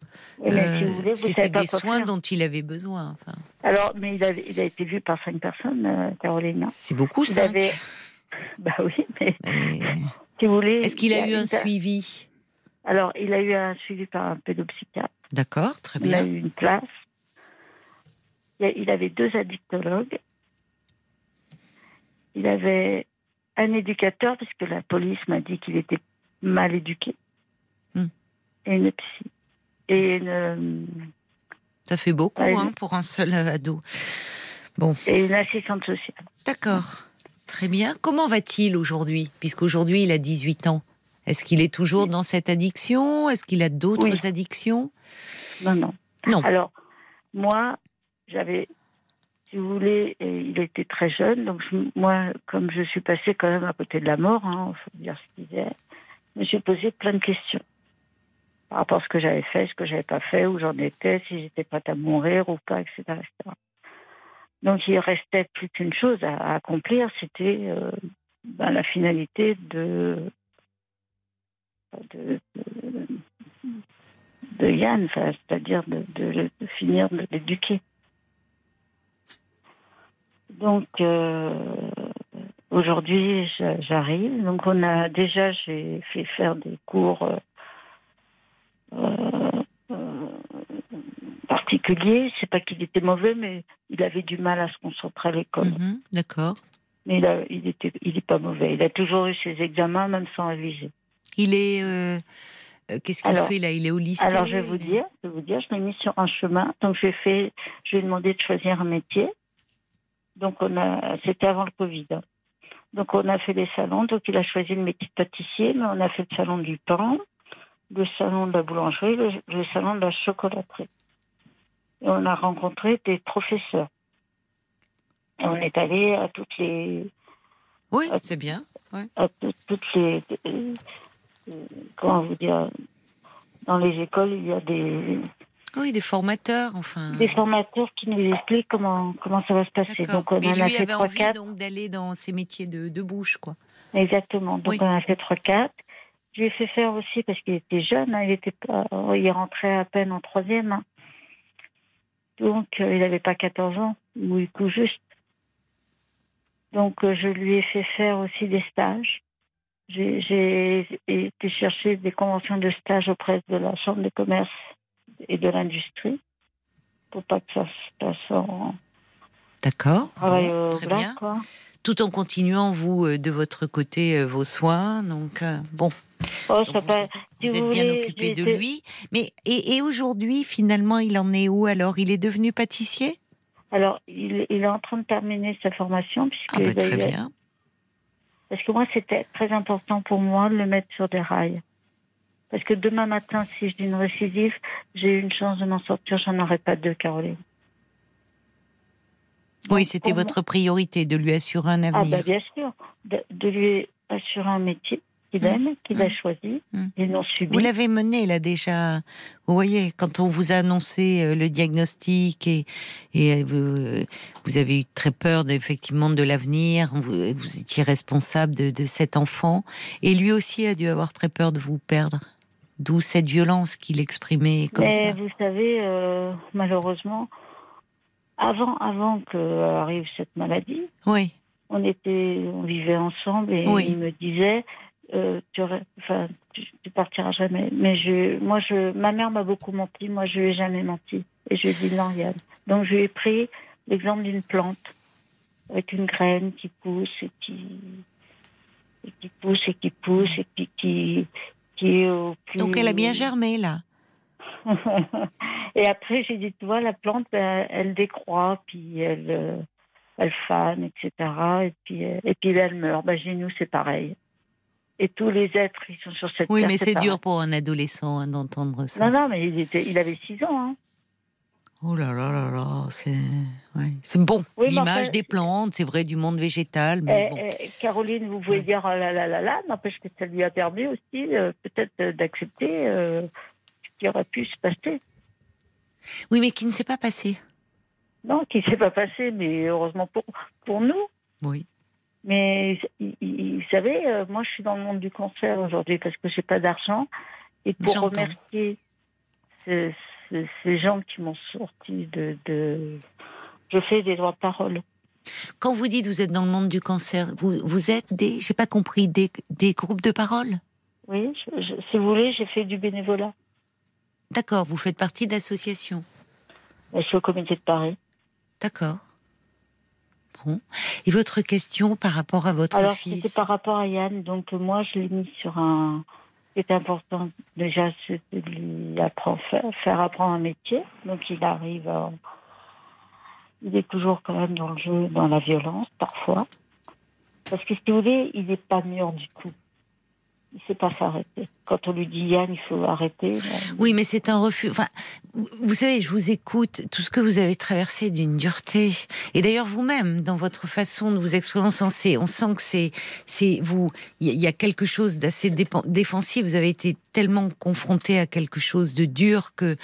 euh, c'était des soins dont il avait besoin. Enfin. Alors, mais il a, il a, été vu par cinq personnes, euh, Caroline. C'est beaucoup, ça. *laughs* Bah oui, mais *laughs* si vous voulez. Est-ce qu'il a, eu un suivi? Alors, il a eu un suivi par un pédopsychiatre. D'accord, très bien. Il a eu une place. Il avait deux addictologues. Il avait un éducateur, parce que la police m'a dit qu'il était mal éduqué. Hmm. Et une psy. Et une. Ça fait beaucoup hein, pour un seul ado. Bon. Et une assistante sociale. D'accord. Très bien. Comment va-t-il aujourd'hui? Puisqu'aujourd'hui, il a 18 ans. Est-ce qu'il est toujours dans cette addiction? Est-ce qu'il a d'autres addictions? Non, non. Non. Alors, moi, j'avais, si vous voulez, il était très jeune, donc moi, comme je suis passée quand même à côté de la mort, il hein, faut dire ce qu'il est, je me suis posé plein de questions par rapport à ce que j'avais fait, ce que j'avais pas fait, où j'en étais, si j'étais prête à mourir ou pas, etc. Donc il restait plus qu'une chose à, accomplir, c'était euh, ben, la finalité de, de, de, Yann, c'est-à-dire de, finir de l'éduquer. Donc euh, aujourd'hui j'arrive, donc on a déjà j'ai fait faire des cours euh, particulier. C'est pas qu'il était mauvais, mais il avait du mal à se concentrer à l'école. Mhm, d'accord. Mais il était, il est pas mauvais. Il a toujours eu ses examens, même sans réviser. Il est. Euh, euh, qu'est-ce qu'il fait là? Il est au lycée. Alors je vais vous dire, je vais vous dire, je l'ai mis sur un chemin. Donc j'ai fait, je lui ai demandé de choisir un métier. Donc on a, c'était avant le Covid. Hein. Donc on a fait des salons. Donc il a choisi le métier de pâtissier, mais on a fait le salon du pain, le salon de la boulangerie, le salon de la chocolaterie et on a rencontré des professeurs. Et on est allé à toutes les. Oui, c'est bien. À toutes les. Euh, comment vous dire Dans les écoles, il y a des. Oui, des formateurs, enfin. Des formateurs qui nous expliquent comment, comment ça va se passer. Donc, on en a fait 3-4. donc d'aller dans ces métiers de, de bouche, quoi. Exactement. Donc, on a fait 3-4. Je lui ai fait faire aussi parce qu'il était jeune, hein, il était pas, il rentrait à peine en troisième. Hein. Donc, euh, il n'avait pas 14 ans, ou il tout juste. Donc, euh, je lui ai fait faire aussi des stages. J'ai été chercher des conventions de stage auprès de la Chambre de commerce et de l'industrie pour pas que ça se passe en D'accord. très bien. Tout en continuant, vous, euh, de votre côté, vos soins. Donc, bon. Oh, vous, êtes, bien occupé de lui. Mais et, aujourd'hui, finalement, il en est où alors? Il est devenu pâtissier? Alors, il, est en train de terminer sa formation puisque ah bah, très bien. Parce que moi, c'était très important pour moi de le mettre sur des rails. Parce que demain matin, si j'ai une récidive, j'ai une chance de m'en sortir. J'en aurais pas deux, Caroline. Oui, c'était votre priorité de lui assurer un avenir. Ah bah bien sûr, de lui assurer un métier qu'il mm. aime, qu'il a mm. choisi, mm. et non subi. Vous l'avez mené là déjà. Vous voyez, quand on vous a annoncé euh, le diagnostic et, et euh, vous, avez eu très peur effectivement de l'avenir, vous, vous, étiez responsable de, de, cet enfant, et lui aussi a dû avoir très peur de vous perdre. D'où cette violence qu'il exprimait comme Mais Vous savez, euh, malheureusement, avant, avant que arrive cette maladie, oui. on était, on vivait ensemble et il me disait euh, tu, enfin, tu, partiras jamais. Mais je, moi, je, ma mère m'a beaucoup menti. Moi, je lui ai jamais menti. Et je lui ai dit non, Yann. Donc, je lui ai pris l'exemple d'une plante avec une graine qui pousse et qui, qui pousse et qui pousse et qui, qui, qui est au plus... Donc, elle a bien germé là. *laughs* et après, j'ai dit, tu vois, la plante, elle, elle décroît, puis elle, euh, elle fane, etc. Et puis, et puis elle meurt. Ben, chez nous, c'est pareil et tous les êtres qui sont sur cette oui, terre. Oui, mais c'est dur pour un adolescent hein, d'entendre ça. Non, non, mais il, était, il avait 6 ans. Hein. Oh là là là là, c'est c'est bon. L'image des plantes, c'est vrai, du monde végétal. Mais eh, eh, Caroline, vous pouvez dire oh là là là là, n'empêche que ça lui a permis aussi euh, peut-être euh, d'accepter euh, ce qui aurait pu se passer. Oui, mais qui ne s'est pas passé. Non, qui ne s'est pas passé, mais heureusement pour, pour nous. Oui. Mais vous savez, moi je suis dans le monde du concert aujourd'hui parce que j'ai pas d'argent. Et pour remercier ces gens qui m'ont sorti de, de, Je fais des droits de parole. Quand vous dites vous êtes dans le monde du cancer, vous, vous êtes des, j'ai pas compris, des, des, groupes de parole? Oui, si vous voulez, j'ai fait du bénévolat. D'accord, vous faites partie d'associations Je suis au comité de Paris. D'accord. Et votre question par rapport à votre Alors, fils c'était par rapport à Yann. Donc, moi, je l'ai mis sur un, c'est important déjà de lui apprendre, faire apprendre un métier. Donc il arrive, il est toujours quand même dans le jeu, dans la violence parfois. Parce que si vous voulez, il n'est pas mûr du tout il sait pas s'arrêter. Quand on lui dit Yann, il faut arrêter. Oui, mais c'est un refus. Enfin, vous savez, je vous écoute, tout ce que vous avez traversé d'une dureté. Et d'ailleurs, vous-même, dans votre façon de vous exprimer, on sent, on sent que c'est, c'est vous. Il y a quelque chose d'assez défensif. Vous avez été tellement confronté à quelque chose de dur que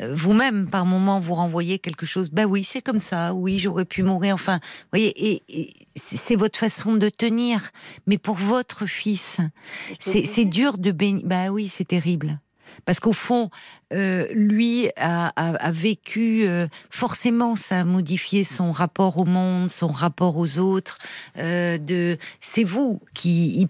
euh, vous-même, par moment, vous renvoyez quelque chose. Bah oui, c'est comme ça. Oui, j'aurais pu mourir. Enfin, vous voyez, et c'est votre façon de tenir. Mais pour votre fils, c'est dur de bénir. Bah oui, c'est terrible. Parce qu'au fond, euh, lui a, vécu, euh, forcément, ça a modifié son rapport au monde, son rapport aux autres. Euh, de, c'est vous qui,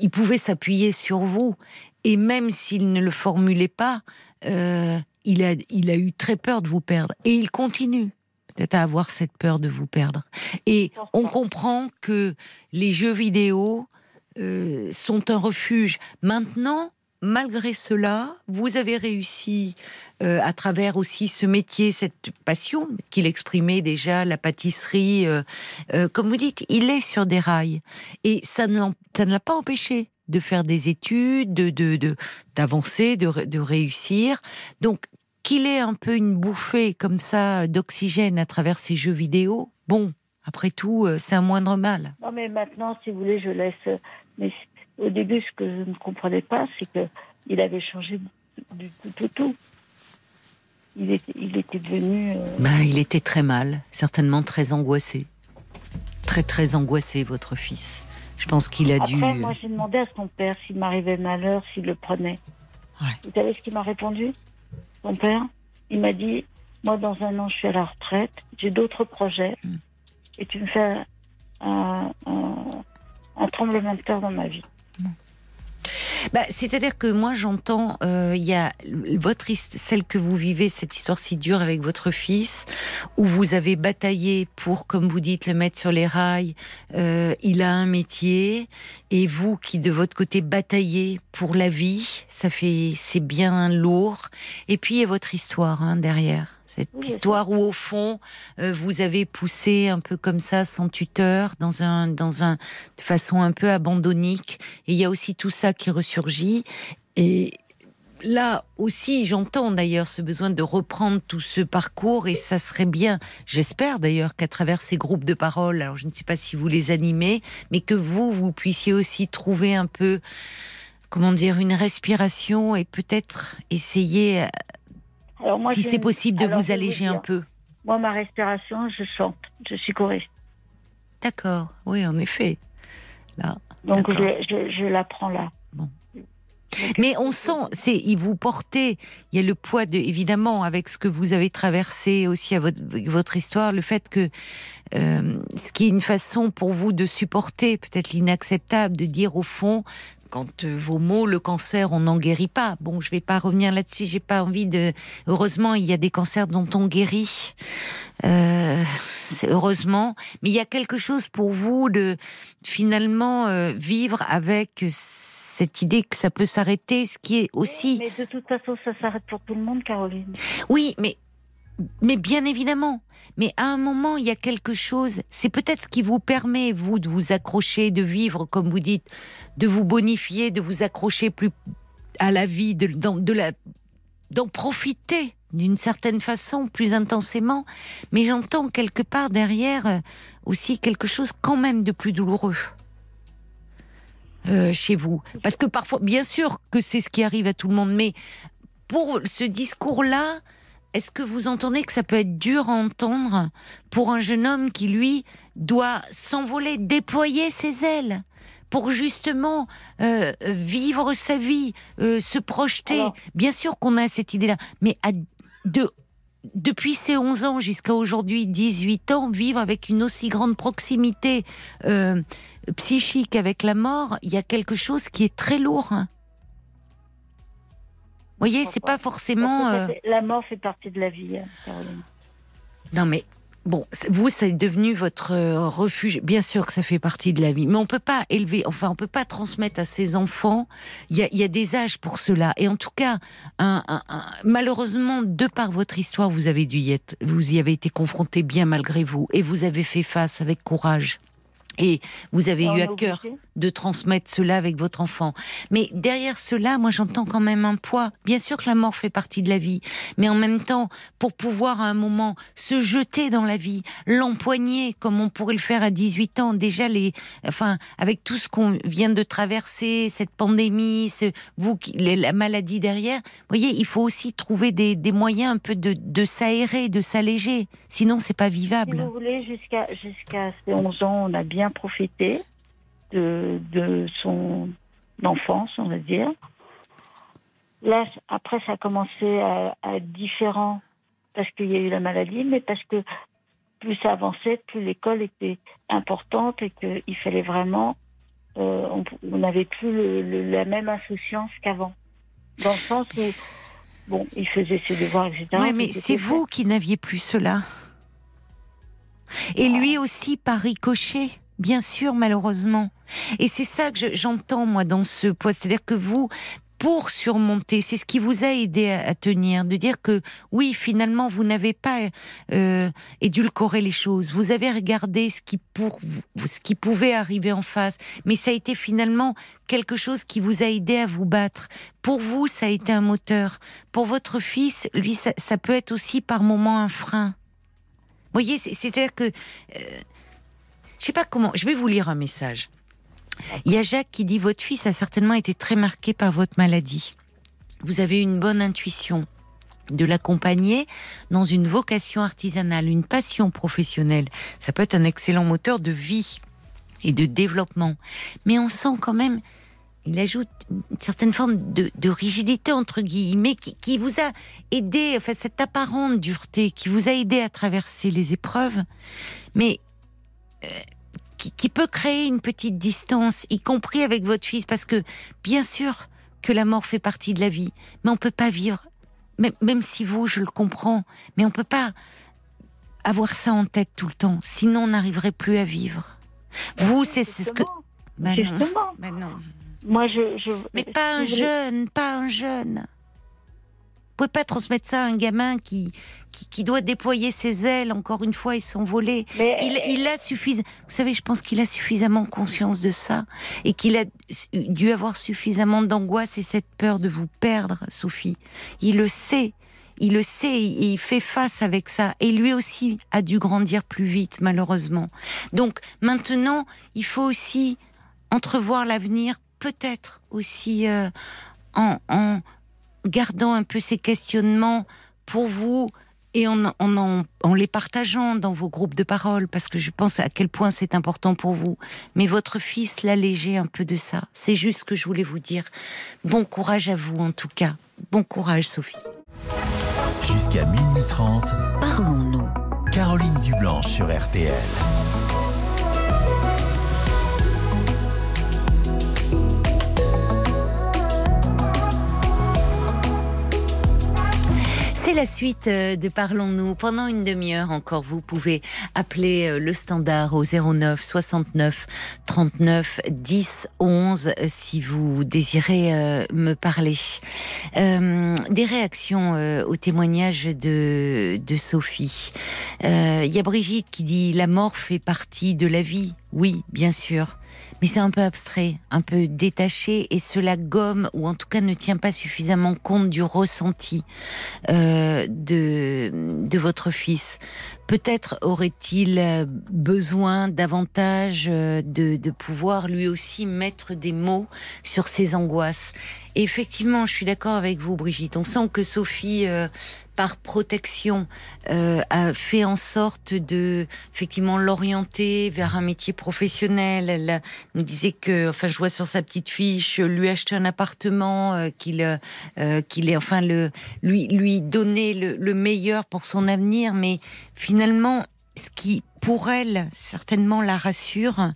il, pouvait s'appuyer sur vous, et même s'il ne le formulait pas, il a, il a eu très peur de vous perdre, et il continue peut-être à avoir cette peur de vous perdre. Et on comprend que les jeux vidéo sont un refuge. Maintenant, malgré cela, vous avez réussi euh, à travers aussi ce métier, cette passion qu'il exprimait déjà, la pâtisserie. Euh, comme vous dites, il est sur des rails et ça ne l'a pas empêché de faire des études, de d'avancer, de, de, réussir. Donc qu'il ait un peu une bouffée comme ça d'oxygène à travers ces jeux vidéo, bon, après tout, c'est un moindre mal. Non, mais maintenant, si vous voulez, je laisse mais au début, ce que je ne comprenais pas, c'est qu'il avait changé du tout au tout. Il était, il était devenu. Euh, bah, il était très mal, certainement très angoissé. Très, très angoissé, votre fils. Je pense qu'il a dû. Moi, j'ai demandé à son père s'il m'arrivait malheur, s'il le prenait. Vous savez ce qu'il m'a répondu Son père? Il m'a dit Moi, dans un an, je suis à la retraite, j'ai d'autres projets, hmm. et tu me fais un un tremblement de terre dans ma vie. Bah, C'est-à-dire que moi j'entends, euh, il y a votre celle que vous vivez, cette histoire si dure avec votre fils, où vous avez bataillé pour, comme vous dites, le mettre sur les rails. Euh, il a un métier, et vous qui de votre côté bataillez pour la vie, ça fait, c'est bien lourd. Et puis il y a votre histoire hein, derrière. Cette histoire où, au fond, euh, vous avez poussé un peu comme ça son tuteur dans un, dans un, de façon un peu abandonnique. Et il y a aussi tout ça qui ressurgit. Et là aussi, j'entends d'ailleurs ce besoin de reprendre tout ce parcours et ça serait bien, j'espère d'ailleurs qu'à travers ces groupes de parole, alors je ne sais pas si vous les animez, mais que vous, vous puissiez aussi trouver un peu, comment dire, une respiration et peut-être essayer si c'est possible de vous alléger un peu. Moi, ma respiration, je chante. Je suis choriste. D'accord. Oui, en effet. Là. Donc, je, je, la prends là. Bon. Mais on sent, c'est, il vous portez, il y a le poids de, évidemment, avec ce que vous avez traversé aussi à votre, votre histoire, le fait que, euh, ce qui est une façon pour vous de supporter peut-être l'inacceptable, de dire au fond, quand euh, vos mots, le cancer, on n'en guérit pas. Bon, je vais pas revenir là-dessus. J'ai pas envie de. Heureusement, il y a des cancers dont on guérit. Euh, heureusement, mais il y a quelque chose pour vous de finalement euh, vivre avec cette idée que ça peut s'arrêter, ce qui est aussi. Mais de toute façon, ça s'arrête pour tout le monde, Caroline. Oui, mais mais bien évidemment. Mais à un moment, il y a quelque chose. C'est peut-être ce qui vous permet, vous, de vous accrocher, de vivre, comme vous dites, de vous bonifier, de vous accrocher plus à la vie, de, la, d'en profiter d'une certaine façon, plus intensément, mais j'entends quelque part derrière euh, aussi quelque chose quand même de plus douloureux. Euh, chez vous Parce que parfois, bien sûr que c'est ce qui arrive à tout le monde, mais pour ce discours-là, est-ce que vous entendez que ça peut être dur à entendre pour un jeune homme qui, lui, doit s'envoler, déployer ses ailes pour justement euh, vivre sa vie, se projeter? Bien sûr qu'on a cette idée-là, mais à de, depuis ses 11 ans jusqu'à aujourd'hui 18 ans, vivre avec une aussi grande proximité euh, psychique avec la mort, il y a quelque chose qui est très lourd. Hein. Vous voyez, c'est pas forcément. Euh, la mort fait partie de la vie, hein, Caroline. Non, mais Bon, vous, c'est devenu votre euh, refuge. Bien sûr que ça fait partie de la vie, mais on peut pas élever, enfin, on peut pas transmettre à ses enfants. Il y a, des âges pour cela, et en tout cas, malheureusement, de par votre histoire, vous avez dû y être, vous y avez été confronté bien malgré vous, et vous avez fait face avec courage. Et vous avez eu à cœur de transmettre cela avec votre enfant. Mais derrière cela, moi j'entends quand même un poids. Bien sûr que la mort fait partie de la vie, mais en même temps, pour pouvoir à un moment se jeter dans la vie, l'empoigner comme on pourrait le faire à 18 ans, déjà les, enfin, avec tout ce qu'on vient de traverser, cette pandémie, ce, vous, la maladie derrière, vous voyez, il faut aussi trouver des, des moyens un peu de, de s'aérer, de s'alléger. Sinon, c'est pas vivable. Si vous voulez, jusqu'à jusqu'à ces 11 ans, on a bien profité de, de son enfance, on va dire. Là, après, ça a commencé à, être différent parce qu'il y a eu la maladie, mais parce que plus ça avançait, plus l'école était importante et qu'il fallait vraiment. Euh, on n'avait plus la même insouciance qu'avant. Dans le sens où, bon, il faisait ses devoirs, etc. Oui, mais c'est vous qui n'aviez plus cela. Et lui aussi, par ricochet. Bien sûr, malheureusement. Et c'est ça que j'entends, moi, dans ce poids. C'est-à-dire que vous, pour surmonter, c'est ce qui vous a aidé à, tenir, de dire que oui, finalement, vous n'avez pas euh, édulcoré les choses. Vous avez regardé ce qui, pour, ce qui pouvait arriver en face, mais ça a été finalement quelque chose qui vous a aidé à vous battre. Pour vous, ça a été un moteur. Pour votre fils, lui, ça, peut être aussi par moments un frein. Vous voyez, c'est-à-dire que... Euh, je sais pas comment. Je vais vous lire un message. Il y a Jacques qui dit votre fils a certainement été très marqué par votre maladie. Vous avez une bonne intuition de l'accompagner dans une vocation artisanale, une passion professionnelle. Ça peut être un excellent moteur de vie et de développement. Mais on sent quand même, il ajoute une certaine forme de, rigidité, entre guillemets, qui, qui, vous a aidé, enfin cette apparente dureté, qui vous a aidé à traverser les épreuves. Mais qui, peut créer une petite distance, y compris avec votre fils, parce que bien sûr que la mort fait partie de la vie, mais on peut pas vivre, même, même si vous, je le comprends, mais on peut pas avoir ça en tête tout le temps, sinon on n'arriverait plus à vivre. Vous, c'est ce que... Ben Justement. Ben non. Moi, je, je... Mais pas un jeune, pas un jeune. Vous pouvez pas transmettre ça à un gamin qui, qui, doit déployer ses ailes, encore une fois, et s'envoler. Il, il a suffisamment, vous savez, je pense qu'il a suffisamment conscience de ça, et qu'il a dû avoir suffisamment d'angoisse et cette peur de vous perdre, Sophie. Il le sait. Il le sait, il fait face avec ça. Et lui aussi a dû grandir plus vite, malheureusement. Donc, maintenant, il faut aussi entrevoir l'avenir, peut-être aussi euh, en, en gardant un peu ces questionnements pour vous et en, en, les partageant dans vos groupes de parole, parce que je pense à quel point c'est important pour vous. Mais votre fils l'alléger un peu de ça. C'est juste ce que je voulais vous dire. Bon courage à vous, en tout cas. Bon courage, Sophie. Jusqu'à minuit 30, parlons-nous. Caroline Dublanche sur RTL. C'est la suite euh, de Parlons-nous. Pendant une demi-heure encore, vous pouvez appeler euh, le standard au 09 69 39 10 11 si vous désirez euh, me parler. des réactions au témoignage de, Sophie. Il y a Brigitte qui dit la mort fait partie de la vie. Oui, bien sûr mais c'est un peu abstrait, un peu détaché, et cela gomme, ou en tout cas ne tient pas suffisamment compte du ressenti euh, de, de votre fils. Peut-être aurait-il euh, besoin davantage euh, de, pouvoir lui aussi mettre des mots sur ses angoisses. Et effectivement, je suis d'accord avec vous, Brigitte. On sent que Sophie par protection, euh, a fait en sorte de effectivement l'orienter vers un métier professionnel. Elle nous disait que, enfin, je vois sur sa petite fiche, lui acheter un appartement, euh, qu'il euh, qu'il est, enfin, le lui lui donner le, le meilleur pour son avenir. Mais finalement, ce qui pour elle certainement la rassure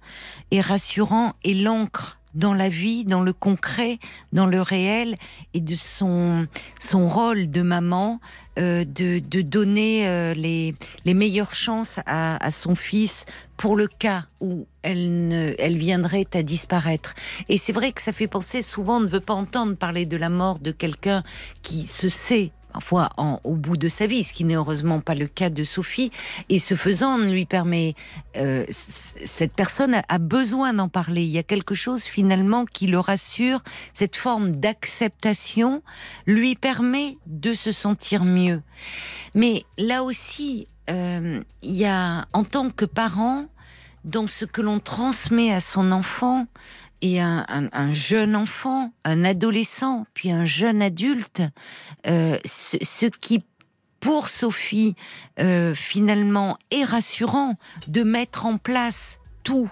est rassurant et l'ancre dans la vie, dans le concret, dans le réel, et de son, son rôle de maman, euh, de, de, donner euh, les, les meilleures chances à, son fils pour le cas où elle, ne, elle viendrait à disparaître. Et c'est vrai que ça fait penser, souvent on ne veut pas entendre parler de la mort de quelqu'un qui se sait parfois en, au bout de sa vie, ce qui n'est heureusement pas le cas de Sophie. Et ce faisant, lui permet, euh, cette personne a besoin d'en parler. Il y a quelque chose finalement qui le rassure. Cette forme d'acceptation lui permet de se sentir mieux. Mais là aussi, euh, il y a, en tant que parent, dans ce que l'on transmet à son enfant, et un, un, un, jeune enfant, un adolescent, puis un jeune adulte, euh, ce, ce, qui pour Sophie euh, finalement est rassurant de mettre en place tout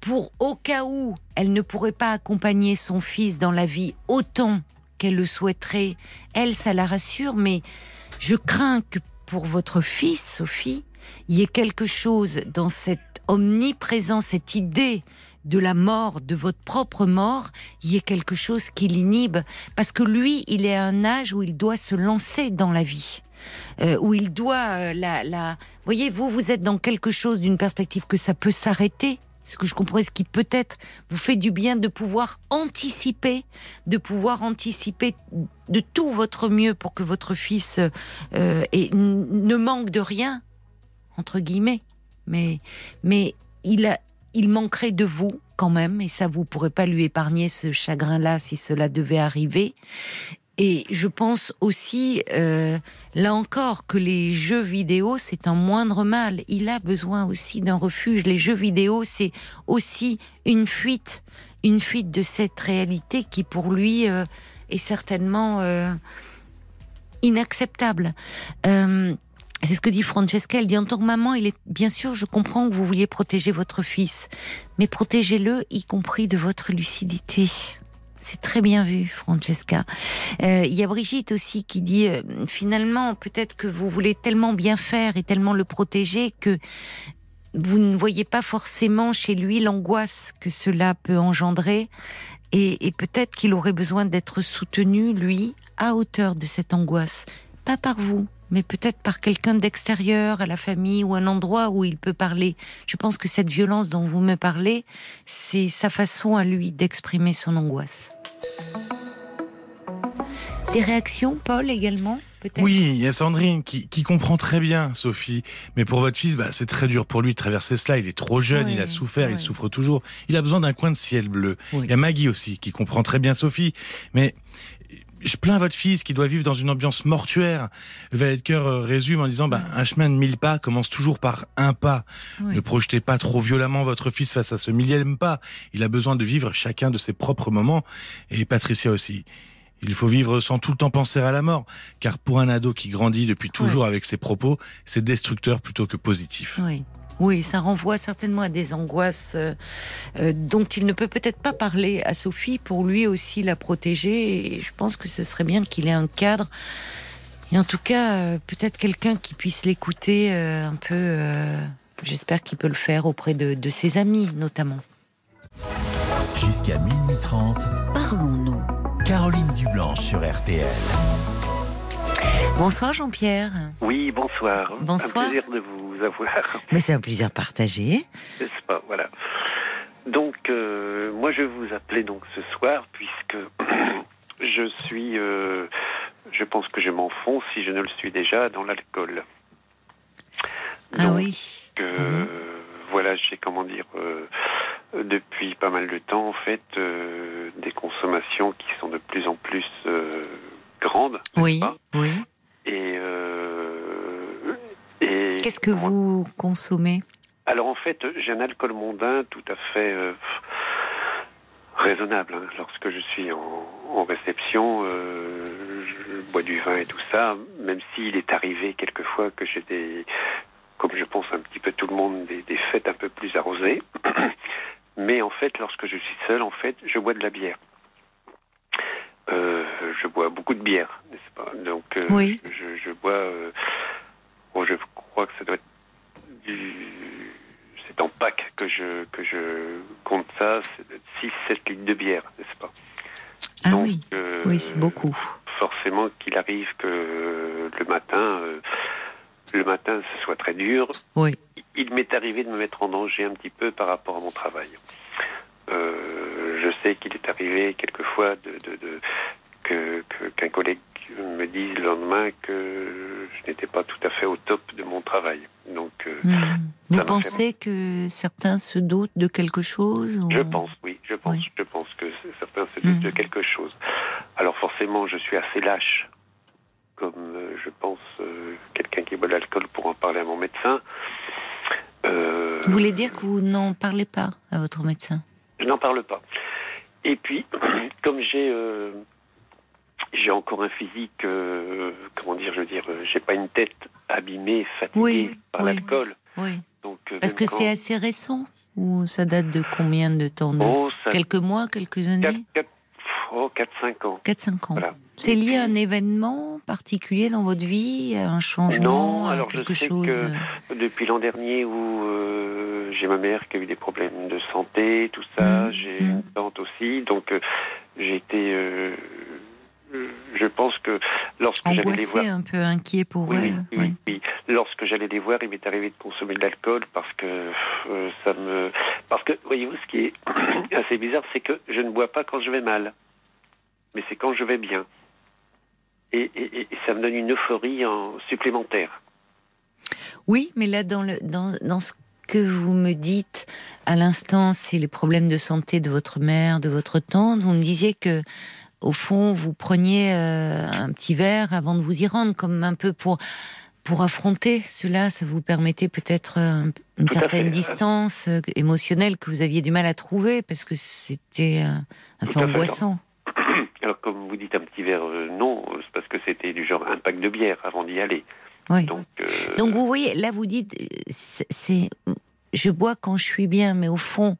pour au cas où elle ne pourrait pas accompagner son fils dans la vie autant qu'elle le souhaiterait, elle ça la rassure, mais je crains que pour votre fils, Sophie, il y ait quelque chose dans cette omniprésence, cette idée de la mort, de votre propre mort, il y ait quelque chose qui l'inhibe. Parce que lui, il est à un âge où il doit se lancer dans la vie. Euh, où il doit euh, la, la... voyez, vous, vous êtes dans quelque chose d'une perspective que ça peut s'arrêter. Ce que je comprends, ce qui peut-être vous fait du bien de pouvoir anticiper, de pouvoir anticiper de tout votre mieux pour que votre fils euh, ne manque de rien, entre guillemets. Mais, mais il a, il manquerait de vous quand même, et ça vous pourrez pas lui épargner ce chagrin-là si cela devait arriver. Et je pense aussi, euh, là encore, que les jeux vidéo, c'est un moindre mal. Il a besoin aussi d'un refuge. Les jeux vidéo, c'est aussi une fuite, une fuite de cette réalité qui, pour lui, euh, est certainement euh, inacceptable. C'est ce que dit Francesca. Elle dit en tant que maman, il est bien sûr, je comprends que vous vouliez protéger votre fils, mais protégez-le, y compris de votre lucidité. C'est très bien vu, Francesca. Euh, il y a Brigitte aussi qui dit euh, finalement peut-être que vous voulez tellement bien faire et tellement le protéger que vous ne voyez pas forcément chez lui l'angoisse que cela peut engendrer et peut-être qu'il aurait besoin d'être soutenu lui à hauteur de cette angoisse, pas par vous, mais peut-être par quelqu'un d'extérieur à la famille ou un endroit où il peut parler. Je pense que cette violence dont vous me parlez, c'est sa façon à lui d'exprimer son angoisse. Des réactions, Paul, également oui, il y a Sandrine qui, qui, comprend très bien, Sophie. Mais pour votre fils, bah, c'est très dur pour lui de traverser cela. Il est trop jeune, oui, il a souffert, oui. il souffre toujours. Il a besoin d'un coin de ciel bleu. Oui. Il y a Maggie aussi qui comprend très bien Sophie. Mais je plains votre fils qui doit vivre dans une ambiance mortuaire. Valetker résume en disant bah, un chemin de mille pas commence toujours par un pas. Oui. Ne projetez pas trop violemment votre fils face à ce millième pas. Il a besoin de vivre chacun de ses propres moments. Et Patricia aussi. Il faut vivre sans tout le temps penser à la mort, car pour un ado qui grandit depuis toujours oui. avec ses propos, c'est destructeur plutôt que positif. Oui. Oui, ça renvoie certainement à des angoisses euh, euh, dont il ne peut peut-être pas parler à Sophie pour lui aussi la protéger. Et je pense que ce serait bien qu'il ait un cadre. Et en tout cas, euh, peut-être quelqu'un qui puisse l'écouter un peu. J'espère qu'il peut le faire auprès de, de ses amis, notamment. Jusqu'à minuit 30, parlons-nous. Caroline Dublanche sur RTL. Bonsoir Jean-Pierre. Oui, bonsoir. Bonsoir. Un plaisir de vous avoir. Mais c'est un plaisir partagé. N'est-ce pas? Voilà. Donc, euh, moi, je vous appelais donc ce soir puisque *clears throat* je suis, euh, je pense que je m'enfonce si je ne le suis déjà dans l'alcool. Ah oui. Que, Voilà, j'ai comment dire depuis pas mal de temps en fait des consommations qui sont de plus en plus grandes. Oui, oui. Et, et qu'est-ce que vous consommez? Alors en fait, j'ai un alcool mondain tout à fait raisonnable. Hein. Lorsque je suis en, réception, euh, je bois du vin et tout ça, même s'il est arrivé quelquefois que j'ai des, comme je pense un petit peu tout le monde, des, fêtes un peu plus arrosées. *coughs* Mais en fait, lorsque je suis seul, en fait, je bois de la bière. Euh, je bois beaucoup de bière, n'est-ce pas? Donc, euh, oui. je, bois. bon, je crois que ça doit être du en pack que je, que je compte ça, c'est 6-7 litres de bière, n'est-ce pas? Ah oui, euh, oui c'est beaucoup. Forcément qu'il arrive que le matin, euh, le matin, ce soit très dur. Oui. Il m'est arrivé de me mettre en danger un petit peu par rapport à mon travail. Euh, je sais qu'il est arrivé quelquefois de, qu'un collègue me dise le lendemain que je n'étais pas tout à fait au top de mon travail. Donc, euh, hmm. Vous pensez que certains se doutent de quelque chose Je pense, oui. Je pense, je pense que certains se doutent de hmm. quelque chose. Alors forcément, je suis assez lâche, comme euh, je pense euh, quelqu'un qui boit de l'alcool pour en parler à mon médecin. vous voulez dire que vous n'en parlez pas à votre médecin? Je n'en parle pas. Et puis, *clears throat* comme j'ai j'ai encore un physique, euh, comment dire, je veux dire, euh, j'ai pas une tête abîmée, fatiguée par l'alcool. Oui. Donc, euh, Parce que c'est assez récent ou ça date de combien de temps oh, Quelques mois, quelques années 4, 5 ans. 4-5 ans. C'est lié à un événement particulier dans votre vie, un changement, non, alors quelque je sais chose que Depuis l'an dernier où j'ai ma mère qui a eu des problèmes de santé, tout ça, mmh. j'ai mmh. une tante aussi, donc j'ai été je pense que lorsque j'allais les voir, un peu inquiet pour oui, Oui, oui, Lorsque j'allais les voir, il m'est arrivé de consommer de l'alcool parce que euh, ça me, parce que voyez-vous, ce qui est *clears throat* assez bizarre, c'est que je ne bois pas quand je vais mal, mais c'est quand je vais bien, et, ça me donne une euphorie en supplémentaire. Oui, mais là, dans le dans, dans ce que vous me dites à l'instant, c'est les problèmes de santé de votre mère, de votre tante. Vous me disiez que au fond, vous preniez euh, un petit verre avant de vous y rendre, comme un peu pour pour affronter cela, ça vous permettait peut-être euh, une certaine distance euh, émotionnelle que vous aviez du mal à trouver parce que c'était un peu angoissant. *clears throat* Alors, comme vous dites un petit verre, non, c'est parce que c'était du genre un pack de bière avant d'y aller. Donc, Donc, vous voyez, là vous dites, c'est, je bois quand je suis bien, mais au fond,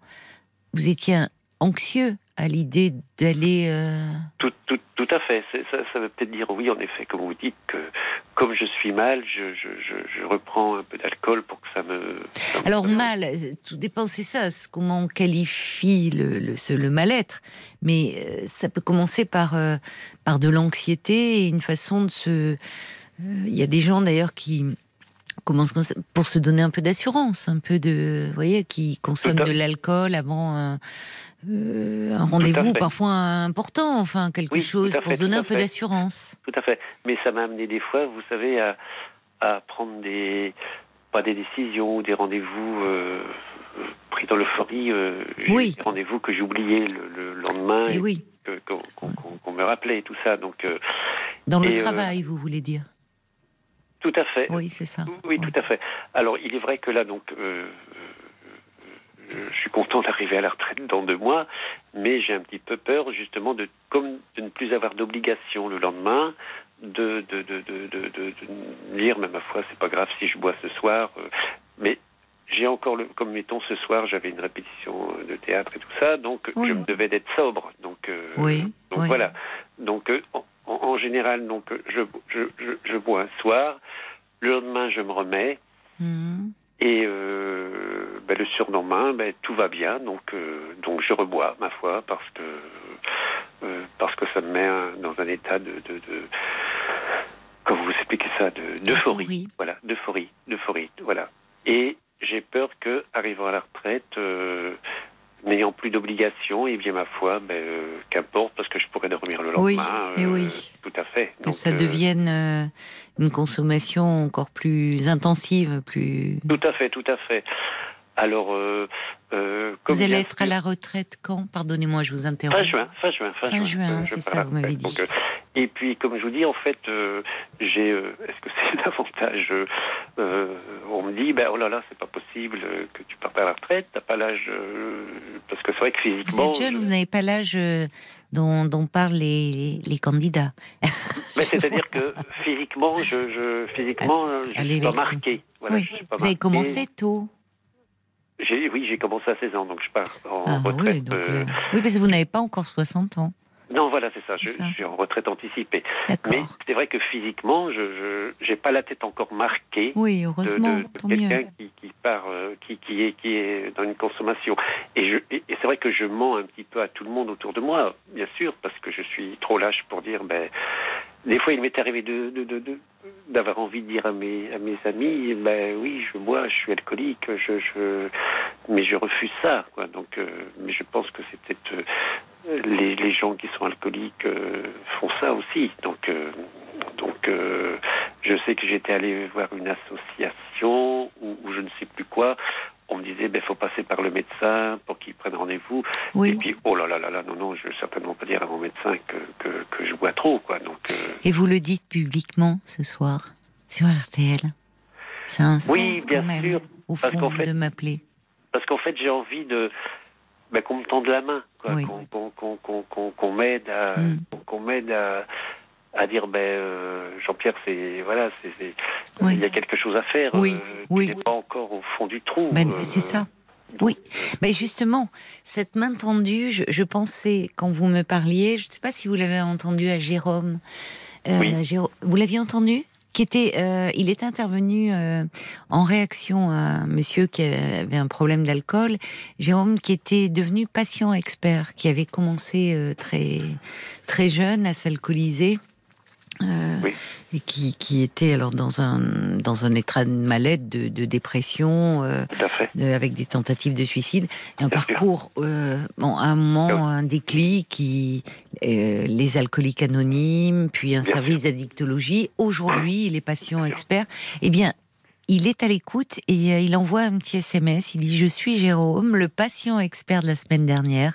vous étiez anxieux à l'idée d'aller. Euh, tout, tout, tout, à fait. Ça, ça, veut peut-être dire oui, en effet, comme vous dites, que comme je suis mal, je, je, je, reprends un peu d'alcool pour que ça me. Alors, mal, tout dépend, c'est ça, comment on qualifie le, le, le mal-être. Mais euh, ça peut commencer par, euh, par de l'anxiété et une façon de se. Il y a des gens d'ailleurs qui commencent pour se donner un peu d'assurance, un peu de, vous voyez, qui consomment de l'alcool avant euh, un rendez-vous parfois important, enfin quelque chose pour se donner un peu d'assurance. Tout à fait. Mais ça m'a amené des fois, vous savez, à, à prendre des pas des décisions ou des rendez-vous euh, pris dans l'euphorie. Euh, oui. Des rendez-vous que j'oubliais le, le, lendemain et, oui. qu'on me rappelait et tout ça. Donc dans le travail, vous voulez dire? Tout à fait. Oui, c'est ça. Oui, tout à fait. Alors, il est vrai que là, donc, je suis content d'arriver à la retraite dans deux mois, mais j'ai un petit peu peur justement de, comme de ne plus avoir d'obligation le lendemain, de, de, de, de, lire, mais ma foi, c'est pas grave si je bois ce soir. Euh, mais j'ai encore le, comme mettons ce soir, j'avais une répétition de théâtre et tout ça, donc je me devais d'être sobre. Donc, euh, oui, donc voilà. Donc euh, en, général, donc je, je, je, bois un soir, le lendemain je me remets. Mmh. Et euh, ben, le surlendemain, ben, tout va bien, donc euh, donc je rebois ma foi parce que euh, parce que ça me met dans un état de, de, de comment vous expliquez ça, de d'euphorie, voilà, d'euphorie, d'euphorie, voilà. Et j'ai peur que, arrivant à la retraite, euh, n'ayant plus d'obligations, et bien ma foi, ben, qu'importe, parce que je pourrais dormir le lendemain. Oui, et oui. Tout à fait. Que ça devienne une consommation encore plus intensive, plus. Tout à fait, tout à fait. Alors, euh, euh, vous allez être à la retraite quand? Pardonnez-moi, je vous interromps. Fin juin, fin juin, fin, juin. c'est ça, vous m'avez dit. et puis, comme je vous dis, en fait, j'ai. Est-ce que c'est *laughs* davantage On me dit, ben oh là là, c'est pas possible que tu partes à la retraite. T'as pas l'âge parce que c'est vrai que physiquement. Vous êtes jeune, vous n'avez pas l'âge dont, parlent les, les candidats. C'est-à-dire *laughs* que physiquement, je, je physiquement, je suis pas marqué. Voilà, suis pas vous avez commencé tôt oui, j'ai commencé à 16 ans, donc je pars en ah, retraite. Oui, euh, oui, parce que vous n'avez pas encore 60 ans. Non, voilà, c'est ça. Je, suis en retraite anticipée. Mais c'est vrai que physiquement, je n'ai pas la tête encore marquée. Oui, heureusement. De, quelqu'un qui, qui, part, euh, qui, qui, est, qui est dans une consommation. Et, je, et, c'est vrai que je mens un petit peu à tout le monde autour de moi, bien sûr, parce que je suis trop lâche pour dire, ben, des fois, il m'est arrivé d'avoir envie de dire à mes, amis, ben oui, je bois, je suis alcoolique, mais je refuse ça, euh, mais je pense que c'est peut-être euh, les, gens qui sont alcooliques euh, font ça aussi. Donc, je sais que j'étais allé voir une association ou, je ne sais plus quoi on me disait, ben, faut passer par le médecin pour qu'il prenne rendez-vous. Et puis, oh là là là là, non, non, je vais certainement pas dire à mon médecin que, que, je bois trop, quoi. Donc, euh, Et vous le dites publiquement ce soir, sur RTL C'est un sens oui, bien quand même, sûr, au fond, de m'appeler. Parce qu'en fait, j'ai envie de, ben, qu'on me tende la main, quoi, qu'on, m'aide à, mm. qu'on m'aide à, à dire ben euh, Jean-Pierre c'est voilà c'est il y a quelque chose à faire oui. euh, oui. pas encore au fond du trou ben, euh, c'est ça. Oui, mais justement, cette main tendue, je, pensais, quand vous me parliez, je ne sais pas si vous l'avez entendu à Jérôme. vous l'aviez entendu qui était, il est intervenu en réaction à un monsieur qui avait un problème d'alcool. Jérôme, qui était devenu patient expert, qui avait commencé très très jeune à s'alcooliser euh, et qui, qui, était alors dans un dans un état de mal-être, de, de, dépression, euh, avec des tentatives de suicide, et un parcours, euh, bon, un moment, un déclic, qui euh, les alcooliques anonymes, puis un service d'addictologie. Aujourd'hui, il est patient expert. Eh bien, il est à l'écoute et euh, il envoie un petit SMS. Il dit Je suis Jérôme, le patient expert de la semaine dernière.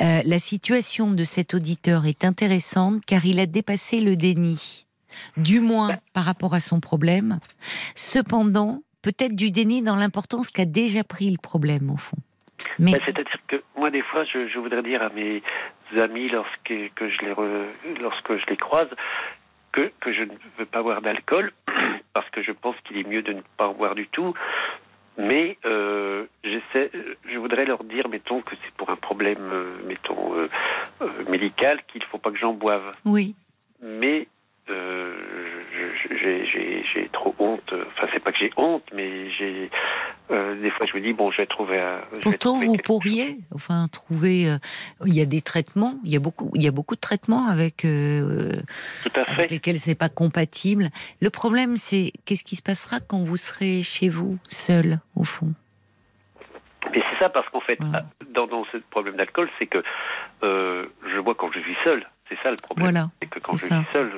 Euh, la situation de cet auditeur est intéressante car il a dépassé le déni, du moins par rapport à son problème. Cependant, peut-être du déni dans l'importance qu'a déjà pris le problème au fond. Mais... Bah, c'est-à-dire que moi, des fois, je, voudrais dire à mes amis lorsque, que je les lorsque je les croise que, que je ne veux pas boire d'alcool parce que je pense qu'il est mieux de ne pas boire du tout. Mais euh, j'essaie, je voudrais leur dire, mettons, que c'est pour un problème, euh, mettons, euh, médical, qu'il ne faut pas que j'en boive. Oui. Mais j'ai trop honte. Enfin, c'est pas que j'ai honte, mais j'ai euh, des fois je me dis bon, je vais trouver. Un, Pourtant, vous pourriez, enfin, trouver. Euh, il y a des traitements. Il y a beaucoup. Il y a beaucoup de traitements avec. Euh, Tout à fait. Avec lesquels c'est pas compatible. Le problème, c'est qu'est-ce qui se passera quand vous serez chez vous, seul, au fond? Mais c'est ça parce qu'en fait, dans, dans, ce problème d'alcool, c'est que je bois quand je suis seul. C'est ça le problème. c'est que quand je suis seul,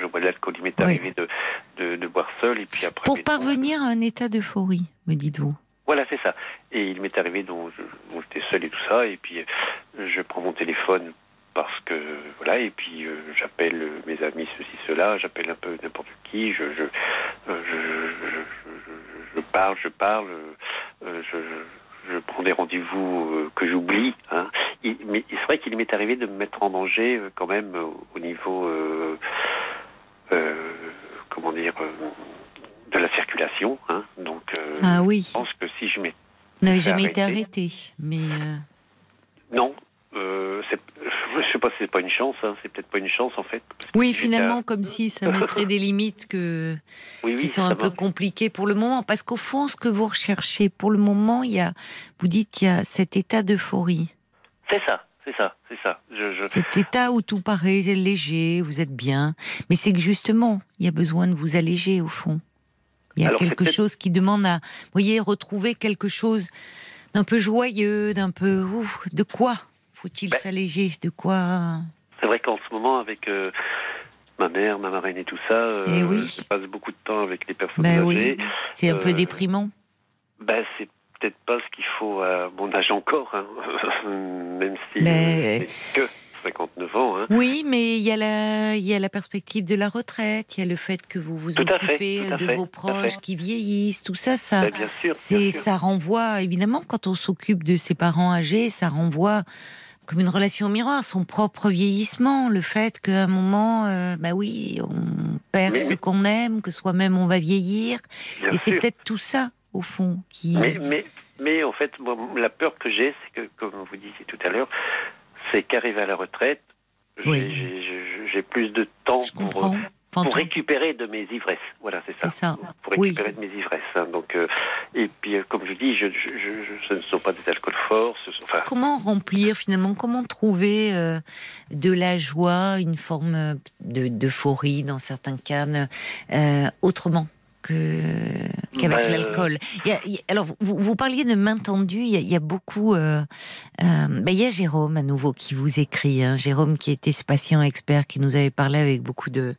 je, bois de l'alcool. Il m'est arrivé de, de, boire seul et puis après. Pour parvenir à un état d'euphorie, me dites-vous. Voilà, c'est ça. Et il m'est arrivé dont j'étais seul et tout ça, et puis euh, je prends mon téléphone parce que voilà, et puis euh, j'appelle mes amis ceci cela, j'appelle un peu n'importe qui, je je, euh, je, je, parle, je parle, je je prends des rendez-vous euh, que j'oublie. Hein. mais c'est vrai qu'il m'est arrivé de me mettre en danger euh, quand même euh, au niveau, comment dire, de la circulation. Hein. Donc, ah oui. je pense que si je m'étais n'avez jamais été arrêté, mais non, euh, je sais pas si c'est pas une chance, hein. c'est peut-être pas une chance en fait. Oui, finalement, comme si ça mettrait des limites que, *laughs* qui sont un peu compliquées pour le moment. Parce qu'au fond, ce que vous recherchez pour le moment, il y a, vous dites, il y a cet état d'euphorie. C'est ça, c'est ça, c'est ça. Cet état où tout paraît léger, vous êtes bien. Mais c'est que justement, il y a besoin de vous alléger au fond. Il y a quelque chose qui demande à, vous voyez, retrouver quelque chose d'un peu joyeux, d'un peu, ouf, de quoi? Faut-il ben, s'alléger De quoi C'est vrai qu'en ce moment, avec euh, ma mère, ma marraine et tout ça. et eh oui. Je passe beaucoup de temps avec les personnes ben âgées. Oui. C'est un peu déprimant. Ben, c'est peut-être pas ce qu'il faut à mon âge encore, hein. *laughs* même si mais... que 59 ans. Hein. Oui, mais il y, a la, il y a la perspective de la retraite, il y a le fait que vous vous occupez de vos proches qui vieillissent, tout ça, ça, ben, bien sûr, ça renvoie, évidemment, quand on s'occupe de ses parents âgés, ça renvoie comme une relation miroir, son propre vieillissement, le fait qu'à un moment, euh, bah oui, on perd ce qu'on aime, que soi-même on va vieillir, et c'est peut-être tout ça au fond qui. Mais, mais, mais en fait, la peur que j'ai, c'est que, comme vous disiez tout à l'heure, c'est qu'arrivé à la retraite, j'ai plus de temps pour, pour récupérer de mes ivresses. Voilà, c'est ça. ça. Pour récupérer de mes ivresses. Hein. Donc, euh, et puis, euh, comme je dis, je, ce ne sont pas des alcools forts. enfin... Comment remplir finalement Comment trouver euh, de la joie, une forme d'euphorie dans certains cas, autrement? Qu'avec bah, l'alcool. alors, vous, vous, parliez de main tendue. Il y a, beaucoup. Euh, euh, bah, il y a Jérôme à nouveau qui vous écrit. Hein. Jérôme qui était ce patient expert qui nous avait parlé avec beaucoup de,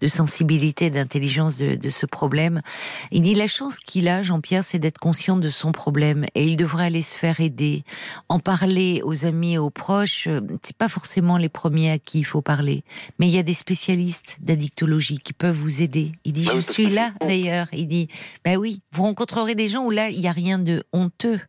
de sensibilité, d'intelligence de, de, ce problème. Il dit la chance qu'il a, Jean-Pierre, c'est d'être conscient de son problème et il devrait aller se faire aider, en parler aux amis et aux proches. Euh, c'est pas forcément les premiers à qui il faut parler, mais il y a des spécialistes d'addictologie qui peuvent vous aider. Il dit je suis là d'ailleurs il dit, ben oui, vous rencontrerez des gens où là, il n'y a rien de honteux.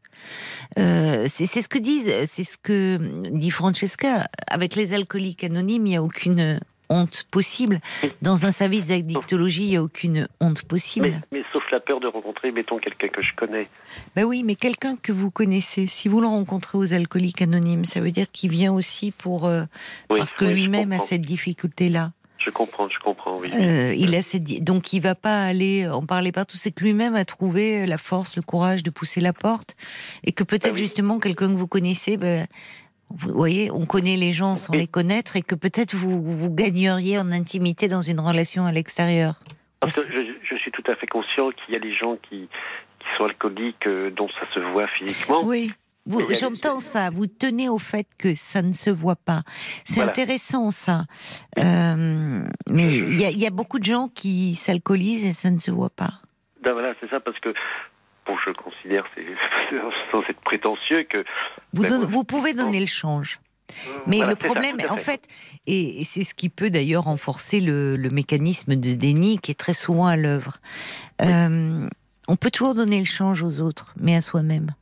Euh, c'est ce que disent, c'est ce que dit Francesca. Avec les alcooliques anonymes, il n'y a aucune honte possible. Dans un service d'addictologie, il n'y a aucune honte possible. Mais, sauf la peur de rencontrer, mettons, quelqu'un que je connais. Ben oui, mais quelqu'un que vous connaissez. Si vous le rencontrez aux alcooliques anonymes, ça veut dire qu'il vient aussi pour euh, parce que lui-même a cette difficulté-là. Je comprends, je comprends, oui. Euh, il a cette... Donc il va pas aller en parler partout, c'est que lui-même a trouvé la force, le courage de pousser la porte, et que peut-être ah justement quelqu'un que vous connaissez, ben, vous voyez, on connaît les gens sans les connaître, et que peut-être vous, vous gagneriez en intimité dans une relation à l'extérieur. Parce que je, je, suis tout à fait conscient qu'il y a des gens qui, qui sont alcooliques euh, dont ça se voit physiquement. Oui. J'entends ça. Vous tenez au fait que ça ne se voit pas. C'est intéressant ça. Euh, mais il y, a beaucoup de gens qui s'alcoolisent et ça ne se voit pas. Ben voilà, c'est ça parce que bon, je considère, *laughs* sans être prétentieux, que vous, ben, vous pouvez donner le change. Mais le problème, en fait, et c'est ce qui peut d'ailleurs renforcer le, mécanisme de déni qui est très souvent à l'œuvre. Euh, on peut toujours donner le change aux autres, mais à soi-même.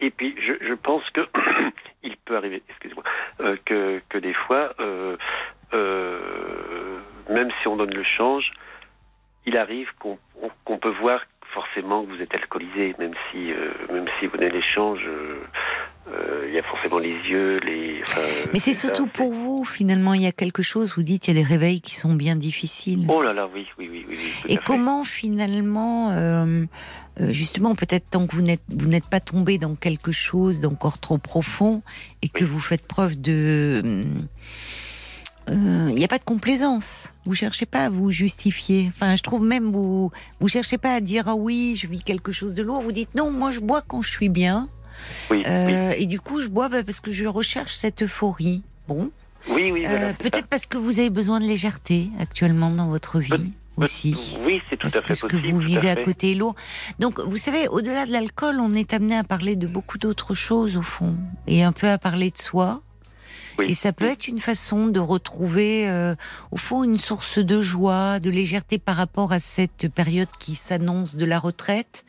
Et puis je, pense que *clears throat* il peut arriver, excusez-moi, euh, que, que des fois, euh, euh, même si on donne le change, il arrive qu'on peut voir forcément que vous êtes alcoolisé, même si même si vous donnez l'échange, il y a forcément les yeux, les. Mais c'est surtout pour vous finalement, il y a quelque chose. Vous dites il y a des réveils qui sont bien difficiles. Oh là là, oui, oui, oui, oui. Et comment finalement, justement, peut-être tant que vous n'êtes vous n'êtes pas tombé dans quelque chose d'encore trop profond et que vous faites preuve de il n'y a pas de complaisance. Vous cherchez pas à vous justifier. Enfin, je trouve même vous vous cherchez pas à dire ah oui, je vis quelque chose de lourd. Vous dites non, moi je bois quand je suis bien. Euh, et du coup, je bois bah, parce que je recherche cette euphorie. Bon. Oui, oui. Euh, peut-être parce que vous avez besoin de légèreté actuellement dans votre vie. aussi. Oui, c'est tout à fait que ce que vous vivez à, côté est lourd. Donc, vous savez, au-delà de l'alcool, on est amené à parler de beaucoup d'autres choses, au fond. Et un peu à parler de soi. Et ça peut être une façon de retrouver, euh, au fond, une source de joie, de légèreté par rapport à cette période qui s'annonce de la retraite.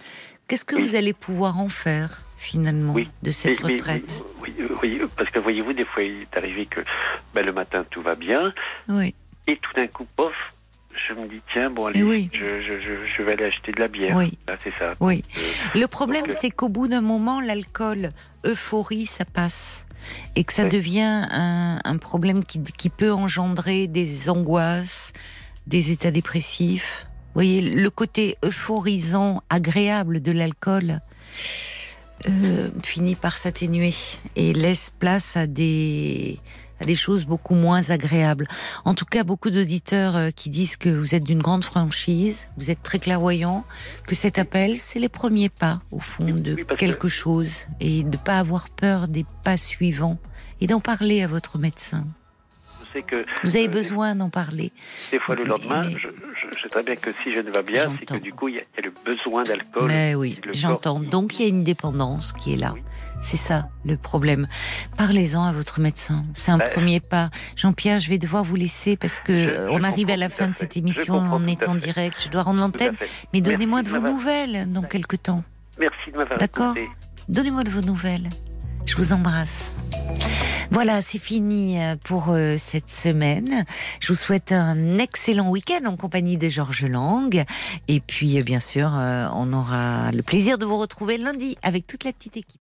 Qu'est-ce que vous allez pouvoir en faire? Finalement de cette retraite oui, oui, parce que voyez-vous, des fois il est arrivé que ben, le matin tout va bien, oui. et tout d'un coup, pof, je me dis tiens bon allez, oui. je, je, je, vais aller acheter de la bière. Oui. c'est ça. Oui. Euh, le problème, c'est qu'au bout d'un moment, l'alcool, euphorie, ça passe et que ça devient un, problème qui, qui, peut engendrer des angoisses, des états dépressifs. Vous voyez, le côté euphorisant, agréable de l'alcool euh, finit par s'atténuer et laisse place à des à des choses beaucoup moins agréables. En tout cas, beaucoup d'auditeurs euh, qui disent que vous êtes d'une grande franchise, vous êtes très clairvoyant, que cet appel, c'est les premiers pas, au fond, de quelque chose, et de ne pas avoir peur des pas suivants, et d'en parler à votre médecin. Je sais que vous avez besoin d'en parler. Des fois le lendemain, je, sais très bien que si je ne vais bien, c'est que du coup il y, a le besoin d'alcool. Mais oui, j'entends. Donc il y a une dépendance qui est là. C'est ça le problème. Parlez-en à votre médecin. C'est un bah, premier pas. Jean-Pierre, je vais devoir vous laisser parce que on arrive à la fin de cette émission. On est en direct. Je dois rendre l'antenne. Mais donnez-moi de vos nouvelles dans quelques temps. Merci de m'avoir D'accord. Donnez-moi de vos nouvelles. Je vous embrasse. Voilà, c'est fini euh, pour euh, cette semaine. Je vous souhaite un excellent week-end en compagnie de Georges Lang. Et puis, euh, bien sûr, on aura le plaisir de vous retrouver lundi avec toute la petite équipe.